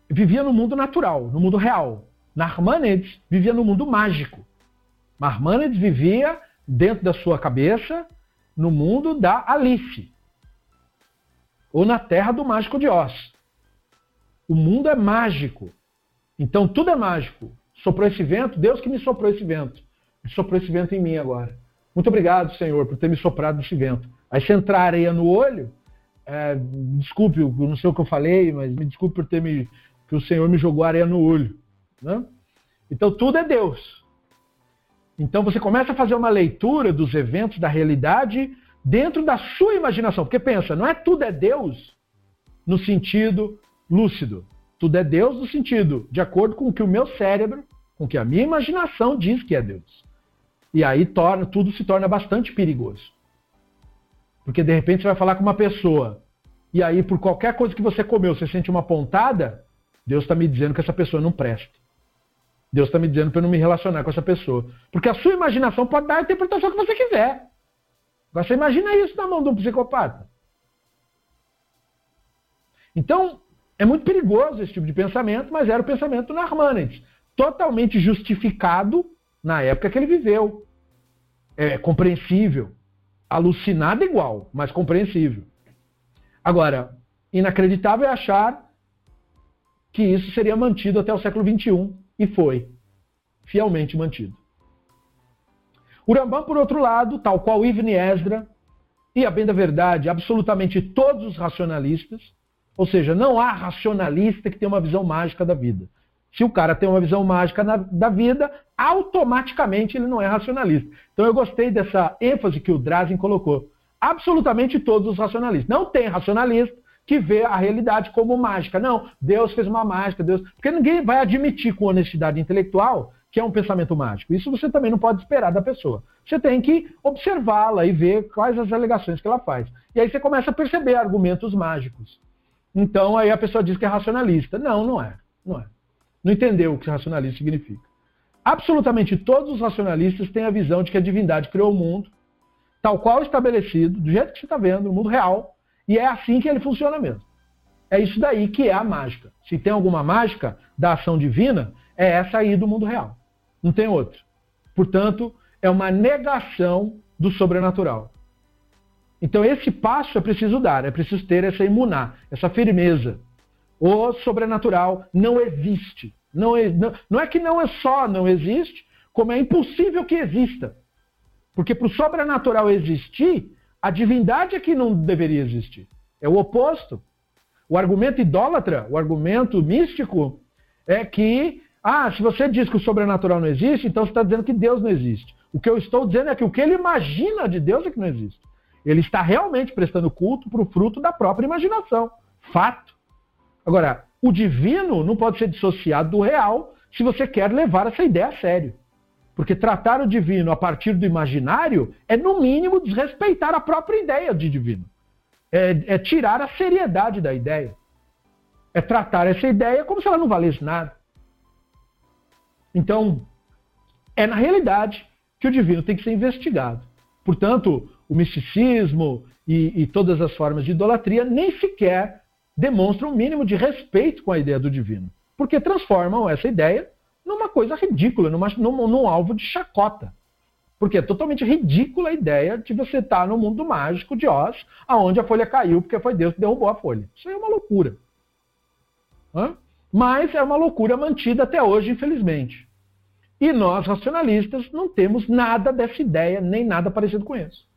vivia no mundo natural, no mundo real. Narmanides vivia no mundo mágico. Narmanides vivia dentro da sua cabeça no mundo da Alice. Ou na terra do mágico de Oz. O mundo é mágico. Então tudo é mágico. Soprou esse vento, Deus que me soprou esse vento. Me soprou esse vento em mim agora. Muito obrigado, Senhor, por ter me soprado esse vento. Aí se entrar areia no olho, é, desculpe, eu não sei o que eu falei, mas me desculpe por ter me, que o Senhor me jogou areia no olho. Né? Então tudo é Deus. Então você começa a fazer uma leitura dos eventos da realidade dentro da sua imaginação. Porque pensa, não é tudo é Deus no sentido lúcido. Tudo é Deus no sentido de acordo com o que o meu cérebro, com o que a minha imaginação diz que é Deus. E aí torna, tudo se torna bastante perigoso. Porque de repente você vai falar com uma pessoa, e aí por qualquer coisa que você comeu, você sente uma pontada, Deus está me dizendo que essa pessoa não presta. Deus está me dizendo para eu não me relacionar com essa pessoa. Porque a sua imaginação pode dar a interpretação que você quiser. Você imagina isso na mão de um psicopata. Então, é muito perigoso esse tipo de pensamento, mas era o pensamento do Narmanides. Totalmente justificado na época que ele viveu. É compreensível. Alucinado igual, mas compreensível. Agora, inacreditável é achar que isso seria mantido até o século XXI. E foi. Fielmente mantido. O por outro lado, tal qual Ibn Esdra, e a bem da verdade, absolutamente todos os racionalistas, ou seja, não há racionalista que tenha uma visão mágica da vida. Se o cara tem uma visão mágica na, da vida, automaticamente ele não é racionalista. Então eu gostei dessa ênfase que o Drazen colocou. Absolutamente todos os racionalistas. Não tem racionalista que vê a realidade como mágica. Não, Deus fez uma mágica, Deus. Porque ninguém vai admitir com honestidade intelectual que é um pensamento mágico. Isso você também não pode esperar da pessoa. Você tem que observá-la e ver quais as alegações que ela faz. E aí você começa a perceber argumentos mágicos. Então aí a pessoa diz que é racionalista. Não, não é. Não é. Não entendeu o que racionalista significa. Absolutamente todos os racionalistas têm a visão de que a divindade criou o mundo, tal qual estabelecido, do jeito que você está vendo, no mundo real, e é assim que ele funciona mesmo. É isso daí que é a mágica. Se tem alguma mágica da ação divina, é essa aí do mundo real. Não tem outra. Portanto, é uma negação do sobrenatural. Então, esse passo é preciso dar, é preciso ter essa imunar, essa firmeza. O sobrenatural não existe. Não não, não é que não é só não existe, como é impossível que exista. Porque para o sobrenatural existir, a divindade é que não deveria existir. É o oposto. O argumento idólatra, o argumento místico, é que, ah, se você diz que o sobrenatural não existe, então você está dizendo que Deus não existe. O que eu estou dizendo é que o que ele imagina de Deus é que não existe. Ele está realmente prestando culto para o fruto da própria imaginação. Fato. Agora, o divino não pode ser dissociado do real se você quer levar essa ideia a sério. Porque tratar o divino a partir do imaginário é, no mínimo, desrespeitar a própria ideia de divino. É, é tirar a seriedade da ideia. É tratar essa ideia como se ela não valesse nada. Então, é na realidade que o divino tem que ser investigado. Portanto, o misticismo e, e todas as formas de idolatria nem sequer demonstram o um mínimo de respeito com a ideia do divino. Porque transformam essa ideia numa coisa ridícula, numa, num, num alvo de chacota. Porque é totalmente ridícula a ideia de você estar no mundo mágico de Oz, aonde a folha caiu porque foi Deus que derrubou a folha. Isso aí é uma loucura. Hã? Mas é uma loucura mantida até hoje, infelizmente. E nós, racionalistas, não temos nada dessa ideia, nem nada parecido com isso.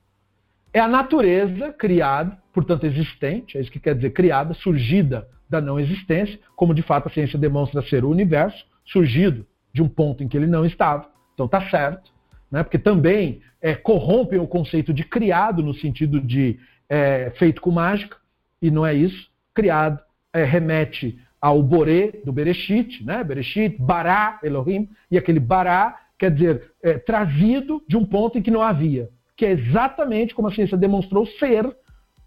É a natureza criada, portanto existente, é isso que quer dizer criada, surgida da não existência, como de fato a ciência demonstra ser o universo, surgido de um ponto em que ele não estava. Então está certo, né? porque também é, corrompem o conceito de criado no sentido de é, feito com mágica, e não é isso. Criado é, remete ao Boré do Bereshit, né? Bereshit, Bará, Elohim, e aquele Bará quer dizer é, trazido de um ponto em que não havia, que é exatamente como a ciência demonstrou ser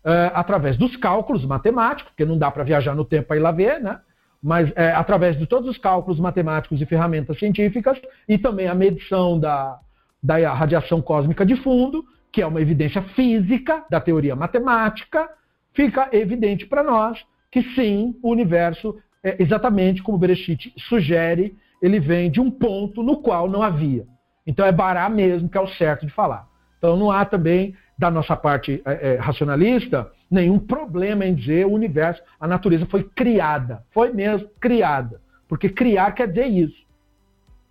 é, através dos cálculos matemáticos, porque não dá para viajar no tempo para ir lá ver, né? Mas é, através de todos os cálculos matemáticos e ferramentas científicas e também a medição da, da radiação cósmica de fundo, que é uma evidência física da teoria matemática, fica evidente para nós que sim, o universo, é exatamente como Bereshit sugere, ele vem de um ponto no qual não havia. Então é Bará mesmo que é o certo de falar. Então não há também, da nossa parte é, é, racionalista, nenhum problema em dizer o universo, a natureza foi criada. Foi mesmo criada. Porque criar quer dizer isso.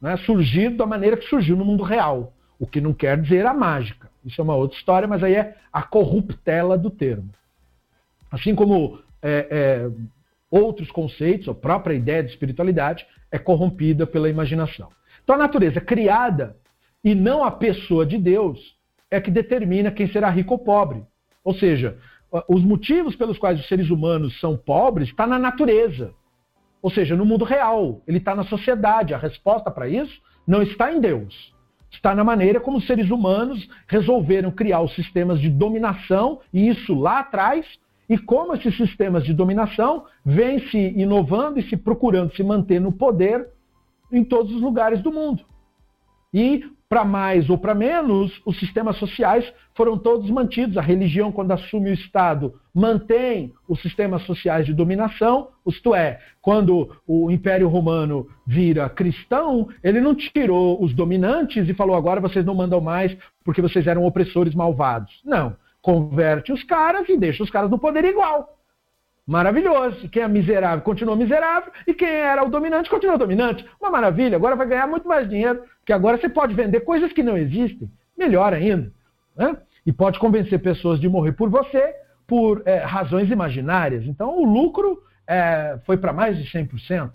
Né? Surgir da maneira que surgiu no mundo real. O que não quer dizer a mágica. Isso é uma outra história, mas aí é a corruptela do termo. Assim como é, é, outros conceitos, a própria ideia de espiritualidade é corrompida pela imaginação. Então a natureza criada e não a pessoa de Deus é que determina quem será rico ou pobre. Ou seja, os motivos pelos quais os seres humanos são pobres está na natureza. Ou seja, no mundo real. Ele está na sociedade. A resposta para isso não está em Deus. Está na maneira como os seres humanos resolveram criar os sistemas de dominação, e isso lá atrás, e como esses sistemas de dominação vêm se inovando e se procurando se manter no poder em todos os lugares do mundo. E para mais ou para menos, os sistemas sociais foram todos mantidos. A religião, quando assume o Estado, mantém os sistemas sociais de dominação. Isto é, quando o Império Romano vira cristão, ele não tirou os dominantes e falou agora vocês não mandam mais porque vocês eram opressores malvados. Não. Converte os caras e deixa os caras no poder igual. Maravilhoso. Quem é miserável continua miserável e quem era o dominante continua dominante. Uma maravilha. Agora vai ganhar muito mais dinheiro, porque agora você pode vender coisas que não existem. Melhor ainda. Né? E pode convencer pessoas de morrer por você por é, razões imaginárias. Então o lucro é, foi para mais de 100%.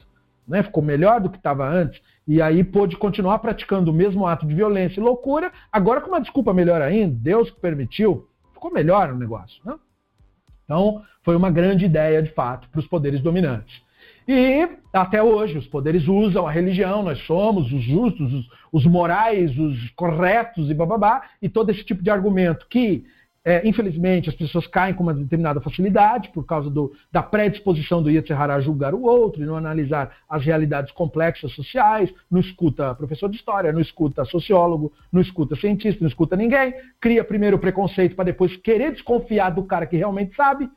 Né? Ficou melhor do que estava antes. E aí pôde continuar praticando o mesmo ato de violência e loucura, agora com uma desculpa melhor ainda. Deus que permitiu. Ficou melhor o negócio. Né? Então, foi uma grande ideia, de fato, para os poderes dominantes. E até hoje, os poderes usam a religião, nós somos os justos, os, os morais, os corretos e bababá, e todo esse tipo de argumento que é, infelizmente, as pessoas caem com uma determinada facilidade por causa do, da predisposição do Yetzirah a julgar o outro e não analisar as realidades complexas sociais, não escuta professor de história, não escuta sociólogo, não escuta cientista, não escuta ninguém, cria primeiro o preconceito para depois querer desconfiar do cara que realmente sabe.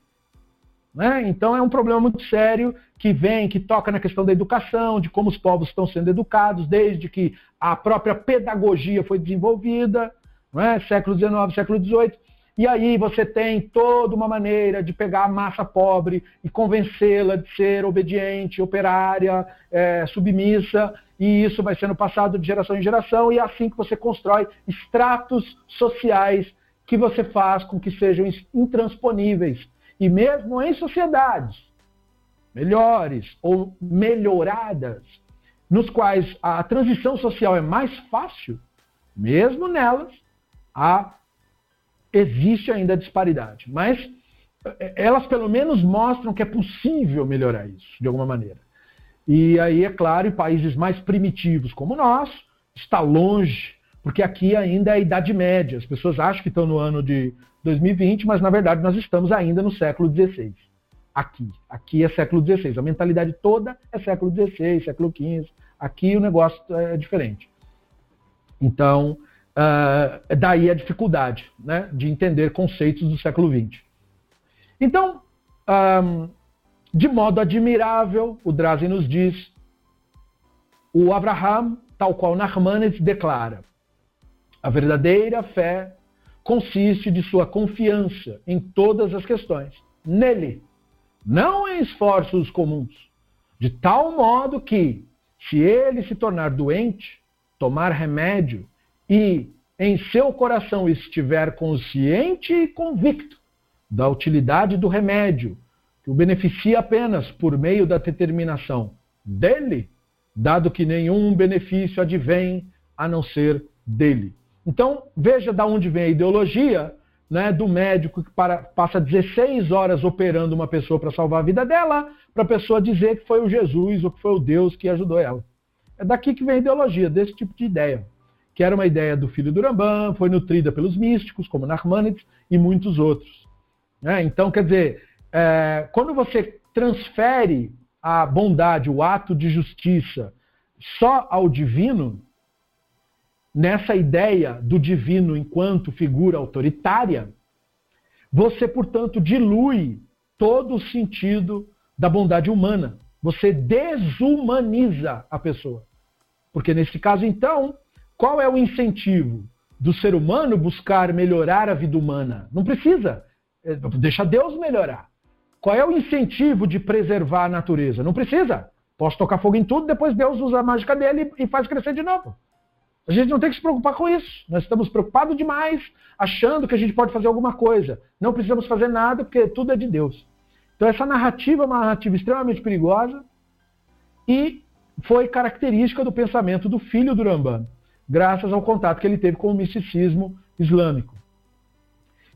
Né? Então é um problema muito sério que vem, que toca na questão da educação, de como os povos estão sendo educados, desde que a própria pedagogia foi desenvolvida, né? século XIX, século XVIII. E aí você tem toda uma maneira de pegar a massa pobre e convencê-la de ser obediente, operária, é, submissa, e isso vai sendo passado de geração em geração, e é assim que você constrói estratos sociais que você faz com que sejam intransponíveis. E mesmo em sociedades melhores ou melhoradas, nos quais a transição social é mais fácil, mesmo nelas, há existe ainda disparidade. Mas é, elas pelo menos mostram que é possível melhorar isso, de alguma maneira. E aí, é claro, em países mais primitivos como o nosso, está longe, porque aqui ainda é a Idade Média. As pessoas acham que estão no ano de 2020, mas na verdade nós estamos ainda no século XVI. Aqui. Aqui é século XVI. A mentalidade toda é século XVI, século XV. Aqui o negócio é diferente. Então, Uh, daí a dificuldade né, de entender conceitos do século XX. Então, um, de modo admirável, o Drazen nos diz, o Abraham, tal qual Nachmanides declara, a verdadeira fé consiste de sua confiança em todas as questões, nele, não em esforços comuns, de tal modo que, se ele se tornar doente, tomar remédio e em seu coração estiver consciente e convicto da utilidade do remédio, que o beneficia apenas por meio da determinação dele, dado que nenhum benefício advém a não ser dele. Então, veja da onde vem a ideologia né, do médico que para, passa 16 horas operando uma pessoa para salvar a vida dela, para a pessoa dizer que foi o Jesus ou que foi o Deus que ajudou ela. É daqui que vem a ideologia, desse tipo de ideia que era uma ideia do filho do Rambam, foi nutrida pelos místicos, como Nachmanides e muitos outros. É, então, quer dizer, é, quando você transfere a bondade, o ato de justiça, só ao divino, nessa ideia do divino enquanto figura autoritária, você, portanto, dilui todo o sentido da bondade humana. Você desumaniza a pessoa. Porque nesse caso, então, qual é o incentivo do ser humano buscar melhorar a vida humana? Não precisa. É, deixa Deus melhorar. Qual é o incentivo de preservar a natureza? Não precisa. Posso tocar fogo em tudo, depois Deus usa a mágica dele e faz crescer de novo. A gente não tem que se preocupar com isso. Nós estamos preocupados demais, achando que a gente pode fazer alguma coisa. Não precisamos fazer nada, porque tudo é de Deus. Então, essa narrativa é uma narrativa extremamente perigosa e foi característica do pensamento do filho do Rambam, graças ao contato que ele teve com o misticismo islâmico.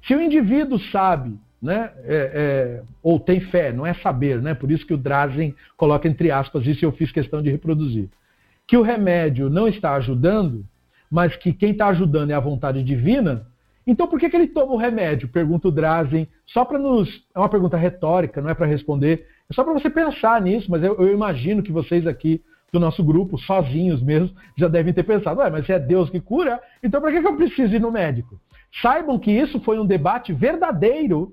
Se o indivíduo sabe, né, é, é, ou tem fé, não é saber, né, por isso que o Drazen coloca entre aspas, isso eu fiz questão de reproduzir que o remédio não está ajudando, mas que quem está ajudando é a vontade divina, então por que, que ele toma o remédio? Pergunta o Drazen, só para nos. É uma pergunta retórica, não é para responder, é só para você pensar nisso, mas eu, eu, imagino que vocês aqui do nosso grupo, sozinhos mesmo, já devem ter pensado, Ué, mas se é Deus que cura, então por que, que eu preciso ir no médico? Saibam que isso foi um debate verdadeiro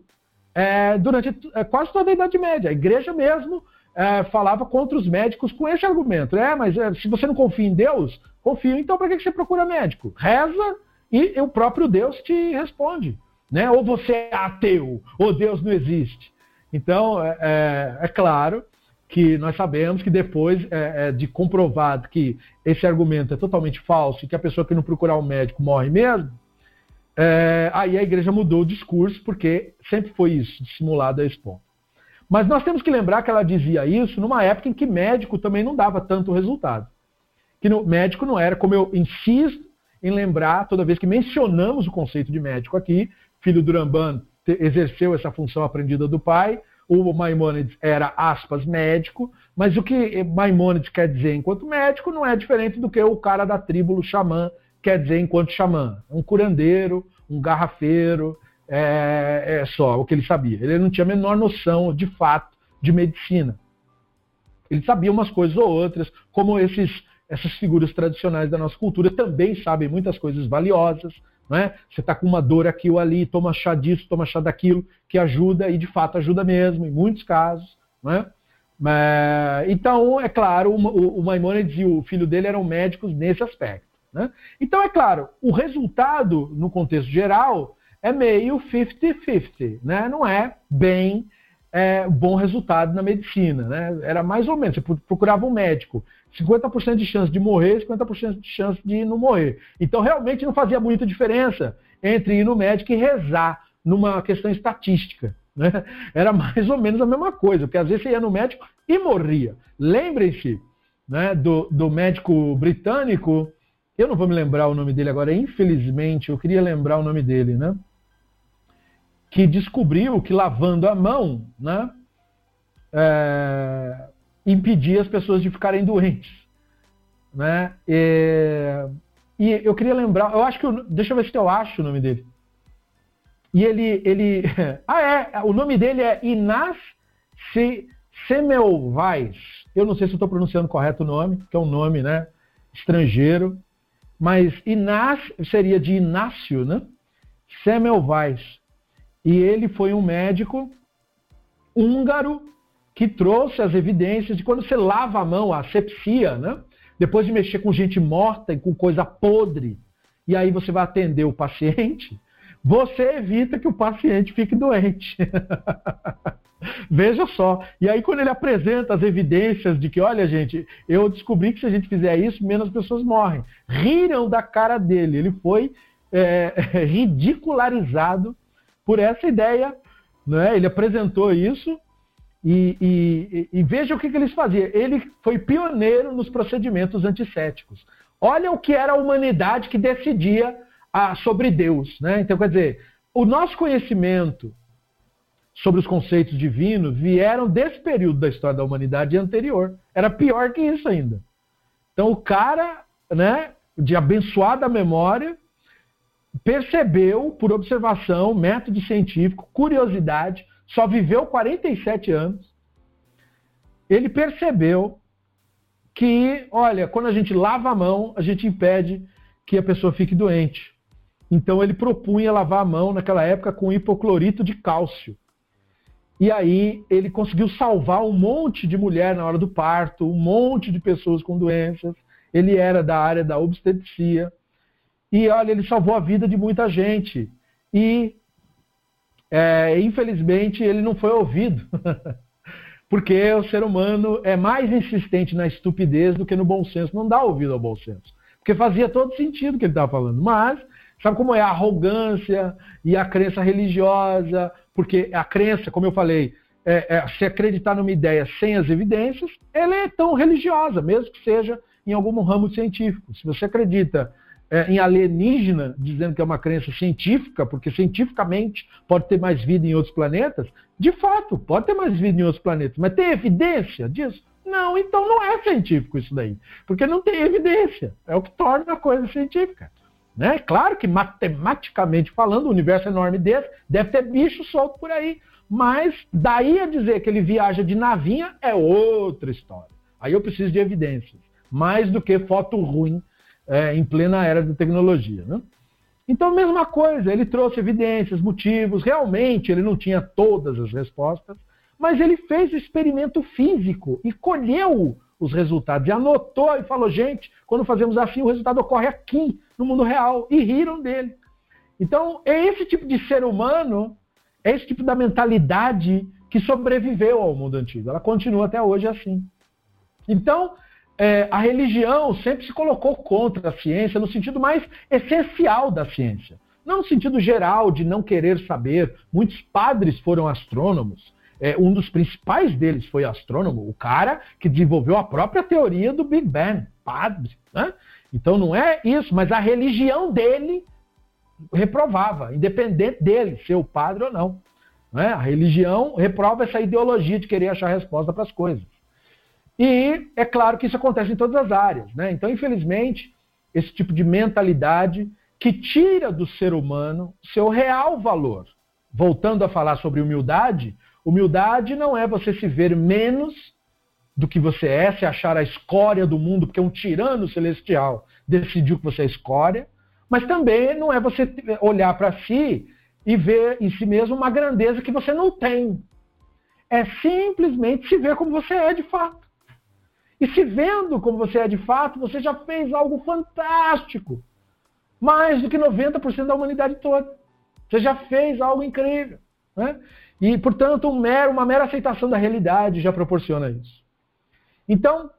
é, durante é, quase toda a Idade Média. A igreja mesmo é, falava contra os médicos com esse argumento. É, mas é, se você não confia em Deus, confia, então para que você procura médico? Reza e o próprio Deus te responde. Né? Ou você é ateu, ou Deus não existe. Então, é, é, é claro que nós sabemos que depois é, é, de comprovado que esse argumento é totalmente falso e que a pessoa que não procurar um médico morre mesmo, aí a igreja mudou o discurso, porque sempre foi isso, dissimulado a esse ponto. Mas nós temos que lembrar que ela dizia isso numa época em que médico também não dava tanto resultado. Que no, médico não era, como eu insisto em lembrar toda vez que mencionamos o conceito de médico aqui, filho do Ramban exerceu essa função aprendida do pai, o Maimônides era, aspas, médico, mas o que Maimônides quer dizer enquanto médico não é diferente do que o cara da tribo xamã quer dizer enquanto xamã. Um curandeiro, um garrafeiro, é, é só o que ele sabia. Ele não tinha a menor noção, de fato, de medicina. Ele sabia umas coisas ou outras, como esses, essas figuras tradicionais da nossa cultura também sabem muitas coisas valiosas. Não é? Você está com uma dor aqui ou ali, toma chá disso, toma chá daquilo, que ajuda, e de fato ajuda mesmo, em muitos casos. Não é? Então, é claro, o Maimonides e o filho dele eram médicos nesse aspecto. Né? Então, é claro, o resultado, no contexto geral, é meio 50-50, né? não é bem é, bom resultado na medicina. Né? Era mais ou menos, você procurava um médico, 50% de chance de morrer, 50% de chance de não morrer. Então realmente não fazia muita diferença entre ir no médico e rezar numa questão estatística. Né? (laughs) Era mais ou menos a mesma coisa, porque às vezes você ia no médico e morria. Lembrem-se né, do, do médico britânico, eu não vou me lembrar o nome dele agora, infelizmente, eu queria lembrar o nome dele, né? Que descobriu que lavando a mão né, é, impedia as pessoas de ficarem doentes. Né? E, e, eu queria lembrar, eu acho que, eu, deixa eu ver se eu acho o nome dele. E ele, ele, (laughs) ah é, o nome dele é Inas Semmelweis. Eu não sei se estou pronunciando correto o nome, que é um nome, né, estrangeiro, mas Inas seria de Inácio, né? Semmelweis. E ele foi um médico húngaro que trouxe as evidências de quando você lava a mão, a asepsia, né? depois de mexer com gente morta e com coisa podre, e aí você vai atender o paciente, você evita que o paciente fique doente. (laughs) Veja só. E aí, quando ele apresenta as evidências de que, olha, gente, eu descobri que se a gente fizer isso, menos pessoas morrem. Riram da cara dele. Ele foi é, (laughs) ridicularizado por essa ideia. Né? Ele apresentou isso e, e, e veja o que, que eles faziam. Ele foi pioneiro nos procedimentos antisséticos. Olha o que era a humanidade que decidia a, sobre Deus. Né? Então, quer dizer, o nosso conhecimento sobre os conceitos divinos vieram desse período da história da humanidade anterior. Era pior que isso ainda. Então, o cara, né, de abençoada memória, percebeu, por observação, método científico, curiosidade, só viveu 47 anos. Ele percebeu que, olha, quando a gente lava a mão, a gente impede que a pessoa fique doente. Então ele propunha lavar a mão naquela época com hipoclorito de cálcio. E aí ele conseguiu salvar um monte de mulher na hora do parto, um monte de pessoas com doenças. Ele era da área da obstetria. E olha, ele salvou a vida de muita gente. E é, infelizmente ele não foi ouvido. (laughs) Porque o ser humano é mais insistente na estupidez do que no bom senso. Não dá ouvido ao bom senso. Porque fazia todo sentido o que ele estava falando. Mas, sabe como é a arrogância e a crença religiosa? Porque a crença, como eu falei, é, é, se acreditar numa ideia sem as evidências, ela é tão religiosa, mesmo que seja em algum ramo científico. Se você acredita é, em alienígena, dizendo que é uma crença científica, porque cientificamente pode ter mais vida em outros planetas, de fato, pode ter mais vida em outros planetas, mas tem evidência disso? Não, então não é científico isso daí, porque não tem evidência. É o que torna a coisa científica. Né? Claro que matematicamente falando, o universo enorme desse deve ter bicho solto por aí, mas daí a dizer que ele viaja de navinha é outra história. Aí eu preciso de evidências, mais do que foto ruim é, em plena era da tecnologia. Né? Então, mesma coisa, ele trouxe evidências, motivos, realmente ele não tinha todas as respostas, mas ele fez o experimento físico e colheu os resultados, e anotou e falou: gente, quando fazemos assim, o resultado ocorre aqui, no mundo real, e riram dele. Então, é esse tipo de ser humano, é esse tipo da mentalidade que sobreviveu ao mundo antigo. Ela continua até hoje assim. Então, é, a religião sempre se colocou contra a ciência no sentido mais essencial da ciência. Não no sentido geral de não querer saber. Muitos padres foram astrônomos. É, um dos principais deles foi astrônomo, o cara que desenvolveu a própria teoria do Big Bang, padre. Né? Então não é isso, mas a religião dele reprovava, independente dele ser o padre ou não. Né? A religião reprova essa ideologia de querer achar resposta para as coisas. E é claro que isso acontece em todas as áreas. Né? Então, infelizmente, esse tipo de mentalidade que tira do ser humano seu real valor. Voltando a falar sobre humildade, humildade não é você se ver menos do que você é, se achar a escória do mundo, porque um tirano celestial decidiu que você é escória, mas também não é você olhar para si e ver em si mesmo uma grandeza que você não tem. É simplesmente se ver como você é de fato. E se vendo como você é de fato, você já fez algo fantástico. Mais do que 90% da humanidade toda. Você já fez algo incrível. Né? E, portanto, um mero, uma mera aceitação da realidade já proporciona isso. Então,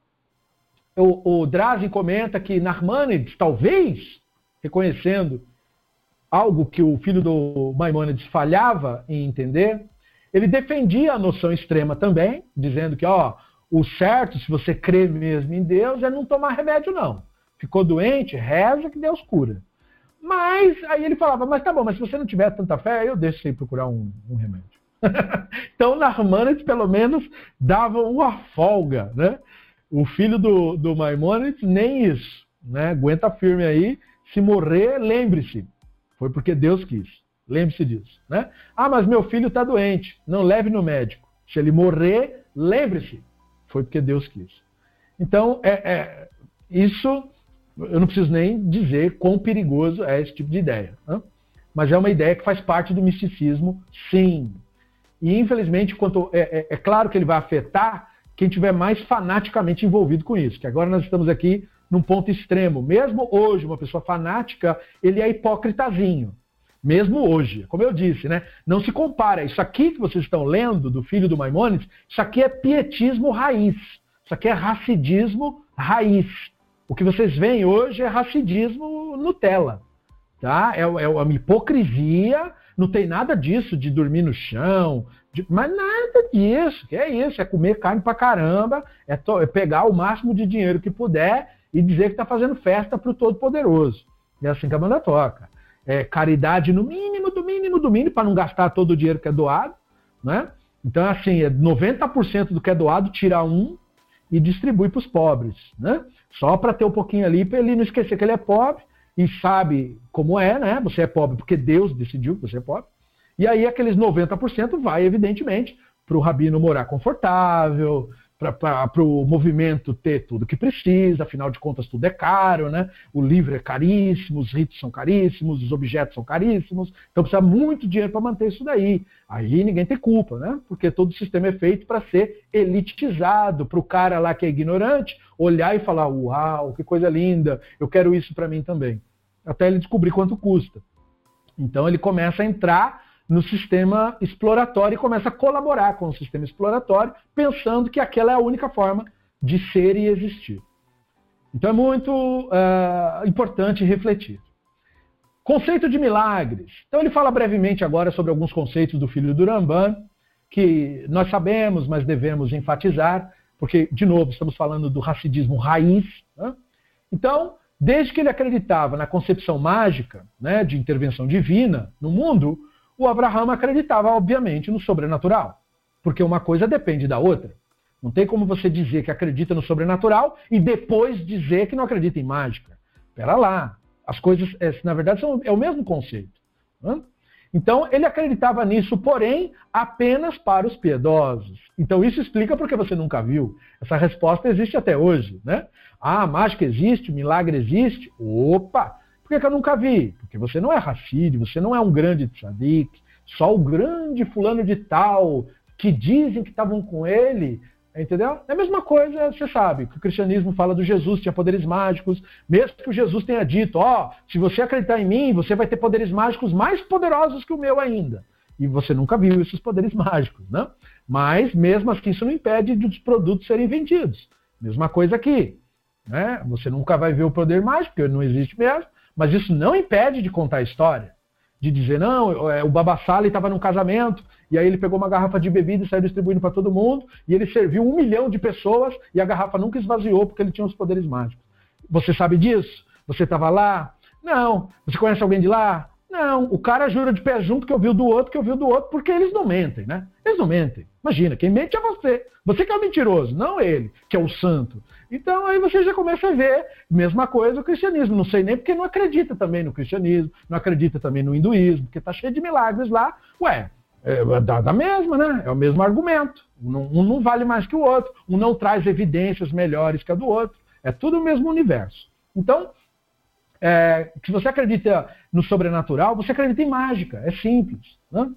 o, o Drazen comenta que Narmanides, talvez, reconhecendo algo que o filho do Maimonides falhava em entender, ele defendia a noção extrema também, dizendo que, ó, o certo, se você crê mesmo em Deus, é não tomar remédio, não. Ficou doente, reza que Deus cura. Mas aí ele falava, mas tá bom, mas se você não tiver tanta fé, eu deixo você ir procurar um, um remédio. (laughs) então Narmanides pelo menos dava uma folga, né? O filho do, do Maimonides nem isso, né? Aguenta firme aí, se morrer, lembre-se, foi porque Deus quis. Lembre-se disso, né? Ah, mas meu filho está doente, não leve no médico. Se ele morrer, lembre-se, foi porque Deus quis. Então, é, é, isso eu não preciso nem dizer quão perigoso é esse tipo de ideia. Né? Mas é uma ideia que faz parte do misticismo, sim. E, infelizmente, quanto, é, é, é claro que ele vai afetar quem tiver mais fanaticamente envolvido com isso. Que agora nós estamos aqui num ponto extremo. Mesmo hoje, uma pessoa fanática, ele é hipócritazinho mesmo hoje. Como eu disse, né? Não se compara. Isso aqui que vocês estão lendo do filho do Maimonides, isso aqui é pietismo raiz. Isso aqui é racidismo raiz. O que vocês veem hoje é racidismo Nutella. Tá? É, é uma hipocrisia, não tem nada disso de dormir no chão, de, mas nada disso. Que é isso? É comer carne pra caramba, é, to, é pegar o máximo de dinheiro que puder e dizer que está fazendo festa para o Todo-Poderoso. É assim que a banda toca é, caridade no mínimo, do mínimo, do mínimo, para não gastar todo o dinheiro que é doado. Né? Então, assim, é 90% do que é doado, tira um e distribui para os pobres. Né? Só para ter um pouquinho ali, para ele não esquecer que ele é pobre e sabe como é, né? Você é pobre porque Deus decidiu que você é pobre. E aí aqueles 90% vai, evidentemente, para o rabino morar confortável, para o movimento ter tudo que precisa, afinal de contas tudo é caro, né? O livro é caríssimo, os ritos são caríssimos, os objetos são caríssimos, então precisa muito dinheiro para manter isso daí. Aí ninguém tem culpa, né? Porque todo o sistema é feito para ser elitizado, para o cara lá que é ignorante olhar e falar: "Uau, que coisa linda, eu quero isso para mim também". Até ele descobrir quanto custa. Então ele começa a entrar no sistema exploratório e começa a colaborar com o sistema exploratório, pensando que aquela é a única forma de ser e existir. Então é muito uh, importante refletir. Conceito de milagres. Então ele fala brevemente agora sobre alguns conceitos do filho do Ramban, que nós sabemos, mas devemos enfatizar, porque, de novo, estamos falando do racidismo raiz. Né? Então, desde que ele acreditava na concepção mágica né, de intervenção divina no mundo, o Abraham acreditava, obviamente, no sobrenatural, porque uma coisa depende da outra. Não tem como você dizer que acredita no sobrenatural e depois dizer que não acredita em mágica. Espera lá. As coisas, é, na verdade, são, é o mesmo conceito. Né? Então, ele acreditava nisso, porém, apenas para os piedosos. Então, isso explica porque você nunca viu. Essa resposta existe até hoje. Né? Ah, mágica existe, milagre existe. Opa! Por que, eu nunca vi? Porque você não é Rashid, você não é um grande tzadik, só o grande fulano de tal que dizem que estavam com ele, entendeu? É a mesma coisa, você sabe, que o cristianismo fala do Jesus, tinha poderes mágicos, mesmo que o Jesus tenha dito, ó, oh, se você acreditar em mim, você vai ter poderes mágicos mais poderosos que o meu ainda. E você nunca viu esses poderes mágicos, né? Mas, mesmo assim, isso não impede dos produtos serem vendidos. Mesma coisa aqui. Né? Você nunca vai ver o poder mágico, porque não existe mesmo, mas isso não impede de contar a história. De dizer, não, é, o Babassali estava num casamento, e aí ele pegou uma garrafa de bebida e saiu distribuindo para todo mundo, e ele serviu um milhão de pessoas, e a garrafa nunca esvaziou porque ele tinha os poderes mágicos. Você sabe disso? Você estava lá? Não. Você conhece alguém de lá? Não, o cara jura de pé junto que ouviu do outro, que ouviu do outro, porque eles não mentem, né? Eles não mentem. Imagina, quem mente é você. Você que é o mentiroso, não ele, que é o santo. Então aí você já começa a ver, mesma coisa o cristianismo. Não sei nem porque não acredita também no cristianismo, não acredita também no hinduísmo, porque está cheio de milagres lá. Ué, é da, da mesma, né? É o mesmo argumento. Um, um não vale mais que o outro, um não traz evidências melhores que a do outro. É tudo o mesmo universo. Então, é, se você acredita no sobrenatural, você acredita em mágica. É simples. Né?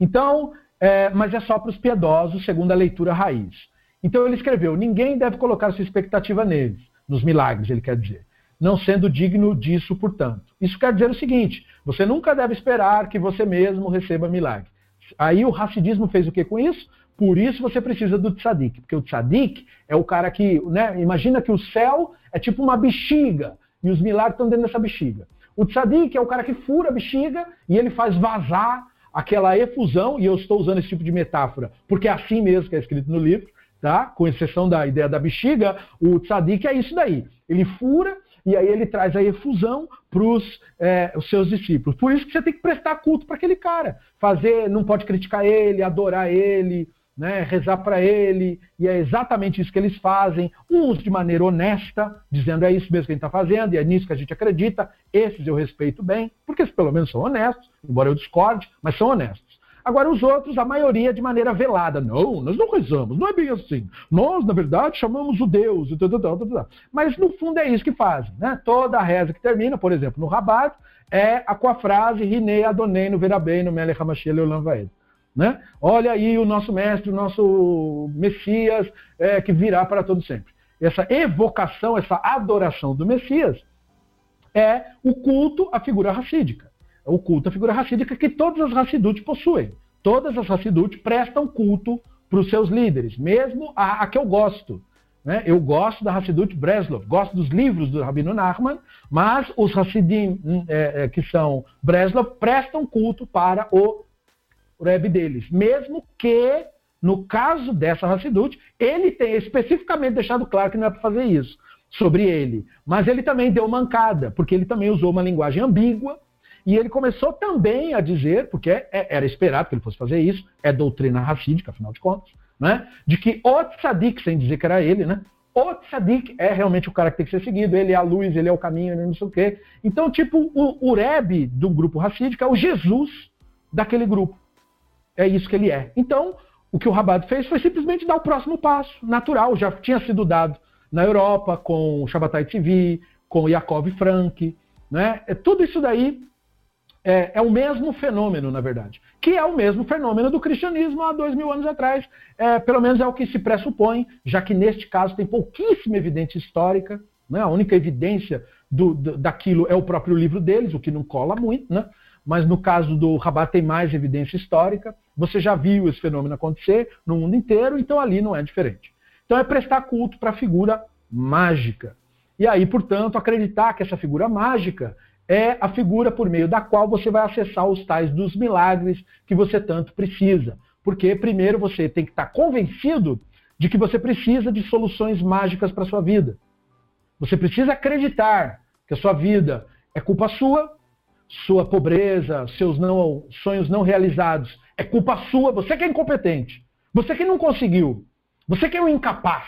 Então, é, mas é só para os piedosos, segundo a leitura raiz. Então ele escreveu: ninguém deve colocar sua expectativa neles, nos milagres, ele quer dizer, não sendo digno disso, portanto. Isso quer dizer o seguinte: você nunca deve esperar que você mesmo receba milagre. Aí o racidismo fez o que com isso? Por isso você precisa do tzadik, porque o tzadik é o cara que, né, imagina que o céu é tipo uma bexiga, e os milagres estão dentro dessa bexiga. O tzadik é o cara que fura a bexiga e ele faz vazar aquela efusão, e eu estou usando esse tipo de metáfora, porque é assim mesmo que é escrito no livro, tá? com exceção da ideia da bexiga, o tzadik é isso daí. Ele fura e aí ele traz a efusão para é, os seus discípulos. Por isso que você tem que prestar culto para aquele cara. Fazer, não pode criticar ele, adorar ele, né, rezar para ele, e é exatamente isso que eles fazem, uns de maneira honesta, dizendo é isso mesmo que a gente está fazendo, e é nisso que a gente acredita, esses eu respeito bem, porque eles pelo menos são honestos, embora eu discorde, mas são honestos. Agora, os outros, a maioria de maneira velada. Não, nós não rezamos, não é bem assim. Nós, na verdade, chamamos o Deus. Mas, no fundo, é isso que fazem. Né? Toda a reza que termina, por exemplo, no Rabat, é com a frase Rinei Adonai no Verabei no Melech HaMashiach Leolam Vaed. Né? Olha aí o nosso mestre, o nosso Messias, é, que virá para todo sempre. Essa evocação, essa adoração do Messias é o culto à figura racídica. É o culto à figura racídica que todas as Hassidut possuem. Todas as Hassidut prestam culto para os seus líderes, mesmo a, a que eu gosto. Né? Eu gosto da Hassidut Breslov, gosto dos livros do Rabino Nachman, mas os Hassidim hum, é, é, que são Breslov prestam culto para o o Rebbe deles. Mesmo que, no caso dessa Hassidut, ele tenha especificamente deixado claro que não é para fazer isso sobre ele. Mas ele também deu mancada, porque ele também usou uma linguagem ambígua, e ele começou também a dizer, porque é, era esperado que ele fosse fazer isso, é doutrina racídica, afinal de contas, né? de que o tzadik, sem dizer que era ele, né? o tzadik é realmente o cara que tem que ser seguido, ele é a luz, ele é o caminho, ele não sei o quê. Então, tipo, o, o Rebbe do grupo racídico é o Jesus daquele grupo. É isso que ele é. Então, o que o Rabat fez foi simplesmente dar o próximo passo, natural, já tinha sido dado na Europa com o Shabbatai TV, com Yakov Frank, né? É, tudo isso daí é, é, o mesmo fenômeno, na verdade, que é o mesmo fenômeno do cristianismo há dois mil anos atrás. É, pelo menos é o que se pressupõe, já que neste caso tem pouquíssima evidência histórica. Né? A única evidência do, do, daquilo é o próprio livro deles, o que não cola muito, né? Mas no caso do Rabat tem mais evidência histórica. Você já viu esse fenômeno acontecer no mundo inteiro, então ali não é diferente. Então é prestar culto para a figura mágica. E aí, portanto, acreditar que essa figura mágica é a figura por meio da qual você vai acessar os tais dos milagres que você tanto precisa. Porque primeiro você tem que estar convencido de que você precisa de soluções mágicas para a sua vida. Você precisa acreditar que a sua vida é culpa sua, sua pobreza, seus não, sonhos não realizados, é culpa sua, você que é incompetente, você que não conseguiu, você que é um incapaz.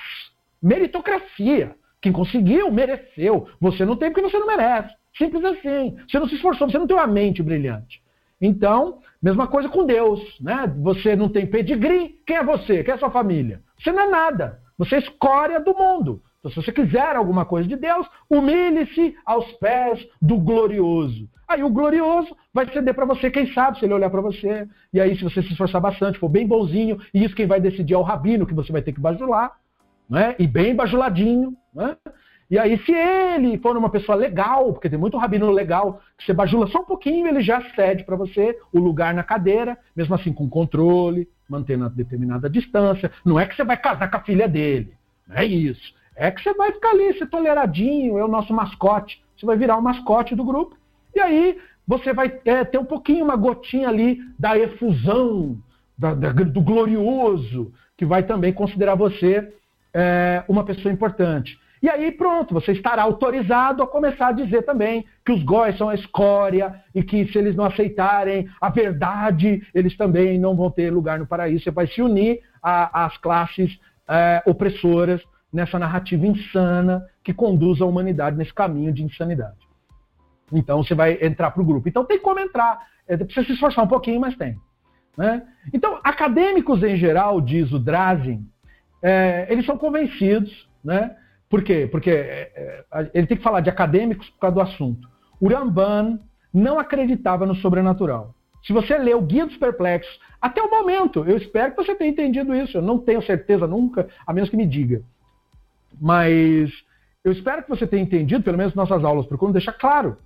Meritocracia. Quem conseguiu, mereceu. Você não tem porque você não merece. Simples assim. Você não se esforçou, você não tem uma mente brilhante. Então, mesma coisa com Deus, né? Você não tem pedigree, quem é você? Quem é a sua família? Você não é nada. Você é escória do mundo. Então, se você quiser alguma coisa de Deus, humilhe-se aos pés do glorioso. Aí o glorioso vai ceder para você, quem sabe, se ele olhar para você. E aí, se você se esforçar bastante, for bem bonzinho, e isso quem vai decidir é o rabino, que você vai ter que bajular, né? e bem bajuladinho. Né? E aí, se ele for uma pessoa legal, porque tem muito rabino legal, que você bajula só um pouquinho, ele já cede para você o lugar na cadeira, mesmo assim com controle, mantendo a determinada distância. Não é que você vai casar com a filha dele. Não é isso. É que você vai ficar ali, ser toleradinho, é o nosso mascote. Você vai virar o mascote do grupo. E aí você vai é, ter um pouquinho, uma gotinha ali da efusão, da, da, do glorioso, que vai também considerar você é, uma pessoa importante. E aí pronto, você estará autorizado a começar a dizer também que os góis são a escória e que se eles não aceitarem a verdade, eles também não vão ter lugar no paraíso. Você vai se unir às classes é, opressoras nessa narrativa insana que conduz a humanidade nesse caminho de insanidade. Então você vai entrar para o grupo. Então tem como entrar. É, precisa se esforçar um pouquinho, mas tem. Né? Então, acadêmicos em geral, diz o Drazen, é, eles são convencidos né, por quê? Porque é, é, ele tem que falar de acadêmicos por causa do assunto. O Ramban não acreditava no sobrenatural. Se você lê o Guia dos Perplexos, até o momento, eu espero que você tenha entendido isso. Eu não tenho certeza nunca, a menos que me diga. Mas eu espero que você tenha entendido, pelo menos nossas aulas procuram deixar claro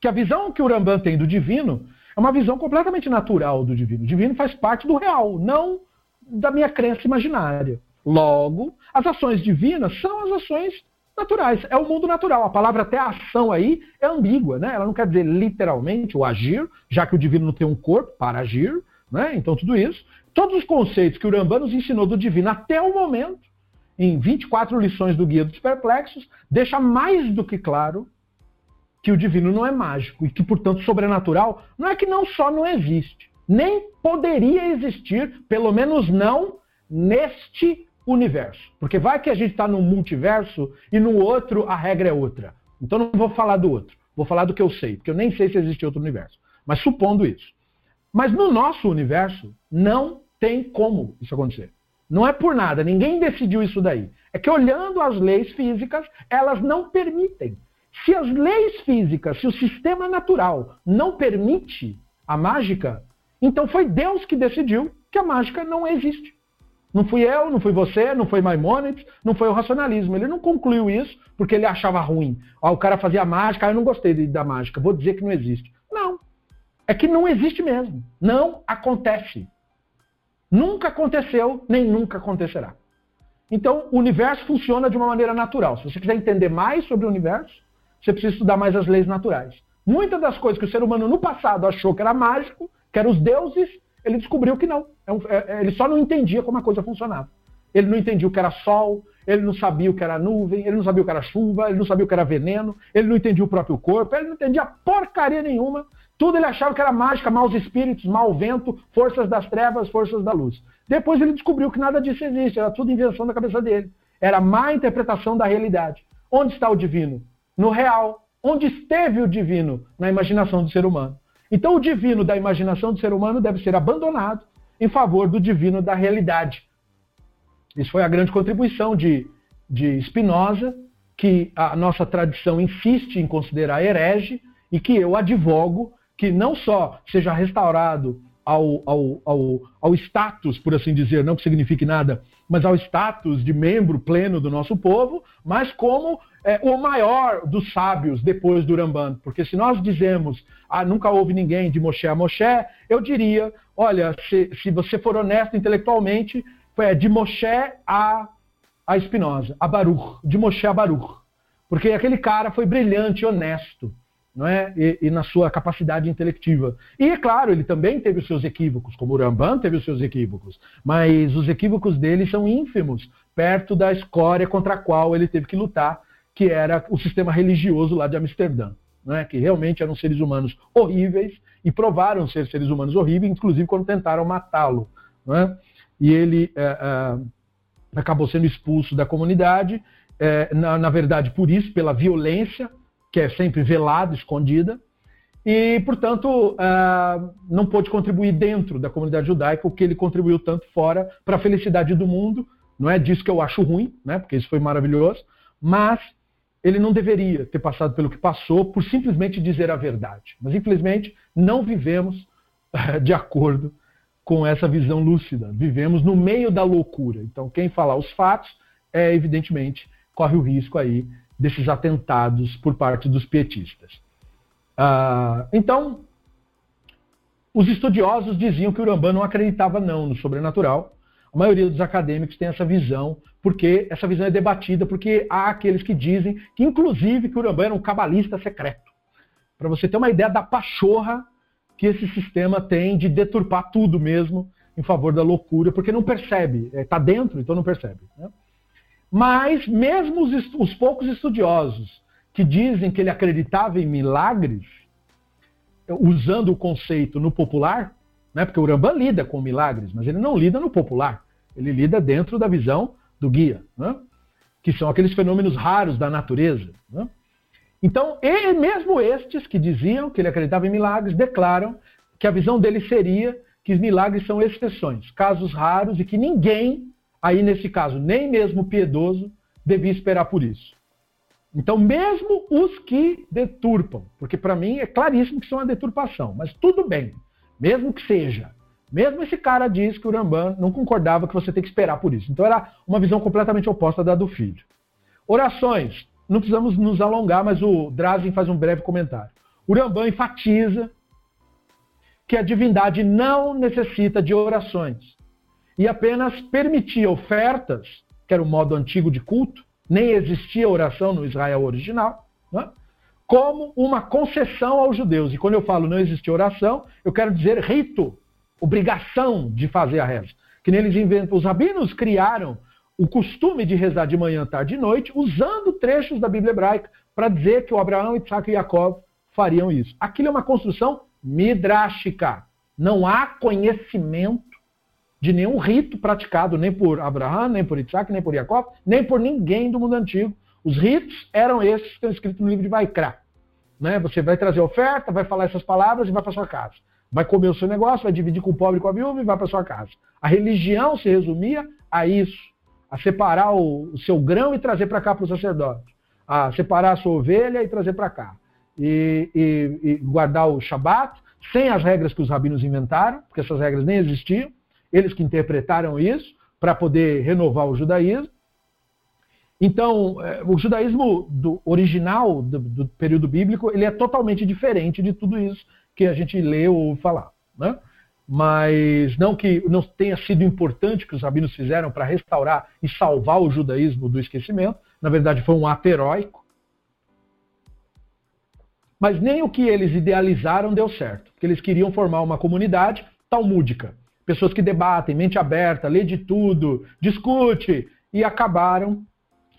que a visão que o Ramban tem do divino é uma visão completamente natural do divino. O divino faz parte do real, não da minha crença imaginária. Logo, as ações divinas são as ações naturais. É o mundo natural. A palavra até ação aí é ambígua, né? Ela não quer dizer literalmente o agir, já que o divino não tem um corpo para agir, né? Então tudo isso. Todos os conceitos que o Rambam nos ensinou do divino até o momento, em 24 lições do Guia dos Perplexos, deixa mais do que claro que o divino não é mágico e que, portanto, sobrenatural não é que não só não existe, nem poderia existir, pelo menos não neste universo. Porque vai que a gente está num multiverso e no outro a regra é outra. Então não vou falar do outro. Vou falar do que eu sei, porque eu nem sei se existe outro universo. Mas supondo isso. Mas no nosso universo não tem como isso acontecer. Não é por nada, ninguém decidiu isso daí. É que olhando as leis físicas, elas não permitem. Se as leis físicas, se o sistema natural não permite a mágica, então foi Deus que decidiu que a mágica não existe. Não fui eu, não fui você, não foi Maimonides, não foi o racionalismo. Ele não concluiu isso porque ele achava ruim. O cara fazia mágica, ah, eu não gostei da mágica, vou dizer que não existe. Não. É que não existe mesmo. Não acontece. Nunca aconteceu, nem nunca acontecerá. Então, o universo funciona de uma maneira natural. Se você quiser entender mais sobre o universo, você precisa estudar mais as leis naturais. Muitas das coisas que o ser humano no passado achou que era mágico, que eram os deuses, ele descobriu que não. É é, é, ele só não entendia como a coisa funcionava. Ele não entendia o que era sol, ele não sabia o que era nuvem, ele não sabia o que era chuva, ele não sabia o que era veneno, ele não entendia o próprio corpo, ele não entendia porcaria nenhuma. Tudo ele achava que era mágica, maus espíritos, mau vento, forças das trevas, forças da luz. Depois ele descobriu que nada disso existe, era tudo invenção da cabeça dele. Era má interpretação da realidade. Onde está o divino? No real. Onde esteve o divino? Na imaginação do ser humano. Então, o divino da imaginação do ser humano deve ser abandonado em favor do divino da realidade. Isso foi a grande contribuição de, de Spinoza, que a nossa tradição insiste em considerar herege e que eu advogo que não só seja restaurado ao, ao, ao, ao status, por assim dizer, não que signifique nada, mas ao status de membro pleno do nosso povo, mas como é, o maior dos sábios depois do Ramban. Porque se nós dizemos, ah, nunca houve ninguém de Moshe a Moshe, eu diria, olha, se, se você for honesto intelectualmente, é de Moshe a, a Spinoza, a Baruch, de Moshe a Baruch. Porque aquele cara foi brilhante, honesto não é? E, e, na sua capacidade intelectiva. E é claro, ele também teve os seus equívocos, como o Ramban teve os seus equívocos, mas os equívocos dele são ínfimos perto da escória contra a qual ele teve que lutar, que era o sistema religioso lá de Amsterdã, não é? que realmente eram seres humanos horríveis e provaram ser seres humanos horríveis, inclusive quando tentaram matá-lo. É? E ele é, é, acabou sendo expulso da comunidade, é, na, na verdade por isso, pela violência que é sempre velada, escondida, e, portanto, uh, não pôde contribuir dentro da comunidade judaica o que ele contribuiu tanto fora para a felicidade do mundo. Não é disso que eu acho ruim, né, porque isso foi maravilhoso, mas ele não deveria ter passado pelo que passou por simplesmente dizer a verdade. Mas, infelizmente, não vivemos uh, de acordo com essa visão lúcida. Vivemos no meio da loucura. Então, quem falar os fatos, é, evidentemente, corre o risco aí desses atentados por parte dos pietistas. Ah, então, os estudiosos diziam que o Rambam não acreditava não no sobrenatural. A maioria dos acadêmicos tem essa visão, porque essa visão é debatida, porque há aqueles que dizem que, inclusive, que o Rambam era um cabalista secreto. Para você ter uma ideia da pachorra que esse sistema tem de deturpar tudo mesmo em favor da loucura, porque não percebe, está é, dentro, então não percebe. Né? Mas mesmo os, os poucos estudiosos que dizem que ele acreditava em milagres, usando o conceito no popular, né? porque o Rambam lida com milagres, mas ele não lida no popular. Ele lida dentro da visão do guia, né? que são aqueles fenômenos raros da natureza. Né? Então, ele, mesmo estes que diziam que ele acreditava em milagres, declaram que a visão dele seria que os milagres são exceções, casos raros e que ninguém aí nesse caso, nem mesmo piedoso devia esperar por isso. Então, mesmo os que deturpam, porque para mim é claríssimo que isso é uma deturpação, mas tudo bem, mesmo que seja. Mesmo esse cara diz que o Rambam não concordava que você tem que esperar por isso. Então era uma visão completamente oposta da do filho. Orações. Não precisamos nos alongar, mas o Drazen faz um breve comentário. O Rambam enfatiza que a divindade não necessita de orações e apenas permitia ofertas, que era o modo antigo de culto, nem existia oração no Israel original, né? como uma concessão aos judeus. E quando eu falo não existia oração, eu quero dizer rito, obrigação de fazer a reza. Que neles inventam, os rabinos criaram o costume de rezar de manhã, tarde e noite, usando trechos da Bíblia hebraica para dizer que o Abraão, Isaac e Jacob fariam isso. Aquilo é uma construção midrástica. Não há conhecimento de nenhum rito praticado nem por Abraão, nem por Isaac, nem por Jacob, nem por ninguém do mundo antigo. Os ritos eram esses que estão escritos no livro de Vaikra. Né? Você vai trazer oferta, vai falar essas palavras e vai para sua casa. Vai comer o seu negócio, vai dividir com o pobre e com a viúva e vai para sua casa. A religião se resumia a isso, a separar o, o seu grão e trazer para cá para o sacerdote, a separar a sua ovelha e trazer para cá, e, e, e guardar o Shabat sem as regras que os rabinos inventaram, porque essas regras nem existiam eles que interpretaram isso para poder renovar o judaísmo. Então, é, o judaísmo do original do, do, período bíblico ele é totalmente diferente de tudo isso que a gente lê ou falar. Né? Mas não que não tenha sido importante que os rabinos fizeram para restaurar e salvar o judaísmo do esquecimento. Na verdade, foi um ato heróico. Mas nem o que eles idealizaram deu certo, porque eles queriam formar uma comunidade talmúdica pessoas que debatem, mente aberta, lê de tudo, discute, e acabaram,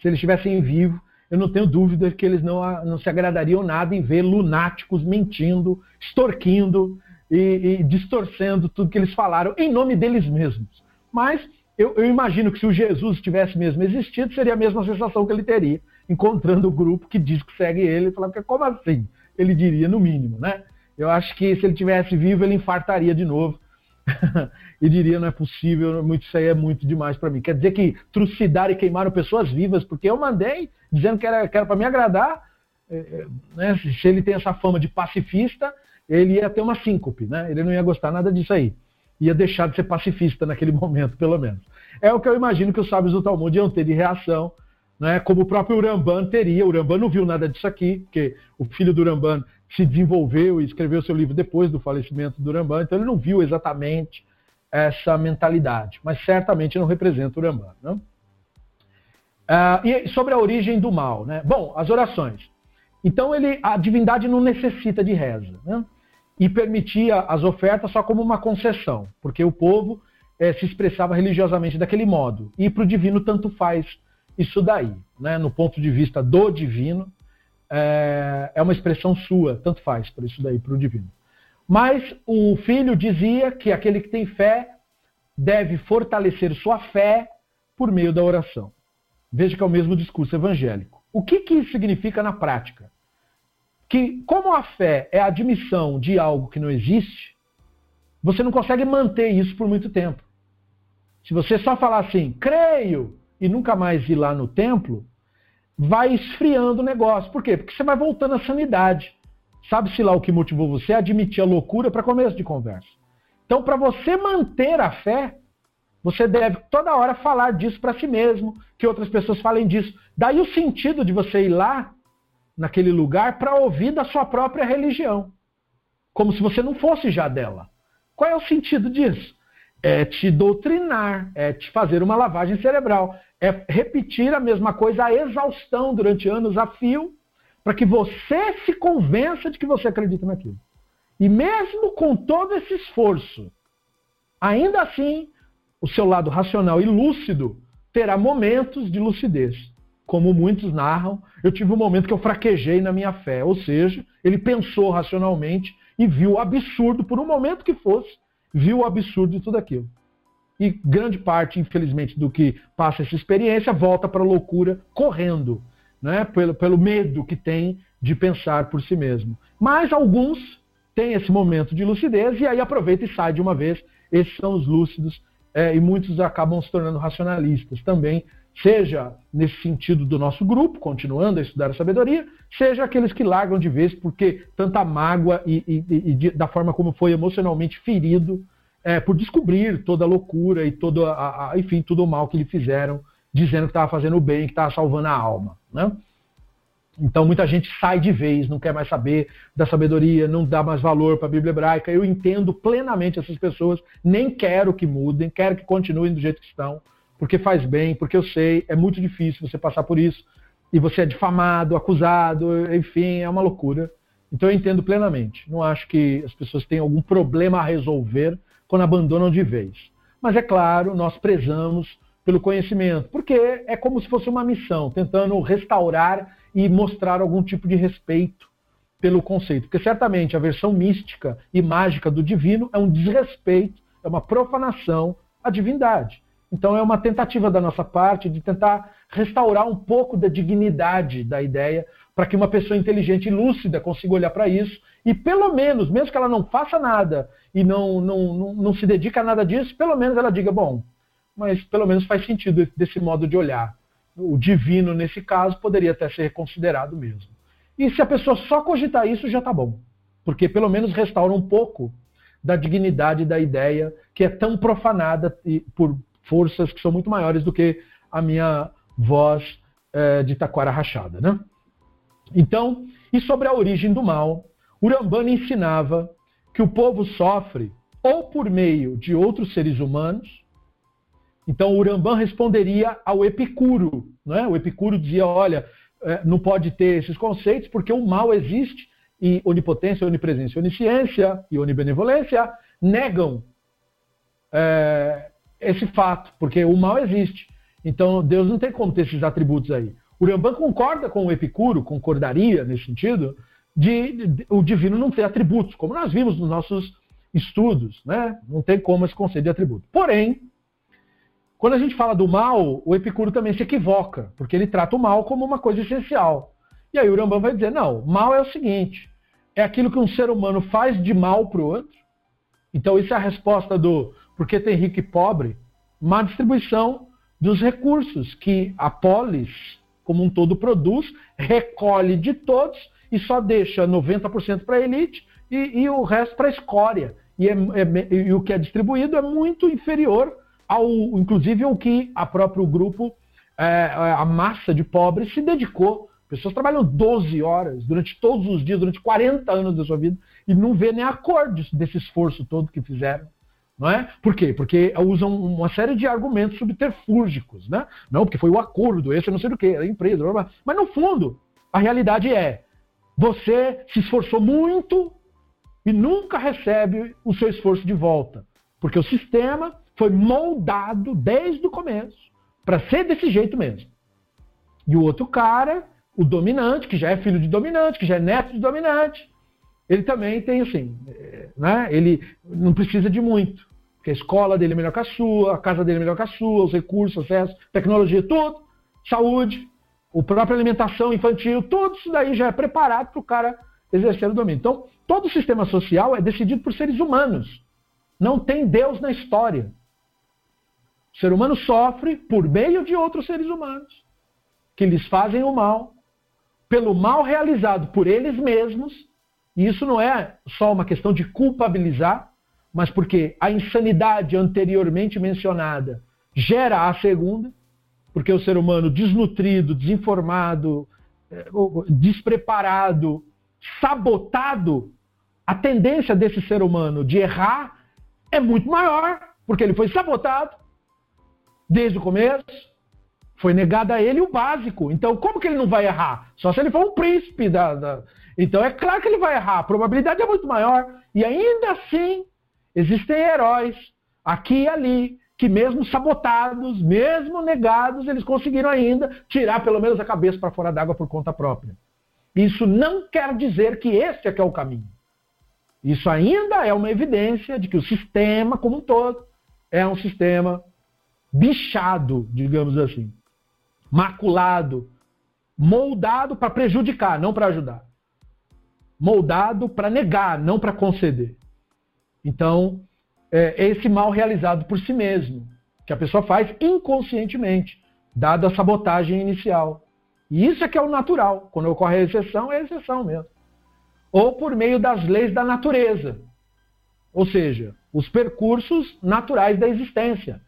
se eles estivessem vivo, eu não tenho dúvida que eles não, não se agradariam nada em ver lunáticos mentindo, extorquindo e, e distorcendo tudo que eles falaram em nome deles mesmos. Mas eu, eu, imagino que se o Jesus tivesse mesmo existido, seria a mesma sensação que ele teria, encontrando o grupo que diz que segue ele, e falando como assim? Ele diria, no mínimo, né? Eu acho que se ele tivesse vivo, ele infartaria de novo (laughs) e diria não é possível, muito isso aí é muito demais para mim. Quer dizer que trucidaram e queimaram pessoas vivas porque eu mandei dizendo que era, que era para me agradar. É, é, né? Se ele tem essa fama de pacifista, ele ia ter uma síncope, né? Ele não ia gostar nada disso aí. Ia deixar de ser pacifista naquele (laughs) momento, pelo menos. É o que eu imagino que os sábios do Talmud iam ter de reação, né? como o próprio Uramban teria. O Uramban não viu nada disso aqui, porque o filho do Uramban se desenvolveu e escreveu seu livro depois do falecimento do Uramban, então ele não viu exatamente essa mentalidade, mas certamente não representa o Uramban. Né? Ah, e sobre a origem do mal, né? Bom, as orações. Então ele, a divindade não necessita de reza, né? E permitia as ofertas só como uma concessão, porque o povo é, se expressava religiosamente daquele modo. E para o divino tanto faz isso daí, né? No ponto de vista do divino, é, é uma expressão sua, tanto faz para isso daí, para o divino. Mas o filho dizia que aquele que tem fé deve fortalecer sua fé por meio da oração. Veja que é o mesmo discurso evangélico. O que, que isso significa na prática? Que, como a fé é a admissão de algo que não existe, você não consegue manter isso por muito tempo. Se você só falar assim, creio, e nunca mais ir lá no templo, vai esfriando o negócio. Por quê? Porque você vai voltando à sanidade. Sabe-se lá o que motivou você a admitir a loucura para começo de conversa. Então, para você manter a fé, você deve toda hora falar disso para si mesmo, que outras pessoas falem disso. Daí o sentido de você ir lá, naquele lugar, para ouvir da sua própria religião. Como se você não fosse já dela. Qual é o sentido disso? É te doutrinar, é te fazer uma lavagem cerebral, é repetir a mesma coisa a exaustão durante anos a fio, para que você se convença de que você acredita naquilo. E mesmo com todo esse esforço, ainda assim, o seu lado racional e lúcido terá momentos de lucidez. Como muitos narram, eu tive um momento que eu fraquejei na minha fé, ou seja, ele pensou racionalmente e viu o absurdo, por um momento que fosse, viu o absurdo de tudo aquilo. E grande parte, infelizmente, do que passa essa experiência volta para a loucura correndo, né? pelo, pelo medo que tem de pensar por si mesmo. Mas alguns têm esse momento de lucidez e aí aproveita e sai de uma vez. Esses são os lúcidos é, e muitos acabam se tornando racionalistas também, seja nesse sentido do nosso grupo, continuando a estudar a sabedoria, seja aqueles que largam de vez porque tanta mágoa e, e, e de, da forma como foi emocionalmente ferido é, por descobrir toda a loucura e todo, a, a, enfim, tudo o mal que lhe fizeram, dizendo que estava fazendo o bem, que estava salvando a alma. Né? Então muita gente sai de vez, não quer mais saber da sabedoria, não dá mais valor para a Bíblia hebraica. Eu entendo plenamente essas pessoas, nem quero que mudem, quero que continuem do jeito que estão, porque faz bem, porque eu sei, é muito difícil você passar por isso, e você é difamado, acusado, enfim, é uma loucura. Então eu entendo plenamente. Não acho que as pessoas tenham algum problema a resolver quando abandonam de vez. Mas é claro, nós prezamos pelo conhecimento, porque é como se fosse uma missão, tentando restaurar e mostrar algum tipo de respeito pelo conceito. Porque certamente a versão mística e mágica do divino é um desrespeito, é uma profanação à divindade. Então é uma tentativa da nossa parte de tentar restaurar um pouco da dignidade da ideia, para que uma pessoa inteligente e lúcida consiga olhar para isso e pelo menos, mesmo que ela não faça nada e não, não, não, não se dedique a nada disso, pelo menos ela diga, bom, mas pelo menos faz sentido desse modo de olhar. O divino, nesse caso, poderia até ser considerado mesmo. E se a pessoa só cogitar isso, já está bom. Porque pelo menos restaura um pouco da dignidade da ideia que é tão profanada por forças que são muito maiores do que a minha voz é, de taquara rachada. Né? Então, e sobre a origem do mal, Urambana ensinava que o povo sofre ou por meio de outros seres humanos. Então, Urambã responderia ao Epicuro. Né? O Epicuro dizia: olha, é, não pode ter esses conceitos porque o mal existe e onipotência, onipresença, onisciência e onibenevolência negam é, esse fato, porque o mal existe. Então, Deus não tem como ter esses atributos aí. Urambã concorda com o Epicuro, concordaria nesse sentido, de, de, o divino não ter atributos, como nós vimos nos nossos estudos, né? Não tem como esse conceito de atributo. Porém, quando a gente fala do mal, o Epicuro também se equivoca, porque ele trata o mal como uma coisa essencial. E aí o Urambam vai dizer, não, mal é o seguinte, é aquilo que um ser humano faz de mal para o outro, Então, isso é a resposta do porque tem rico e pobre, má distribuição dos recursos que a polis, como um todo, produz, recolhe de todos e só deixa 90% para a elite e, e, o resto para a escória. E, é, é, e, o que é distribuído é muito inferior ao, inclusive, o que a próprio grupo, é, a massa de pobres se dedicou. Pessoas trabalham 12 horas durante todos os dias, durante 40 anos da sua vida, e não vê nem a cor desse esforço todo que fizeram. Não é? Por quê? Porque usam uma série de argumentos subterfúgicos, né? Não, porque foi o acordo, esse não sei do que, a empresa, blá, blá. mas no fundo, a realidade é, você se esforçou muito e nunca recebe o seu esforço de volta, porque o sistema foi moldado desde o começo para ser desse jeito mesmo. E o outro cara, o dominante, que já é filho de dominante, que já é neto de dominante, ele também tem assim, eh, né? Ele não precisa de muito, porque a escola dele é melhor que a sua, a casa dele é melhor que a sua, os recursos, acesso, tecnologia, tudo, saúde, a própria alimentação infantil, tudo isso daí já é preparado para o cara exercer o domínio. Então, todo o sistema social é decidido por seres humanos. Não tem Deus na história. O ser humano sofre por meio de outros seres humanos que lhes fazem o mal, pelo mal realizado por eles mesmos e isso não é só uma questão de culpabilizar, mas porque a insanidade anteriormente mencionada gera a segunda, porque o ser humano desnutrido, desinformado, eh, despreparado, sabotado, a tendência desse ser humano de errar é muito maior, porque ele foi sabotado desde o começo, foi negado a ele o básico. Então, como que ele não vai errar? Só se ele for um príncipe da, da então é claro que ele vai errar, a probabilidade é muito maior. E ainda assim, existem heróis aqui e ali, que mesmo sabotados, mesmo negados, eles conseguiram ainda tirar pelo menos a cabeça para fora d'água por conta própria. Isso não quer dizer que esse é que é o caminho. Isso ainda é uma evidência de que o sistema como um todo é um sistema bichado, digamos assim, maculado, moldado para prejudicar, não para ajudar moldado para negar, não para conceder. Então, é, é esse mal realizado por si mesmo, que a pessoa faz inconscientemente, dada a sabotagem inicial. E isso é que é o natural. Quando ocorre a exceção, é a exceção mesmo. Ou por meio das leis da natureza. Ou seja, os percursos naturais da existência.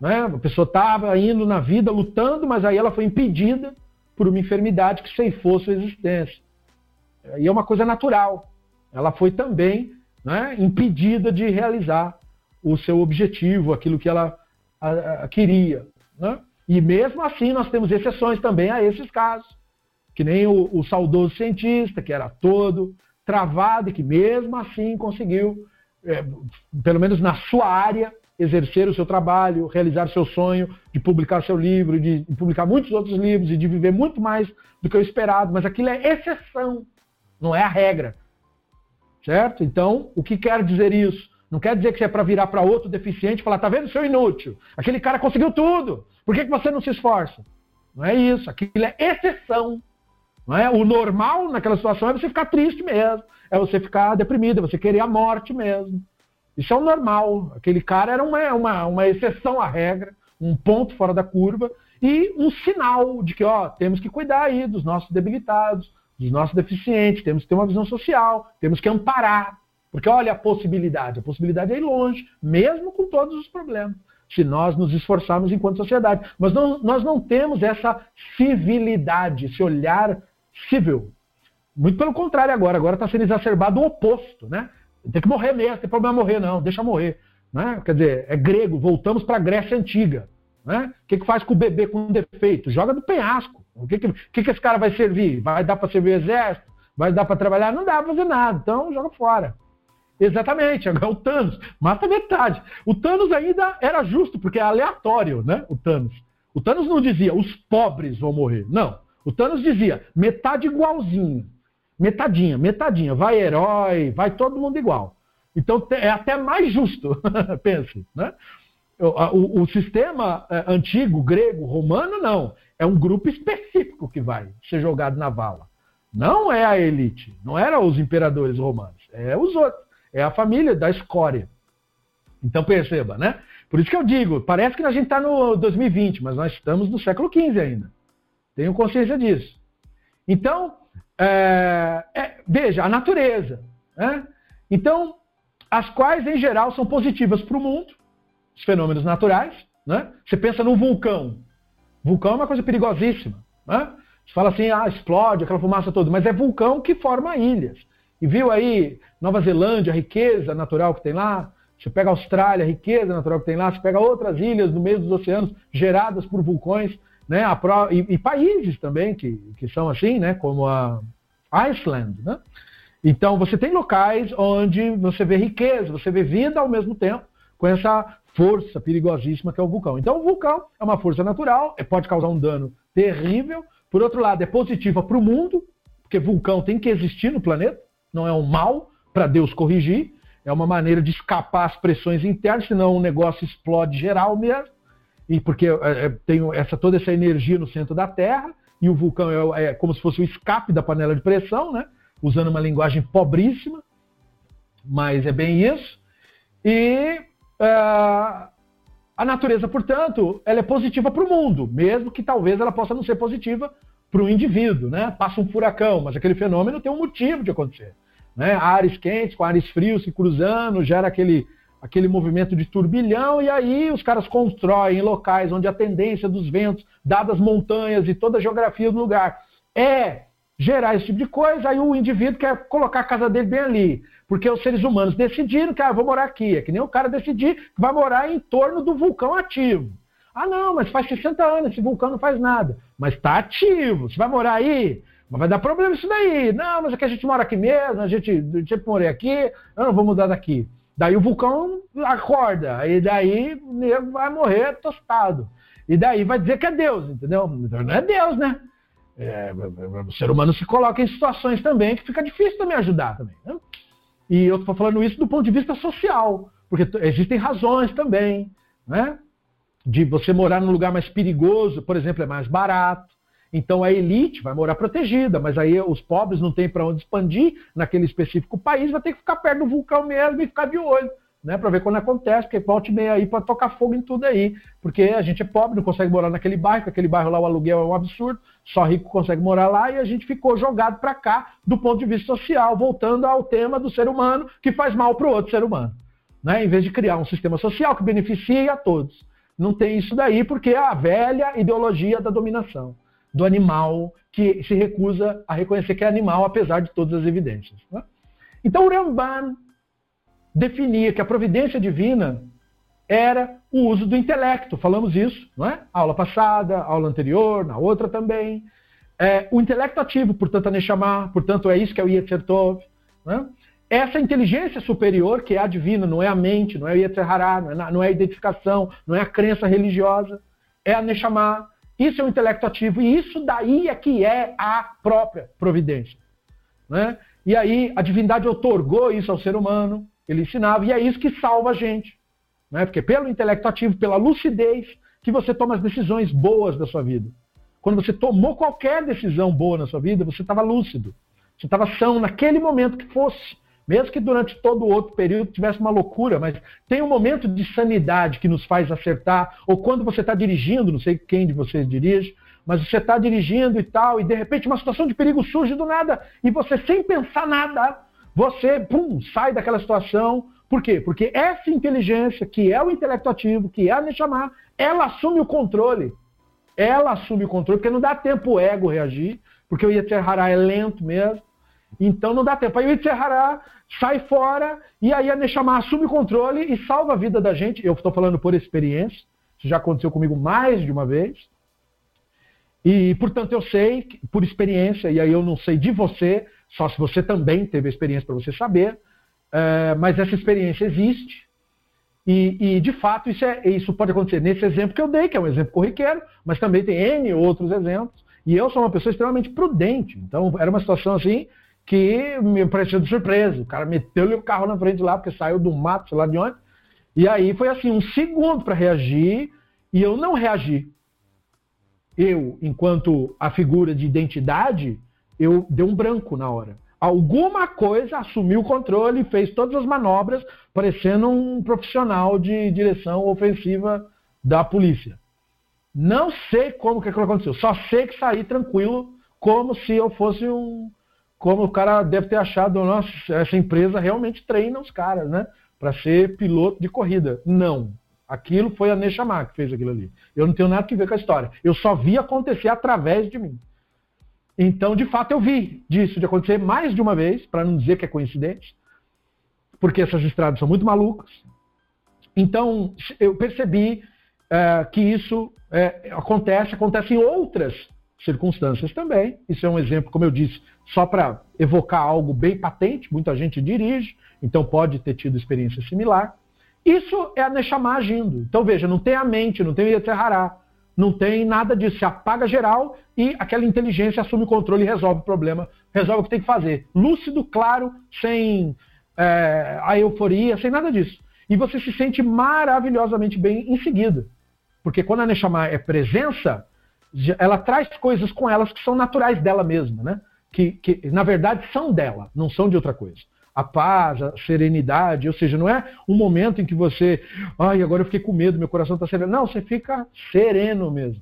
Né? A pessoa estava indo na vida lutando, mas aí ela foi impedida por uma enfermidade que ceifou sua existência. E é uma coisa natural. Ela foi também né, impedida de realizar o seu objetivo, aquilo que ela a, a, queria. Né? E mesmo assim nós temos exceções também a esses casos. Que nem o, o saudoso cientista, que era todo travado e que mesmo assim conseguiu, é, pelo menos na sua área, exercer o seu trabalho, realizar seu sonho de publicar seu livro, de, de publicar muitos outros livros e de viver muito mais do que o esperado. Mas aquilo é exceção não é a regra. Certo? Então, o que quer dizer isso? Não quer dizer que é para virar para outro deficiente e falar, tá vendo, seu inútil? Aquele cara conseguiu tudo. Por que, que você não se esforça? Não é isso. Aquilo é exceção. Não é? O normal naquela situação é você ficar triste mesmo. É você ficar deprimido, é você querer a morte mesmo. Isso é o normal. Aquele cara era uma, uma, uma exceção à regra, um ponto fora da curva e um sinal de que ó, temos que cuidar aí dos nossos debilitados, dos nossos deficientes, temos que ter uma visão social, temos que amparar. Porque olha a possibilidade, a possibilidade é ir longe, mesmo com todos os problemas, se nós nos esforçarmos enquanto sociedade. Mas não, nós não temos essa civilidade, esse olhar civil. Muito pelo contrário agora, agora está sendo exacerbado o oposto, né? Tem que morrer mesmo, tem problema morrer não, deixa morrer. Né? Quer dizer, é grego, voltamos para a Grécia Antiga. Né? O que, que faz com o bebê com defeito? Joga do penhasco. O que, que, que, que esse cara vai servir? Vai dar para servir exército? Vai dar para trabalhar? Não dá para fazer nada. Então joga fora. Exatamente, agora o Thanos mata metade. O Thanos ainda era justo, porque é aleatório, né? O Thanos. O Thanos não dizia os pobres vão morrer. Não. O Thanos dizia metade igualzinho. Metadinha, metadinha. Vai herói, vai todo mundo igual. Então é até mais justo, (laughs) pense. Né? O, o, sistema é, antigo, grego, romano, não. É um grupo específico que vai ser jogado na vala. Não é a elite. Não eram os imperadores romanos. É os outros. É a família da escória. Então perceba, né? Por isso que eu digo, parece que a gente está no 2020, mas nós estamos no século XV ainda. Tenho consciência disso. Então, é, é, veja, a natureza. Né? Então, as quais em geral são positivas para o mundo, os fenômenos naturais. Né? Você pensa num vulcão. Vulcão é uma coisa perigosíssima. Né? Você fala assim, ah, explode aquela fumaça toda, mas é vulcão que forma ilhas. E viu aí Nova Zelândia, a riqueza natural que tem lá? Você pega a Austrália, a riqueza natural que tem lá, você pega outras ilhas no meio dos oceanos geradas por vulcões, né? E, e, países também que, que são assim, né? Como a Iceland, né? Então você tem locais onde você vê riqueza, você vê vida ao mesmo tempo, com essa força perigosíssima que é o vulcão. Então o vulcão é uma força natural, é, pode causar um dano terrível. Por outro lado, é positiva para o mundo, porque vulcão tem que existir no planeta, não é um mal para Deus corrigir, é uma maneira de escapar às pressões internas, senão o negócio explode geral mesmo. E porque é, é, tem essa, toda essa energia no centro da Terra, e o vulcão é, é como se fosse o escape da panela de pressão, né? usando uma linguagem pobríssima, mas é bem isso. E a natureza, portanto, ela é positiva para o mundo, mesmo que talvez ela possa não ser positiva para o indivíduo. Né? Passa um furacão, mas aquele fenômeno tem um motivo de acontecer. Né? Ares quentes com ares frios se cruzando, gera aquele, aquele movimento de turbilhão, e aí os caras constroem locais onde a tendência dos ventos, dadas as montanhas e toda a geografia do lugar, é gerar esse tipo de coisa, aí o indivíduo quer colocar a casa dele bem ali. Porque os seres humanos decidiram que ah, vou morar aqui. É que nem o cara decidir que vai morar em torno do vulcão ativo. Ah, não, mas faz 60 anos, esse vulcão não faz nada. Mas está ativo. Você vai morar aí? Mas vai dar problema isso daí. Não, mas é que a gente mora aqui mesmo, a gente sempre morei aqui, eu não vou mudar daqui. Daí o vulcão acorda, e daí o nego vai morrer tostado. E daí vai dizer que é Deus, entendeu? Não é Deus, né? É, o ser humano se coloca em situações também que fica difícil também ajudar também. Né? E eu estou falando isso do ponto de vista social, porque existem razões também, né? De você morar num lugar mais perigoso, por exemplo, é mais barato. Então a elite vai morar protegida, mas aí os pobres não têm para onde expandir naquele específico país, vai ter que ficar perto do vulcão mesmo e ficar de olho, né, para ver quando acontece, porque volte meia aí para tocar fogo em tudo aí, porque a gente é pobre, não consegue morar naquele bairro, aquele bairro lá o aluguel é um absurdo, só rico consegue morar lá e a gente ficou jogado para cá do ponto de vista social, voltando ao tema do ser humano que faz mal para o outro ser humano, né, em vez de criar um sistema social que beneficie a todos. Não tem isso daí porque é a velha ideologia da dominação do animal que se recusa a reconhecer que é animal, apesar de todas as evidências. Né? Então, o Ramban definia que a providência divina era o uso do intelecto. Falamos isso, não é? Aula passada, aula anterior, na outra também. É, o intelecto ativo, portanto, a Neshama, portanto, é isso que é o Yetzer Tov. Né? Essa inteligência superior, que é a divina, não é a mente, não é o Yetzer Hará, não, é, não é a identificação, não é a crença religiosa, é a Neshama, isso é o intelecto ativo e isso daí é que é a própria providência. Né? E aí a divindade otorgou isso ao ser humano, ele ensinava, e é isso que salva a gente. Né? Porque pelo intelecto ativo, pela lucidez, que você toma as decisões boas da sua vida. Quando você tomou qualquer decisão boa na sua vida, você estava lúcido. Você estava são naquele momento que fosse. Mesmo que durante todo o outro período tivesse uma loucura, mas tem um momento de sanidade que nos faz acertar, ou quando você está dirigindo, não sei quem de vocês dirige, mas você está dirigindo e tal, e de repente uma situação de perigo surge do nada, e você sem pensar nada, você, pum, sai daquela situação. Por quê? Porque essa inteligência, que é o intelecto ativo, que é a Neshama, ela assume o controle. Ela assume o controle, porque não dá tempo o ego reagir, porque o Yetzer Hará é lento mesmo. Então não dá tempo. Aí o Itzerhará sai fora e aí a Neshama assume o controle e salva a vida da gente. Eu estou falando por experiência. Isso já aconteceu comigo mais de uma vez. E, portanto, eu sei, por experiência, e aí eu não sei de você, só se você também teve experiência para você saber, é, mas essa experiência existe. E, e, de fato, isso, é, isso pode acontecer nesse exemplo que eu dei, que é um exemplo corriqueiro, mas também tem N outros exemplos. E eu sou uma pessoa extremamente prudente. Então, era uma situação assim que me pareceu de surpresa. O cara meteu-lhe o carro na frente lá, porque saiu do mato, sei lá de onde. E aí foi assim, um segundo para reagir, e eu não reagi. Eu, enquanto a figura de identidade, eu dei um branco na hora. alguma coisa assumiu o controle e fez todas as manobras, parecendo um profissional de direção ofensiva da polícia. Não sei como que aquilo aconteceu, só sei que saí tranquilo, como se eu fosse um. Como o cara deve ter achado, nossa, essa empresa realmente treina os caras, né? Para ser piloto de corrida. Não. Aquilo foi a Neshama que fez aquilo ali. Eu não tenho nada que ver com a história. Eu só vi acontecer através de mim. Então, de fato, eu vi disso de acontecer mais de uma vez, para não dizer que é coincidente, porque essas estradas são muito malucas. Então, eu percebi é, que isso é, acontece, acontece em outras circunstâncias também. Isso é um exemplo, como eu disse, só para evocar algo bem patente. Muita gente dirige, então pode ter tido experiência similar. Isso é a Neshama agindo. Então, veja, não tem a mente, não tem o Yetzerhará não tem nada disso. Se apaga geral e aquela inteligência assume o controle e resolve o problema, resolve o que tem que fazer. Lúcido, claro, sem é, a euforia, sem nada disso. E você se sente maravilhosamente bem em seguida. Porque quando a Neshama é presença, ela traz coisas com elas que são naturais dela mesma, né? Que, que na verdade são dela, não são de outra coisa a paz, a serenidade, ou seja, não é um momento em que você, ai, agora eu fiquei com medo, meu coração está sereno. Não, você fica sereno mesmo.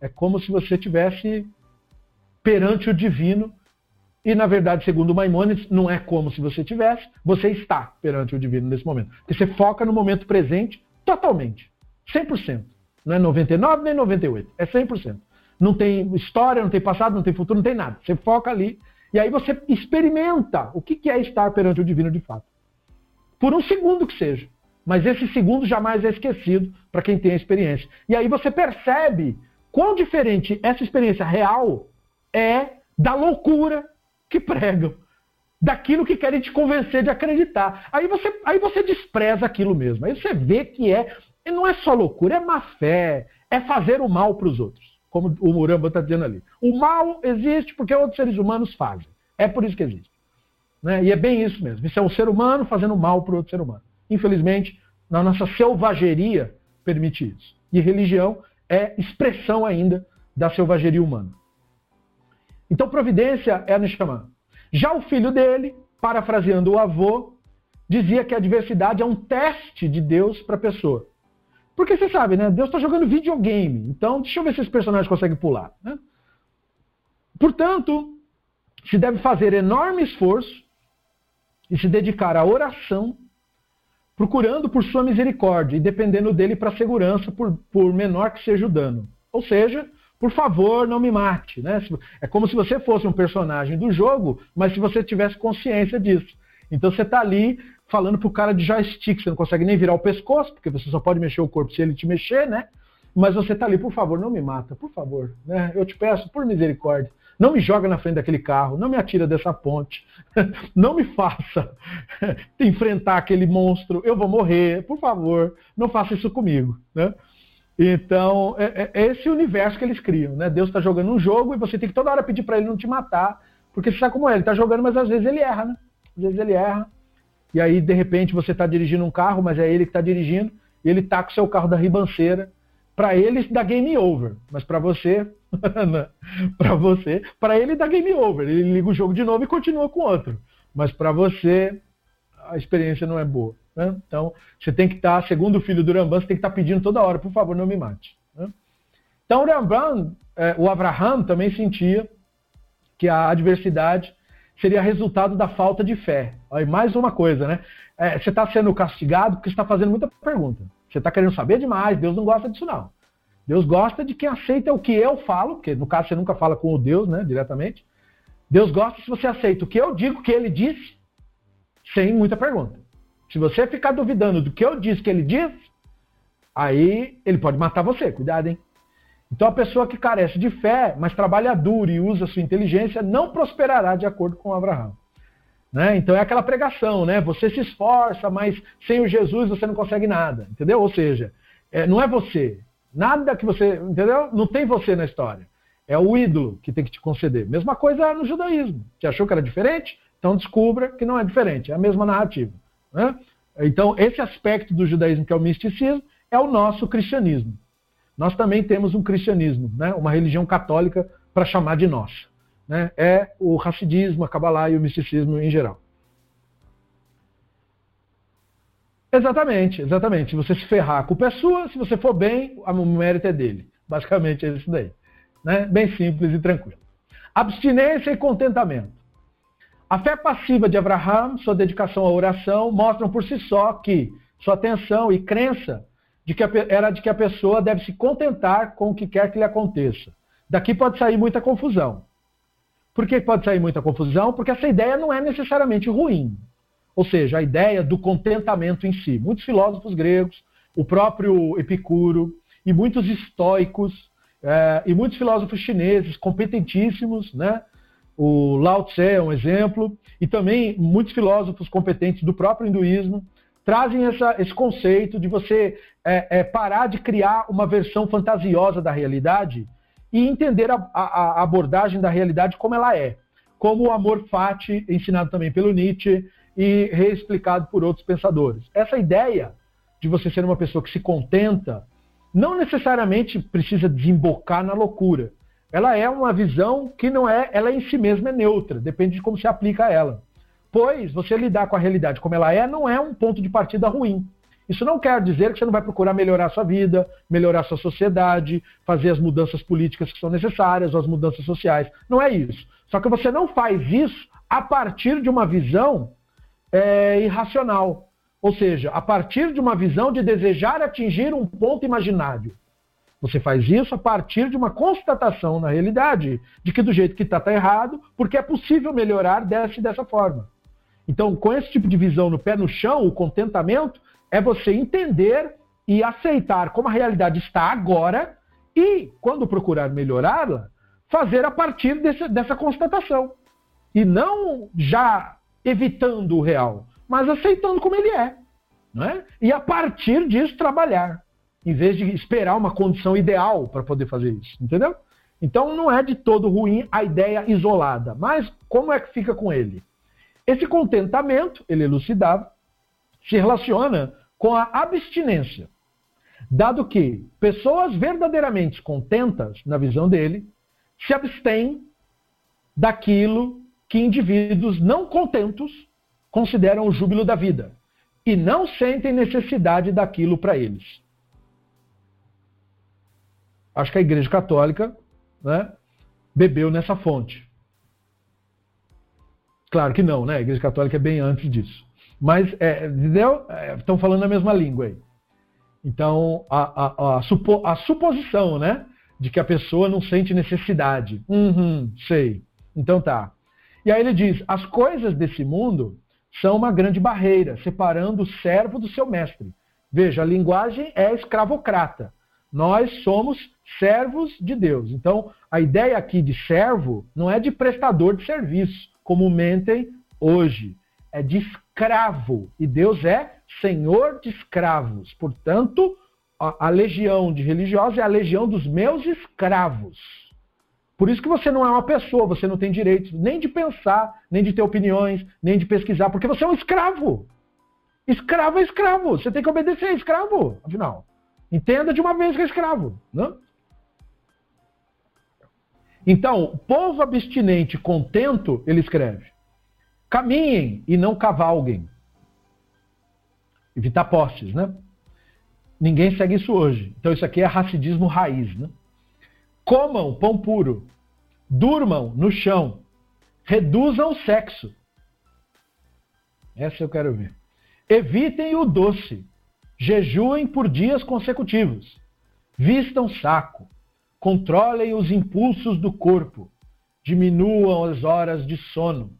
É como se você tivesse perante o divino e, na verdade, segundo Maimonides, não é como se você tivesse, você está perante o divino nesse momento. Porque você foca no momento presente totalmente, 100%. Não é 99 nem 98, é 100%. Não tem história, não tem passado, não tem futuro, não tem nada. Você foca ali e aí você experimenta o que é estar perante o divino de fato. Por um segundo que seja. Mas esse segundo jamais é esquecido para quem tem a experiência. E aí você percebe quão diferente essa experiência real é da loucura que pregam, daquilo que querem te convencer de acreditar. Aí você, aí você despreza aquilo mesmo. Aí você vê que é, não é só loucura, é má fé, é fazer o mal para os outros como o Muramba está dizendo ali. O mal existe porque outros seres humanos fazem. É por isso que existe. Né? E é bem isso mesmo. Isso é um ser humano fazendo mal para outro ser humano. Infelizmente, na nossa selvageria permite isso. E religião é expressão ainda da selvageria humana. Então, providência é a Neshama. Já o filho dele, parafraseando o avô, dizia que a adversidade é um teste de Deus para a pessoa. Porque você sabe, né? Deus está jogando videogame. Então, deixa eu ver se esse personagem consegue pular. Né? Portanto, se deve fazer enorme esforço e se dedicar à oração, procurando por sua misericórdia e dependendo dele para segurança, por, por menor que seja o dano. Ou seja, por favor, não me mate. Né? É como se você fosse um personagem do jogo, mas se você tivesse consciência disso. Então você está ali falando pro cara de joystick, você não consegue nem virar o pescoço, porque você só pode mexer o corpo se ele te mexer, né? Mas você tá ali, por favor, não me mata, por favor, né? Eu te peço, por misericórdia, não me joga na frente daquele carro, não me atira dessa ponte, (laughs) não me faça (laughs) enfrentar aquele monstro, eu vou morrer, por favor, não faça isso comigo, né? Então, é, é esse universo que eles criam, né? Deus está jogando um jogo e você tem que toda hora pedir para ele não te matar, porque você sabe como é, ele está jogando, mas às vezes ele erra, né? Às vezes ele erra, e aí de repente você está dirigindo um carro, mas é ele que está dirigindo, e ele tá com o seu carro da ribanceira. Para ele dá game over, mas para você, (laughs) para você, para ele dá game over. Ele liga o jogo de novo e continua com outro. Mas para você a experiência não é boa. Né? Então você tem que estar, tá, segundo o filho do Rambam, você tem que estar tá pedindo toda hora, por favor, não me mate. Né? Então o Rambam, é, o Abraham também sentia que a adversidade seria resultado da falta de fé. Aí mais uma coisa, né? É, você está sendo castigado porque está fazendo muita pergunta. Você está querendo saber demais. Deus não gosta disso não. Deus gosta de quem aceita o que eu falo, porque no caso você nunca fala com o Deus, né, diretamente. Deus gosta se você aceita o que eu digo, que ele disse, sem muita pergunta. Se você ficar duvidando do que eu disse que ele disse, aí ele pode matar você. Cuidado, hein? Então a pessoa que carece de fé, mas trabalha duro e usa sua inteligência, não prosperará de acordo com Abraão. Né? Então é aquela pregação, né? Você se esforça, mas sem o Jesus você não consegue nada, entendeu? Ou seja, é, não é você, nada que você, entendeu? Não tem você na história. É o ídolo que tem que te conceder. Mesma coisa no judaísmo. Você achou que era diferente? Então descubra que não é diferente, é a mesma narrativa. Né? Então esse aspecto do judaísmo que é o misticismo é o nosso cristianismo nós também temos um cristianismo, né? uma religião católica para chamar de nossa. né, é o racidismo, a Kabbalah e o misticismo em geral. Exatamente, exatamente. Se você se ferrar, a culpa é sua. Se você for bem, o mérito é dele. Basicamente é isso daí. Né? Bem simples e tranquilo. Abstinência e contentamento. A fé passiva de Abraham, sua dedicação à oração, mostram por si só que sua atenção e crença de que a, era de que a pessoa deve se contentar com o que quer que lhe aconteça. Daqui pode sair muita confusão. Por que pode sair muita confusão? Porque essa ideia não é necessariamente ruim. Ou seja, a ideia do contentamento em si. Muitos filósofos gregos, o próprio Epicuro e muitos estoicos é, e muitos filósofos chineses competentíssimos, né? O Lao Tse é um exemplo, e também muitos filósofos competentes do próprio hinduísmo trazem essa, esse conceito de você é, é, parar de criar uma versão fantasiosa da realidade e entender a, a, a abordagem da realidade como ela é. Como o amor fati, ensinado também pelo Nietzsche, e reexplicado por outros pensadores. Essa ideia de você ser uma pessoa que se contenta não necessariamente precisa desembocar na loucura. Ela é uma visão que não é, ela em si mesma é neutra, depende de como se aplica a ela. Pois você lidar com a realidade como ela é não é um ponto de partida ruim. Isso não quer dizer que você não vai procurar melhorar a sua vida, melhorar a sua sociedade, fazer as mudanças políticas que são necessárias, ou as mudanças sociais. Não é isso. Só que você não faz isso a partir de uma visão é, irracional. Ou seja, a partir de uma visão de desejar atingir um ponto imaginário. Você faz isso a partir de uma constatação na realidade de que do jeito que está está errado, porque é possível melhorar dessa dessa forma. Então, com esse tipo de visão no pé no chão, o contentamento é você entender e aceitar como a realidade está agora e, quando procurar melhorá-la, fazer a partir desse, dessa constatação. E não já evitando o real, mas aceitando como ele é. Não é? E a partir disso trabalhar, em vez de esperar uma condição ideal para poder fazer isso. Entendeu? Então não é de todo ruim a ideia isolada, mas como é que fica com ele? Esse contentamento, ele elucidava, se relaciona com a abstinência. Dado que pessoas verdadeiramente contentas, na visão dele, se abstêm daquilo que indivíduos não contentos consideram o júbilo da vida e não sentem necessidade daquilo para eles. Acho que a Igreja Católica né, bebeu nessa fonte. Claro que não, né? A Igreja Católica é bem antes disso. Mas é, entendeu? É, estão falando a mesma língua aí. Então, a, a, a, supo, a, suposição, né? De que a pessoa não sente necessidade. Uhum, sei. Então tá. E aí ele diz: as coisas desse mundo são uma grande barreira, separando o servo do seu mestre. Veja, a linguagem é escravocrata. Nós somos servos de Deus. Então, a ideia aqui de servo não é de prestador de serviço, como mentem hoje. É de escravo. E Deus é senhor de escravos. Portanto, a, a legião de religiosos é a legião dos meus escravos. Por isso que você não é uma pessoa, você não tem direitos nem de pensar, nem de ter opiniões, nem de pesquisar, porque você é um escravo. Escravo é escravo, você tem que obedecer, escravo, afinal. Entenda de uma vez que é escravo. Né? Então, povo abstinente contento, ele escreve, caminhem e não cavalguem. Evitar postes, né? Ninguém segue isso hoje. Então isso aqui é racidismo raiz, né? Comam pão puro. Durmam no chão. Reduzam o sexo. Essa eu quero ver. Evitem o doce. Jejuem por dias consecutivos. Vistam saco. Controlem os impulsos do corpo. Diminuam as horas de sono.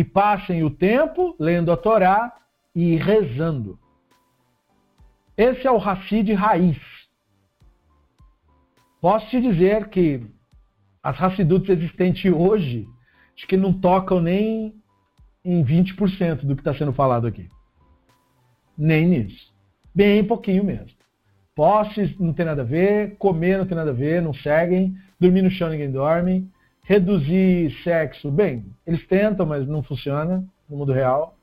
E passem o tempo lendo a Torá e rezando. Esse é o Hassid raiz. Posso te dizer que as Hassiduts existentes hoje, acho que não tocam nem em 20% do que está sendo falado aqui. Nem nisso. Bem pouquinho mesmo. Posses não tem nada a ver, comer não tem nada a ver, não seguem, dormir no chão ninguém dorme, reduzir sexo, bem, eles tentam, mas não funciona no mundo real.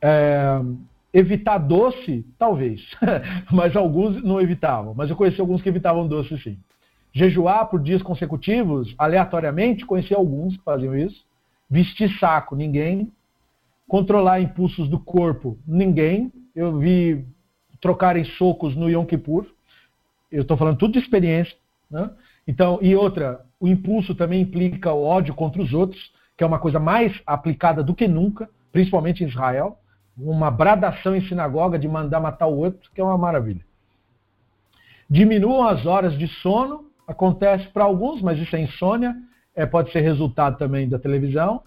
É, Evitar doce, talvez. (laughs) mas alguns não evitavam. Mas eu conheci alguns que evitavam doce sim. Jejuar por dias consecutivos, aleatoriamente, conheci alguns que faziam isso. Vestir saco, ninguém. Controlar impulsos do corpo, ninguém. Eu vi trocarem socos no Yom Kippur. Eu estou falando tudo de experiência. Né? Então, e outra, o impulso também implica o ódio contra os outros, que é uma coisa mais aplicada do que nunca, principalmente em Israel. Uma bradação em sinagoga de mandar matar o outro, que é uma maravilha. Diminuam as horas de sono, acontece para alguns, mas isso é insônia, é, pode ser resultado também da televisão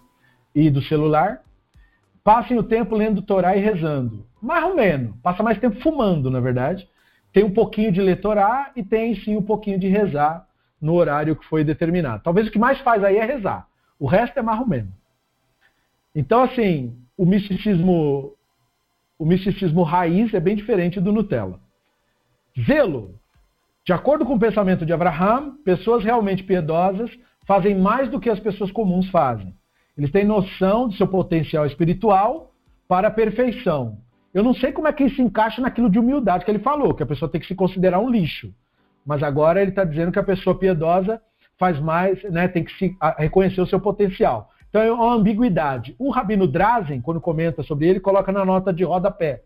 e do celular. Passem o tempo lendo Torá e rezando. Mais ou menos. Passa mais tempo fumando, na verdade. Tem um pouquinho de ler Torá e tem sim um pouquinho de rezar no horário que foi determinado. Talvez o que mais faz aí é rezar. O resto é ou menos. Então, assim, o misticismo, o misticismo raiz é bem diferente do Nutella. Zelo. De acordo com o pensamento de Abraham, pessoas realmente piedosas fazem mais do que as pessoas comuns fazem. Eles têm noção de seu potencial espiritual para a perfeição. Eu não sei como é que isso encaixa naquilo de humildade que ele falou, que a pessoa tem que se considerar um lixo. Mas agora ele está dizendo que a pessoa piedosa faz mais, né, tem que se, reconhecer o seu potencial. Então é uma ambiguidade. O Rabino Drazen, quando comenta sobre ele, coloca na nota de rodapé.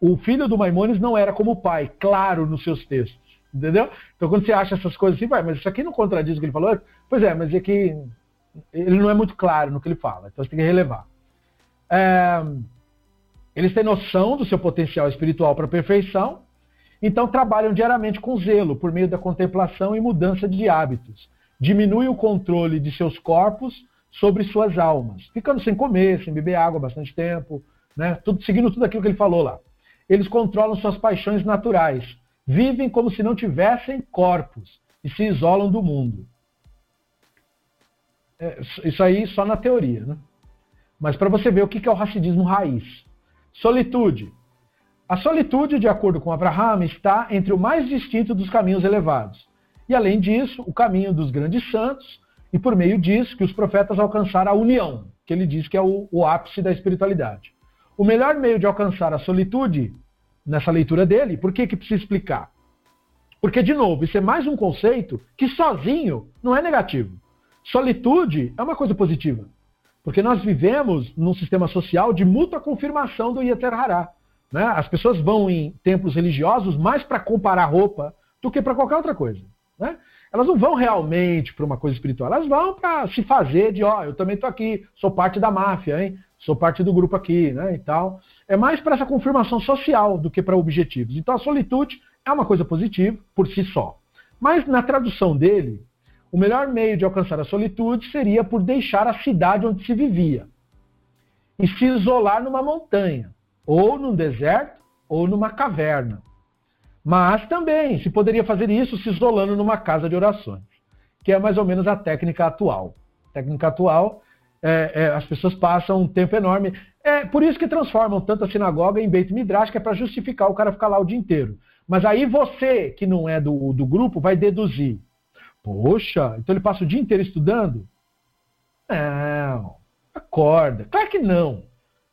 O filho do Maimônides não era como o pai, claro nos seus textos. Entendeu? Então quando você acha essas coisas assim, vai, mas isso aqui não contradiz o que ele falou? Pois é, mas é que ele não é muito claro no que ele fala, então você tem que relevar. É, eles têm noção do seu potencial espiritual para a perfeição, então trabalham diariamente com zelo, por meio da contemplação e mudança de hábitos. Diminuem o controle de seus corpos sobre suas almas, ficando sem comer, sem beber água bastante tempo, né? tudo, seguindo tudo aquilo que ele falou lá. Eles controlam suas paixões naturais, vivem como se não tivessem corpos e se isolam do mundo. É, isso aí só na teoria, né? Mas para você ver o que é o racidismo raiz. Solitude. A solitude, de acordo com Abraham, está entre o mais distinto dos caminhos elevados. E além disso, o caminho dos grandes santos, e por meio disso que os profetas alcançaram a união, que ele diz que é o, o ápice da espiritualidade. O melhor meio de alcançar a solitude, nessa leitura dele, por que, que precisa explicar? Porque, de novo, isso é mais um conceito que sozinho não é negativo. Solitude é uma coisa positiva. Porque nós vivemos num sistema social de mútua confirmação do Yeter Hará. Né? As pessoas vão em templos religiosos mais para comparar roupa do que para qualquer outra coisa. Né? Elas não vão realmente para uma coisa espiritual, elas vão para se fazer de, ó, oh, eu também estou aqui, sou parte da máfia, hein? sou parte do grupo aqui, né? E tal. É mais para essa confirmação social do que para objetivos. Então a solitude é uma coisa positiva por si só. Mas na tradução dele, o melhor meio de alcançar a solitude seria por deixar a cidade onde se vivia e se isolar numa montanha, ou num deserto, ou numa caverna. Mas também se poderia fazer isso se isolando numa casa de orações, que é mais ou menos a técnica atual. A técnica atual, é, é, as pessoas passam um tempo enorme. É por isso que transformam tanto a sinagoga em Beit Midrash, que é para justificar o cara ficar lá o dia inteiro. Mas aí você, que não é do, do grupo, vai deduzir. Poxa, então ele passa o dia inteiro estudando? Não, acorda. Claro que não.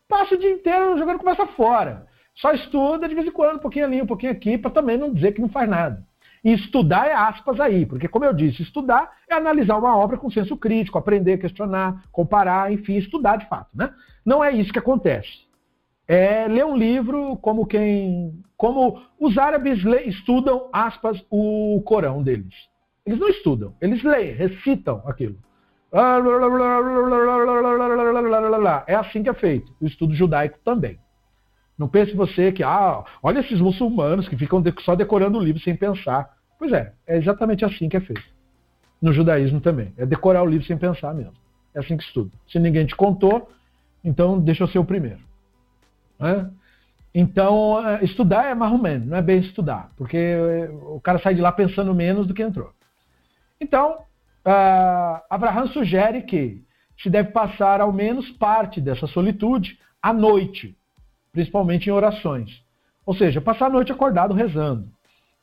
Passa o dia inteiro jogando conversa fora. Só estuda de vez em quando, um pouquinho ali, um pouquinho aqui, para também não dizer que não faz nada. E estudar é aspas aí, porque, como eu disse, estudar é analisar uma obra com senso crítico, aprender, questionar, comparar, enfim, estudar de fato. Né? Não é isso que acontece. É ler um livro como quem. como os árabes estudam, aspas, o Corão deles. Eles não estudam, eles leem, recitam aquilo. É assim que é feito. O estudo judaico também. Não pense você que, ah, olha esses muçulmanos que ficam só decorando o livro sem pensar. Pois é, é exatamente assim que é feito. No judaísmo também. É decorar o livro sem pensar mesmo. É assim que estuda. Se ninguém te contou, então deixa eu ser o primeiro. Né? Então, estudar é marromeno, não é bem estudar, porque o cara sai de lá pensando menos do que entrou. Então, uh, Abraham sugere que se deve passar ao menos parte dessa solitude à noite, principalmente em orações. Ou seja, passar a noite acordado rezando,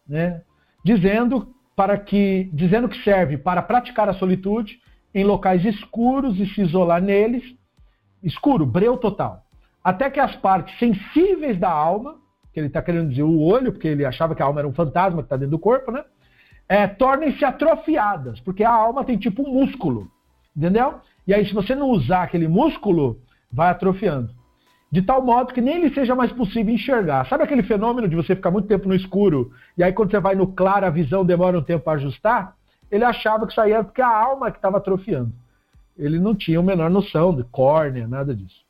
né? dizendo para que dizendo que serve para praticar a solitude em locais escuros e se isolar neles, escuro, breu total, até que as partes sensíveis da alma, que ele está querendo dizer o olho, porque ele achava que a alma era um fantasma que está dentro do corpo, né? É, tornem-se atrofiadas, porque a alma tem tipo um músculo, entendeu? E aí, se você não usar aquele músculo, vai atrofiando. De tal modo que nem lhe seja mais possível enxergar. Sabe aquele fenômeno de você ficar muito tempo no escuro e aí quando você vai no claro a visão demora um tempo para ajustar? Ele achava que isso aí era porque a alma que estava atrofiando. Ele não tinha a menor noção de córnea, nada disso.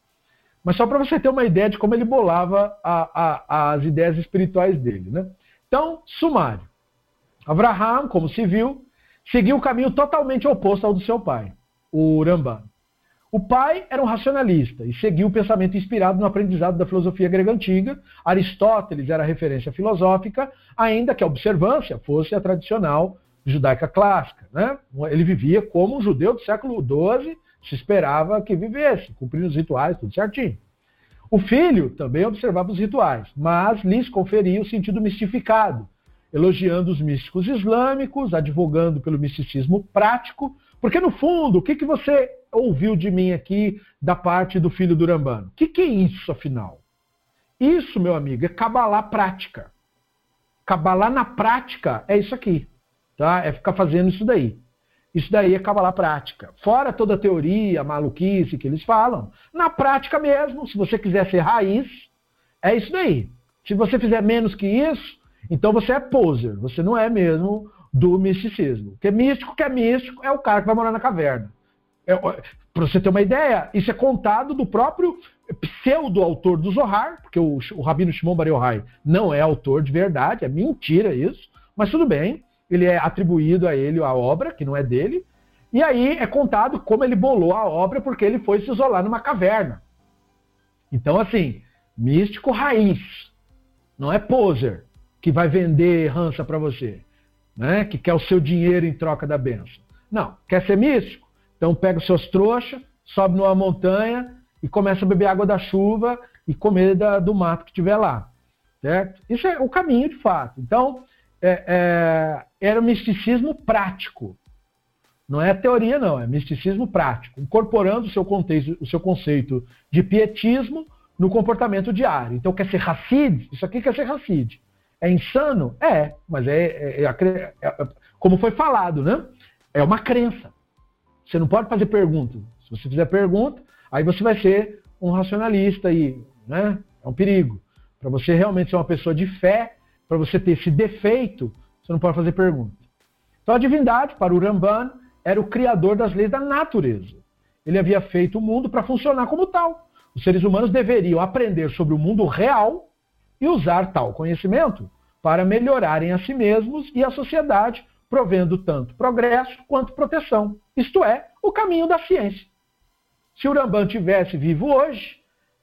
Mas só para você ter uma ideia de como ele bolava a, a, as ideias espirituais dele. Né? Então, sumário. Abraham, como se viu, seguiu o caminho totalmente oposto ao do seu pai, o Urambá. O pai era um racionalista e seguiu o pensamento inspirado no aprendizado da filosofia grega antiga. Aristóteles era a referência filosófica, ainda que a observância fosse a tradicional judaica clássica. Né? Ele vivia como um judeu do século XII se esperava que vivesse, cumprindo os rituais, tudo certinho. O filho também observava os rituais, mas lhes conferia o sentido mistificado, elogiando os místicos islâmicos, advogando pelo misticismo prático, porque no fundo, o que, que você ouviu de mim aqui da parte do filho do Rambano? O que, que é isso, afinal? Isso, meu amigo, é cabalá prática. Cabalá na prática é isso aqui, tá? É ficar fazendo isso daí. Isso daí é cabalá prática. Fora toda a teoria, a maluquice que eles falam, na prática mesmo, se você quiser ser raiz, é isso daí. Se você fizer menos que isso, então você é poser, você não é mesmo do misticismo. Porque místico que é místico é o cara que vai morar na caverna. É, Para você ter uma ideia, isso é contado do próprio pseudo-autor do Zohar, porque o, o Rabino Shimon Bar Yochai não é autor de verdade, é mentira isso, mas tudo bem ele é atribuído a ele a obra, que não é dele, e aí é contado como ele bolou a obra porque ele foi se isolar numa caverna. Então, assim, místico raiz, não é poser que vai vender rança para você, né? que quer o seu dinheiro em troca da benção. Não, quer ser místico? Então pega os seus trouxas, sobe numa montanha e começa a beber água da chuva e comer da, do mato que tiver lá. Certo? Isso é o caminho de fato. Então, é, é, era o misticismo prático. Não é teoria, não, é misticismo prático, incorporando o seu, contexto, o seu conceito de pietismo no comportamento diário. Então, quer ser Hassid? Isso aqui quer ser Hassid. É insano? É, mas é, é, é, é, como foi falado, né? É uma crença. Você não pode fazer pergunta. Se você fizer pergunta, aí você vai ser um racionalista e, né? É um perigo. Para você realmente ser uma pessoa de fé, para você ter esse defeito, você não pode fazer pergunta. Então a divindade, para o Ramban, era o criador das leis da natureza. Ele havia feito o mundo para funcionar como tal. Os seres humanos deveriam aprender sobre o mundo real e usar tal conhecimento para melhorarem a si mesmos e a sociedade, provendo tanto progresso quanto proteção. Isto é, o caminho da ciência. Se o Ramban tivesse vivo hoje,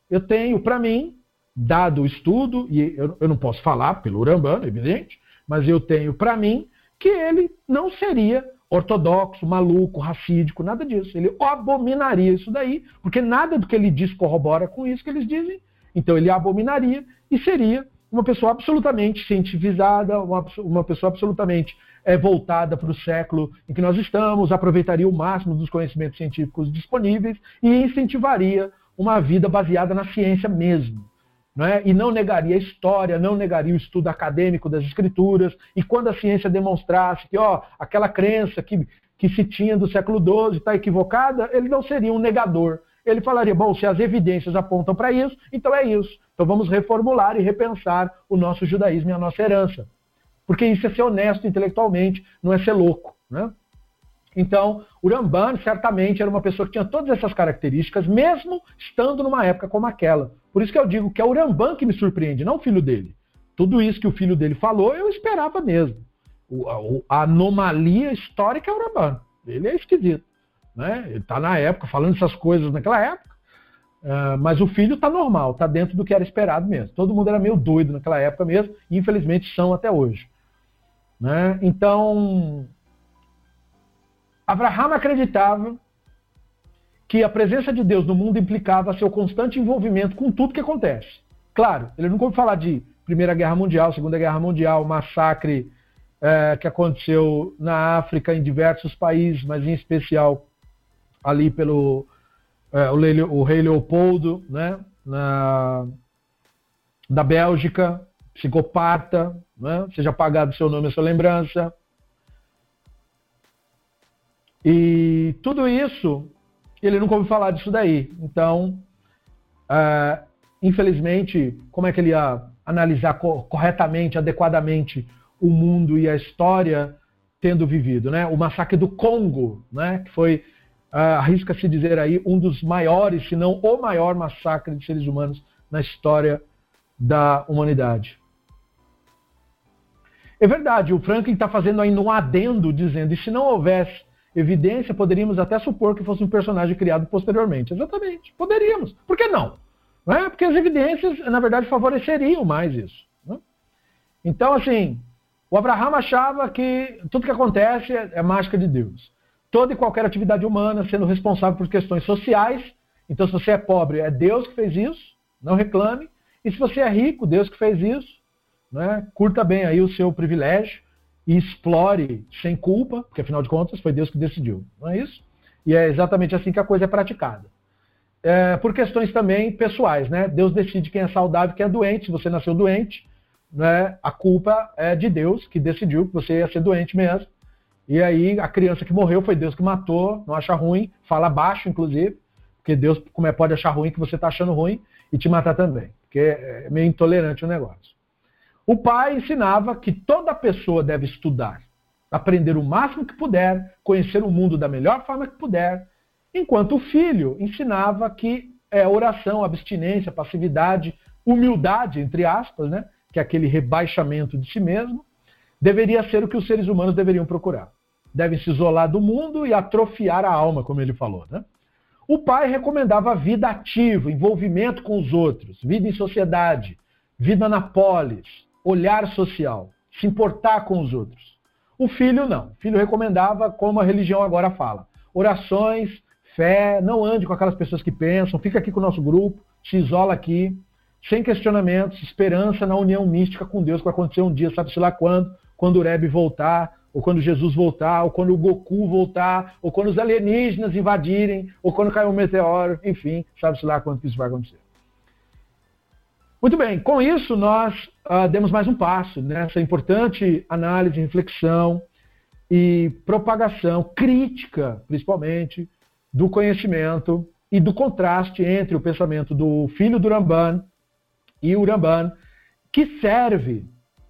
eu tenho para mim dado o estudo, e eu, eu não posso falar pelo Urambano, evidente, mas eu tenho para mim que ele não seria ortodoxo, maluco, racídico, nada disso. Ele abominaria isso daí, porque nada do que ele diz corrobora com isso que eles dizem. Então ele abominaria e seria uma pessoa absolutamente cientificada, uma, uma pessoa absolutamente é, voltada para o século em que nós estamos, aproveitaria o máximo dos conhecimentos científicos disponíveis e incentivaria uma vida baseada na ciência mesmo é? e não negaria a história, não negaria o estudo acadêmico das escrituras, e quando a ciência demonstrasse que ó, aquela crença que, que se tinha do século XII está equivocada, ele não seria um negador. Ele falaria, bom, se as evidências apontam para isso, então é isso. Então vamos reformular e repensar o nosso judaísmo e a nossa herança. Porque isso é ser honesto intelectualmente, não é ser louco. Né? Então, o Ramban certamente era uma pessoa que tinha todas essas características, mesmo estando numa época como aquela. Por isso que eu digo que é o Ramban que me surpreende, não o filho dele. Tudo isso que o filho dele falou, eu esperava mesmo. a, anomalia histórica é o Ramban. Ele é esquisito. Né? Ele está na época, falando essas coisas naquela época, uh, mas o filho está normal, está dentro do que era esperado mesmo. Todo mundo era meio doido naquela época mesmo, e infelizmente são até hoje. Né? Então, Abraham acreditava que a presença de Deus no mundo implicava seu constante envolvimento com tudo que acontece. Claro, ele nunca ouviu falar de Primeira Guerra Mundial, Segunda Guerra Mundial, massacre é, que aconteceu na África, em diversos países, mas em especial ali pelo é, o, rei, o, rei Leopoldo, né, na, da Bélgica, psicopata, né, seja apagado seu nome e sua lembrança. E tudo isso, ele nunca ouviu falar disso daí. Então, uh, infelizmente, como é que ele ia analisar co corretamente, adequadamente o mundo e a história tendo vivido, né? O massacre do Congo, né? Que foi, arrisca-se dizer aí, um dos maiores, se não o maior massacre de seres humanos na história da humanidade. É verdade, o Franklin está fazendo ainda um adendo dizendo, e se não houvesse evidência, poderíamos até supor que fosse um personagem criado posteriormente. Exatamente, poderíamos. Por que não? não é? Porque as evidências, na verdade, favoreceriam mais isso. Né? Então, assim, o Abraham achava que tudo que acontece é, é mágica de Deus. Toda e qualquer atividade humana sendo responsável por questões sociais. Então, se você é pobre, é Deus que fez isso, não reclame. E se você é rico, Deus que fez isso, né? curta bem aí o seu privilégio e explore sem culpa, porque afinal de contas foi Deus que decidiu, não é isso? E é exatamente assim que a coisa é praticada. É, por questões também pessoais, né? Deus decide quem é saudável e quem é doente. Se você nasceu doente, né, a culpa é de Deus, que decidiu que você ia ser doente mesmo. E aí a criança que morreu foi Deus que matou, não acha ruim, fala baixo, inclusive, porque Deus como é, pode achar ruim que você está achando ruim e te matar também, porque é meio intolerante o negócio. O pai ensinava que toda pessoa deve estudar, aprender o máximo que puder, conhecer o mundo da melhor forma que puder, enquanto o filho ensinava que é oração, abstinência, passividade, humildade, entre aspas, né? que é aquele rebaixamento de si mesmo, deveria ser o que os seres humanos deveriam procurar. Devem se isolar do mundo e atrofiar a alma, como ele falou. Né? O pai recomendava vida ativa, envolvimento com os outros, vida em sociedade, vida na polis, olhar social, se importar com os outros. O filho não. O filho recomendava, como a religião agora fala, orações, fé, não ande com aquelas pessoas que pensam, fica aqui com o nosso grupo, se isola aqui, sem questionamentos, esperança na união mística com Deus que vai acontecer um dia, sabe-se lá quando, quando o Rebbe voltar, ou quando Jesus voltar, ou quando o Goku voltar, ou quando os alienígenas invadirem, ou quando cair um meteoro, enfim, sabe-se lá quando isso vai acontecer. Muito bem, com isso nós uh, demos mais um passo nessa importante análise, reflexão e propagação crítica, principalmente, do conhecimento e do contraste entre o pensamento do filho do Ramban e o Ramban, que serve,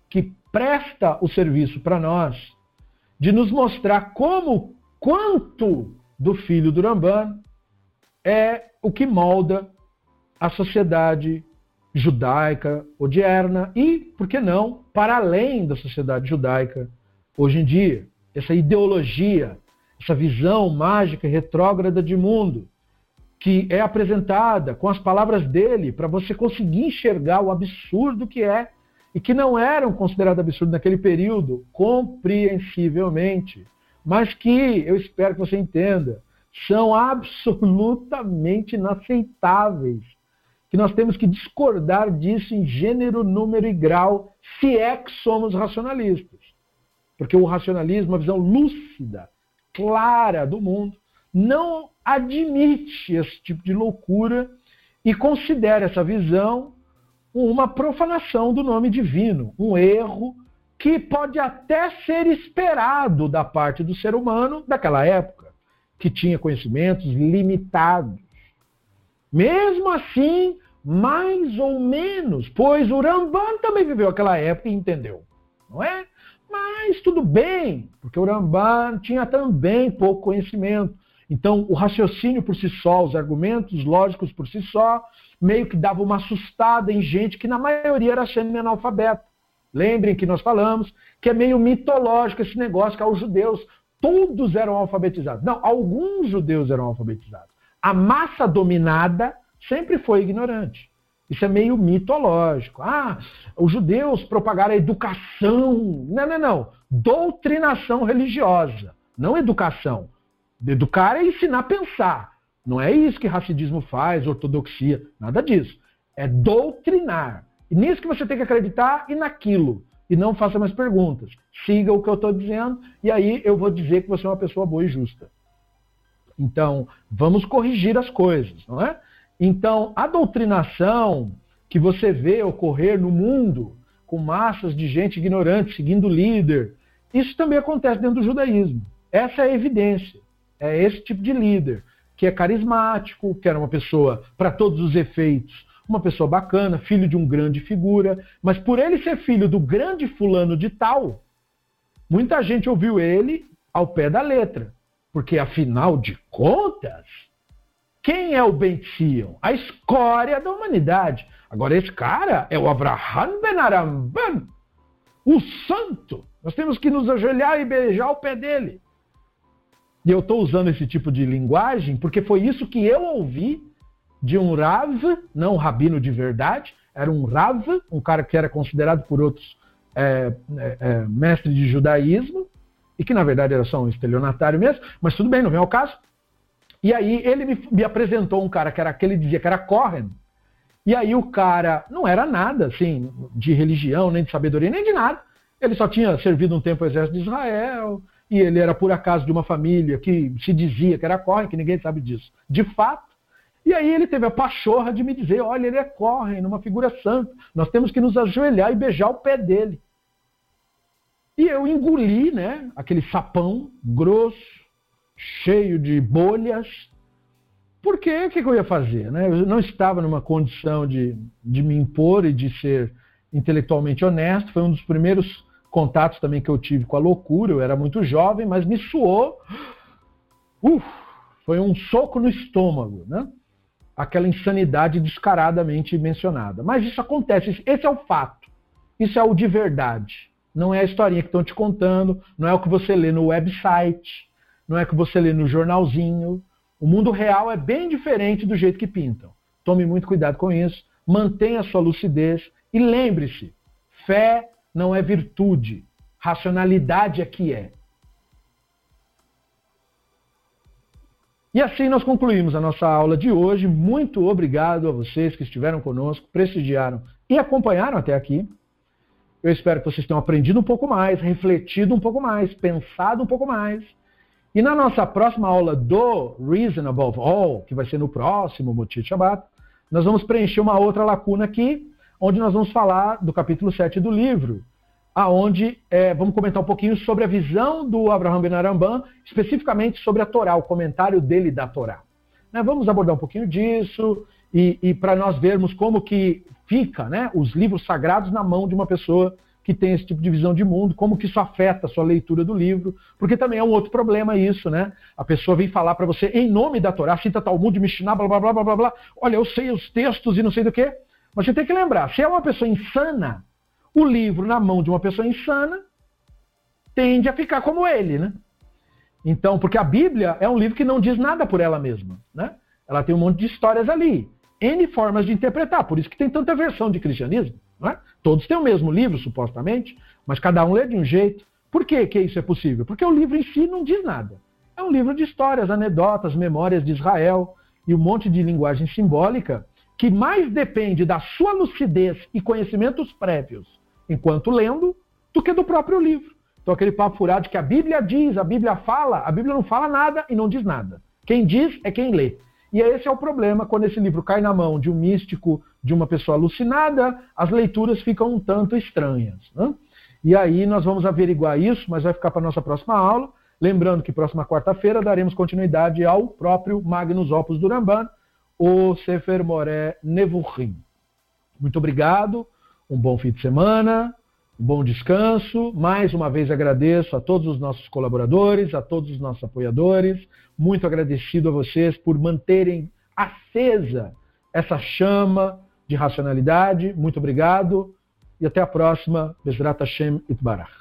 que presta o serviço para nós de nos mostrar como, quanto do filho do Ramban é o que molda a sociedade judaica odierna e, por que não, para além da sociedade judaica hoje em dia. Essa ideologia, essa visão mágica e retrógrada de mundo que é apresentada com as palavras dele para você conseguir enxergar o absurdo que é e que não eram considerados absurdo naquele período, compreensivelmente, mas que eu espero que você entenda, são absolutamente inaceitáveis que nós temos que discordar disso em gênero, número e grau, se é que somos racionalistas. Porque o racionalismo, a visão lúcida, clara do mundo, não admite esse tipo de loucura e considera essa visão uma profanação do nome divino, um erro que pode até ser esperado da parte do ser humano daquela época, que tinha conhecimentos limitados. Mesmo assim, mais ou menos, pois o Ramban também viveu aquela época e entendeu, não é? Mas tudo bem, porque o Ramban tinha também pouco conhecimento. Então, o raciocínio por si só, os argumentos lógicos por si só, meio que dava uma assustada em gente que na maioria era semi-analfabeto. Lembrem que nós falamos que é meio mitológico esse negócio que aos judeus todos eram alfabetizados. Não, alguns judeus eram alfabetizados. A massa dominada sempre foi ignorante. Isso é meio mitológico. Ah, os judeus propagaram a educação. Não, não, não. Doutrinação religiosa, não educação. Educar é ensinar a pensar. Não é isso que racidismo faz, ortodoxia, nada disso. É doutrinar. E nisso que você tem que acreditar e naquilo. E não faça mais perguntas. Siga o que eu estou dizendo e aí eu vou dizer que você é uma pessoa boa e justa. Então, vamos corrigir as coisas, não é? Então, a doutrinação que você vê ocorrer no mundo, com massas de gente ignorante seguindo o líder, isso também acontece dentro do judaísmo. Essa é a evidência. É esse tipo de líder, que é carismático, que era uma pessoa, para todos os efeitos, uma pessoa bacana, filho de um grande figura, mas por ele ser filho do grande fulano de tal, muita gente ouviu ele ao pé da letra. Porque afinal de contas, quem é o Ben Sion? A escória da humanidade. Agora, esse cara é o Abraham Ben Aramban, o santo. Nós temos que nos ajoelhar e beijar o pé dele. E eu estou usando esse tipo de linguagem porque foi isso que eu ouvi de um Rav, não um rabino de verdade, era um Rav, um cara que era considerado por outros é, é, é, de judaísmo, e que na verdade era só um estelionatário mesmo, mas tudo bem, não vem ao caso. E aí ele me, me apresentou um cara que era aquele dizia que era Cohen, e aí o cara não era nada, assim, de religião, nem de sabedoria, nem de nada. Ele só tinha servido um tempo ao exército de Israel, e ele era por acaso de uma família que se dizia que era Cohen, que ninguém sabe disso. De fato. E aí ele teve a pachorra de me dizer, olha, ele é Cohen, uma figura santa. Nós temos que nos ajoelhar e beijar o pé dele. E eu engoli, né, aquele sapão grosso, cheio de bolhas, porque o que, que, eu ia fazer? Né? Eu não estava numa condição de, de me impor e de ser intelectualmente honesto. Foi um dos primeiros contatos também que eu tive com a loucura. Eu era muito jovem, mas me suou. Uf, foi um soco no estômago, né? Aquela insanidade descaradamente mencionada. Mas isso acontece, esse é o fato. Isso é o de verdade. Não é a historinha que estão te contando, não é o que você lê no website, não é o que você lê no jornalzinho, o mundo real é bem diferente do jeito que pintam. Tome muito cuidado com isso, mantenha a sua lucidez e lembre-se: fé não é virtude, racionalidade é que é. E assim nós concluímos a nossa aula de hoje. Muito obrigado a vocês que estiveram conosco, prestigiaram e acompanharam até aqui. Eu espero que vocês tenham aprendido um pouco mais, refletido um pouco mais, pensado um pouco mais e na nossa próxima aula do Reason Above All, que vai ser no próximo Motif Shabbat, nós vamos preencher uma outra lacuna aqui, onde nós vamos falar do capítulo 7 do livro, aonde é, vamos comentar um pouquinho sobre a visão do Abraham Ben Aramban, especificamente sobre a Torá, o comentário dele da Torá. Né, vamos abordar um pouquinho disso e, e para nós vermos como que fica né, os livros sagrados na mão de uma pessoa que tem esse tipo de visão de mundo, como que isso afeta a sua leitura do livro, porque também é um outro problema isso, né? A pessoa vem falar para você em nome da Torá, cita Talmud, Mishnah, blá, blá, blá, blá, blá, blá. Olha, eu sei os textos e não sei do que. Você tem que lembrar, se é uma pessoa insana, o livro na mão de uma pessoa insana tende a ficar como ele, né? Então, porque a Bíblia é um livro que não diz nada por ela mesma, né? Ela tem um monte de histórias ali, N formas de interpretar, por isso que tem tanta versão de cristianismo. É? Todos têm o mesmo livro, supostamente, mas cada um lê de um jeito. Por que, que isso é possível? Porque o livro em si não diz nada. É um livro de histórias, anedotas, memórias de Israel e um monte de linguagem simbólica que mais depende da sua lucidez e conhecimentos prévios enquanto lendo do que do próprio livro. Então, aquele papo furado de que a Bíblia diz, a Bíblia fala, a Bíblia não fala nada e não diz nada. Quem diz é quem lê. E esse é o problema quando esse livro cai na mão de um místico, de uma pessoa alucinada, as leituras ficam um tanto estranhas. Né? E aí nós vamos averiguar isso, mas vai ficar para a nossa próxima aula. Lembrando que próxima quarta-feira daremos continuidade ao próprio Magnus Opus do Ramban, o Sefer Moré Nevuchim. Muito obrigado, um bom fim de semana, um bom descanso. Mais uma vez agradeço a todos os nossos colaboradores, a todos os nossos apoiadores. Muito agradecido a vocês por manterem acesa essa chama de racionalidade. Muito obrigado e até a próxima. Bezrat Hashem Itbarach.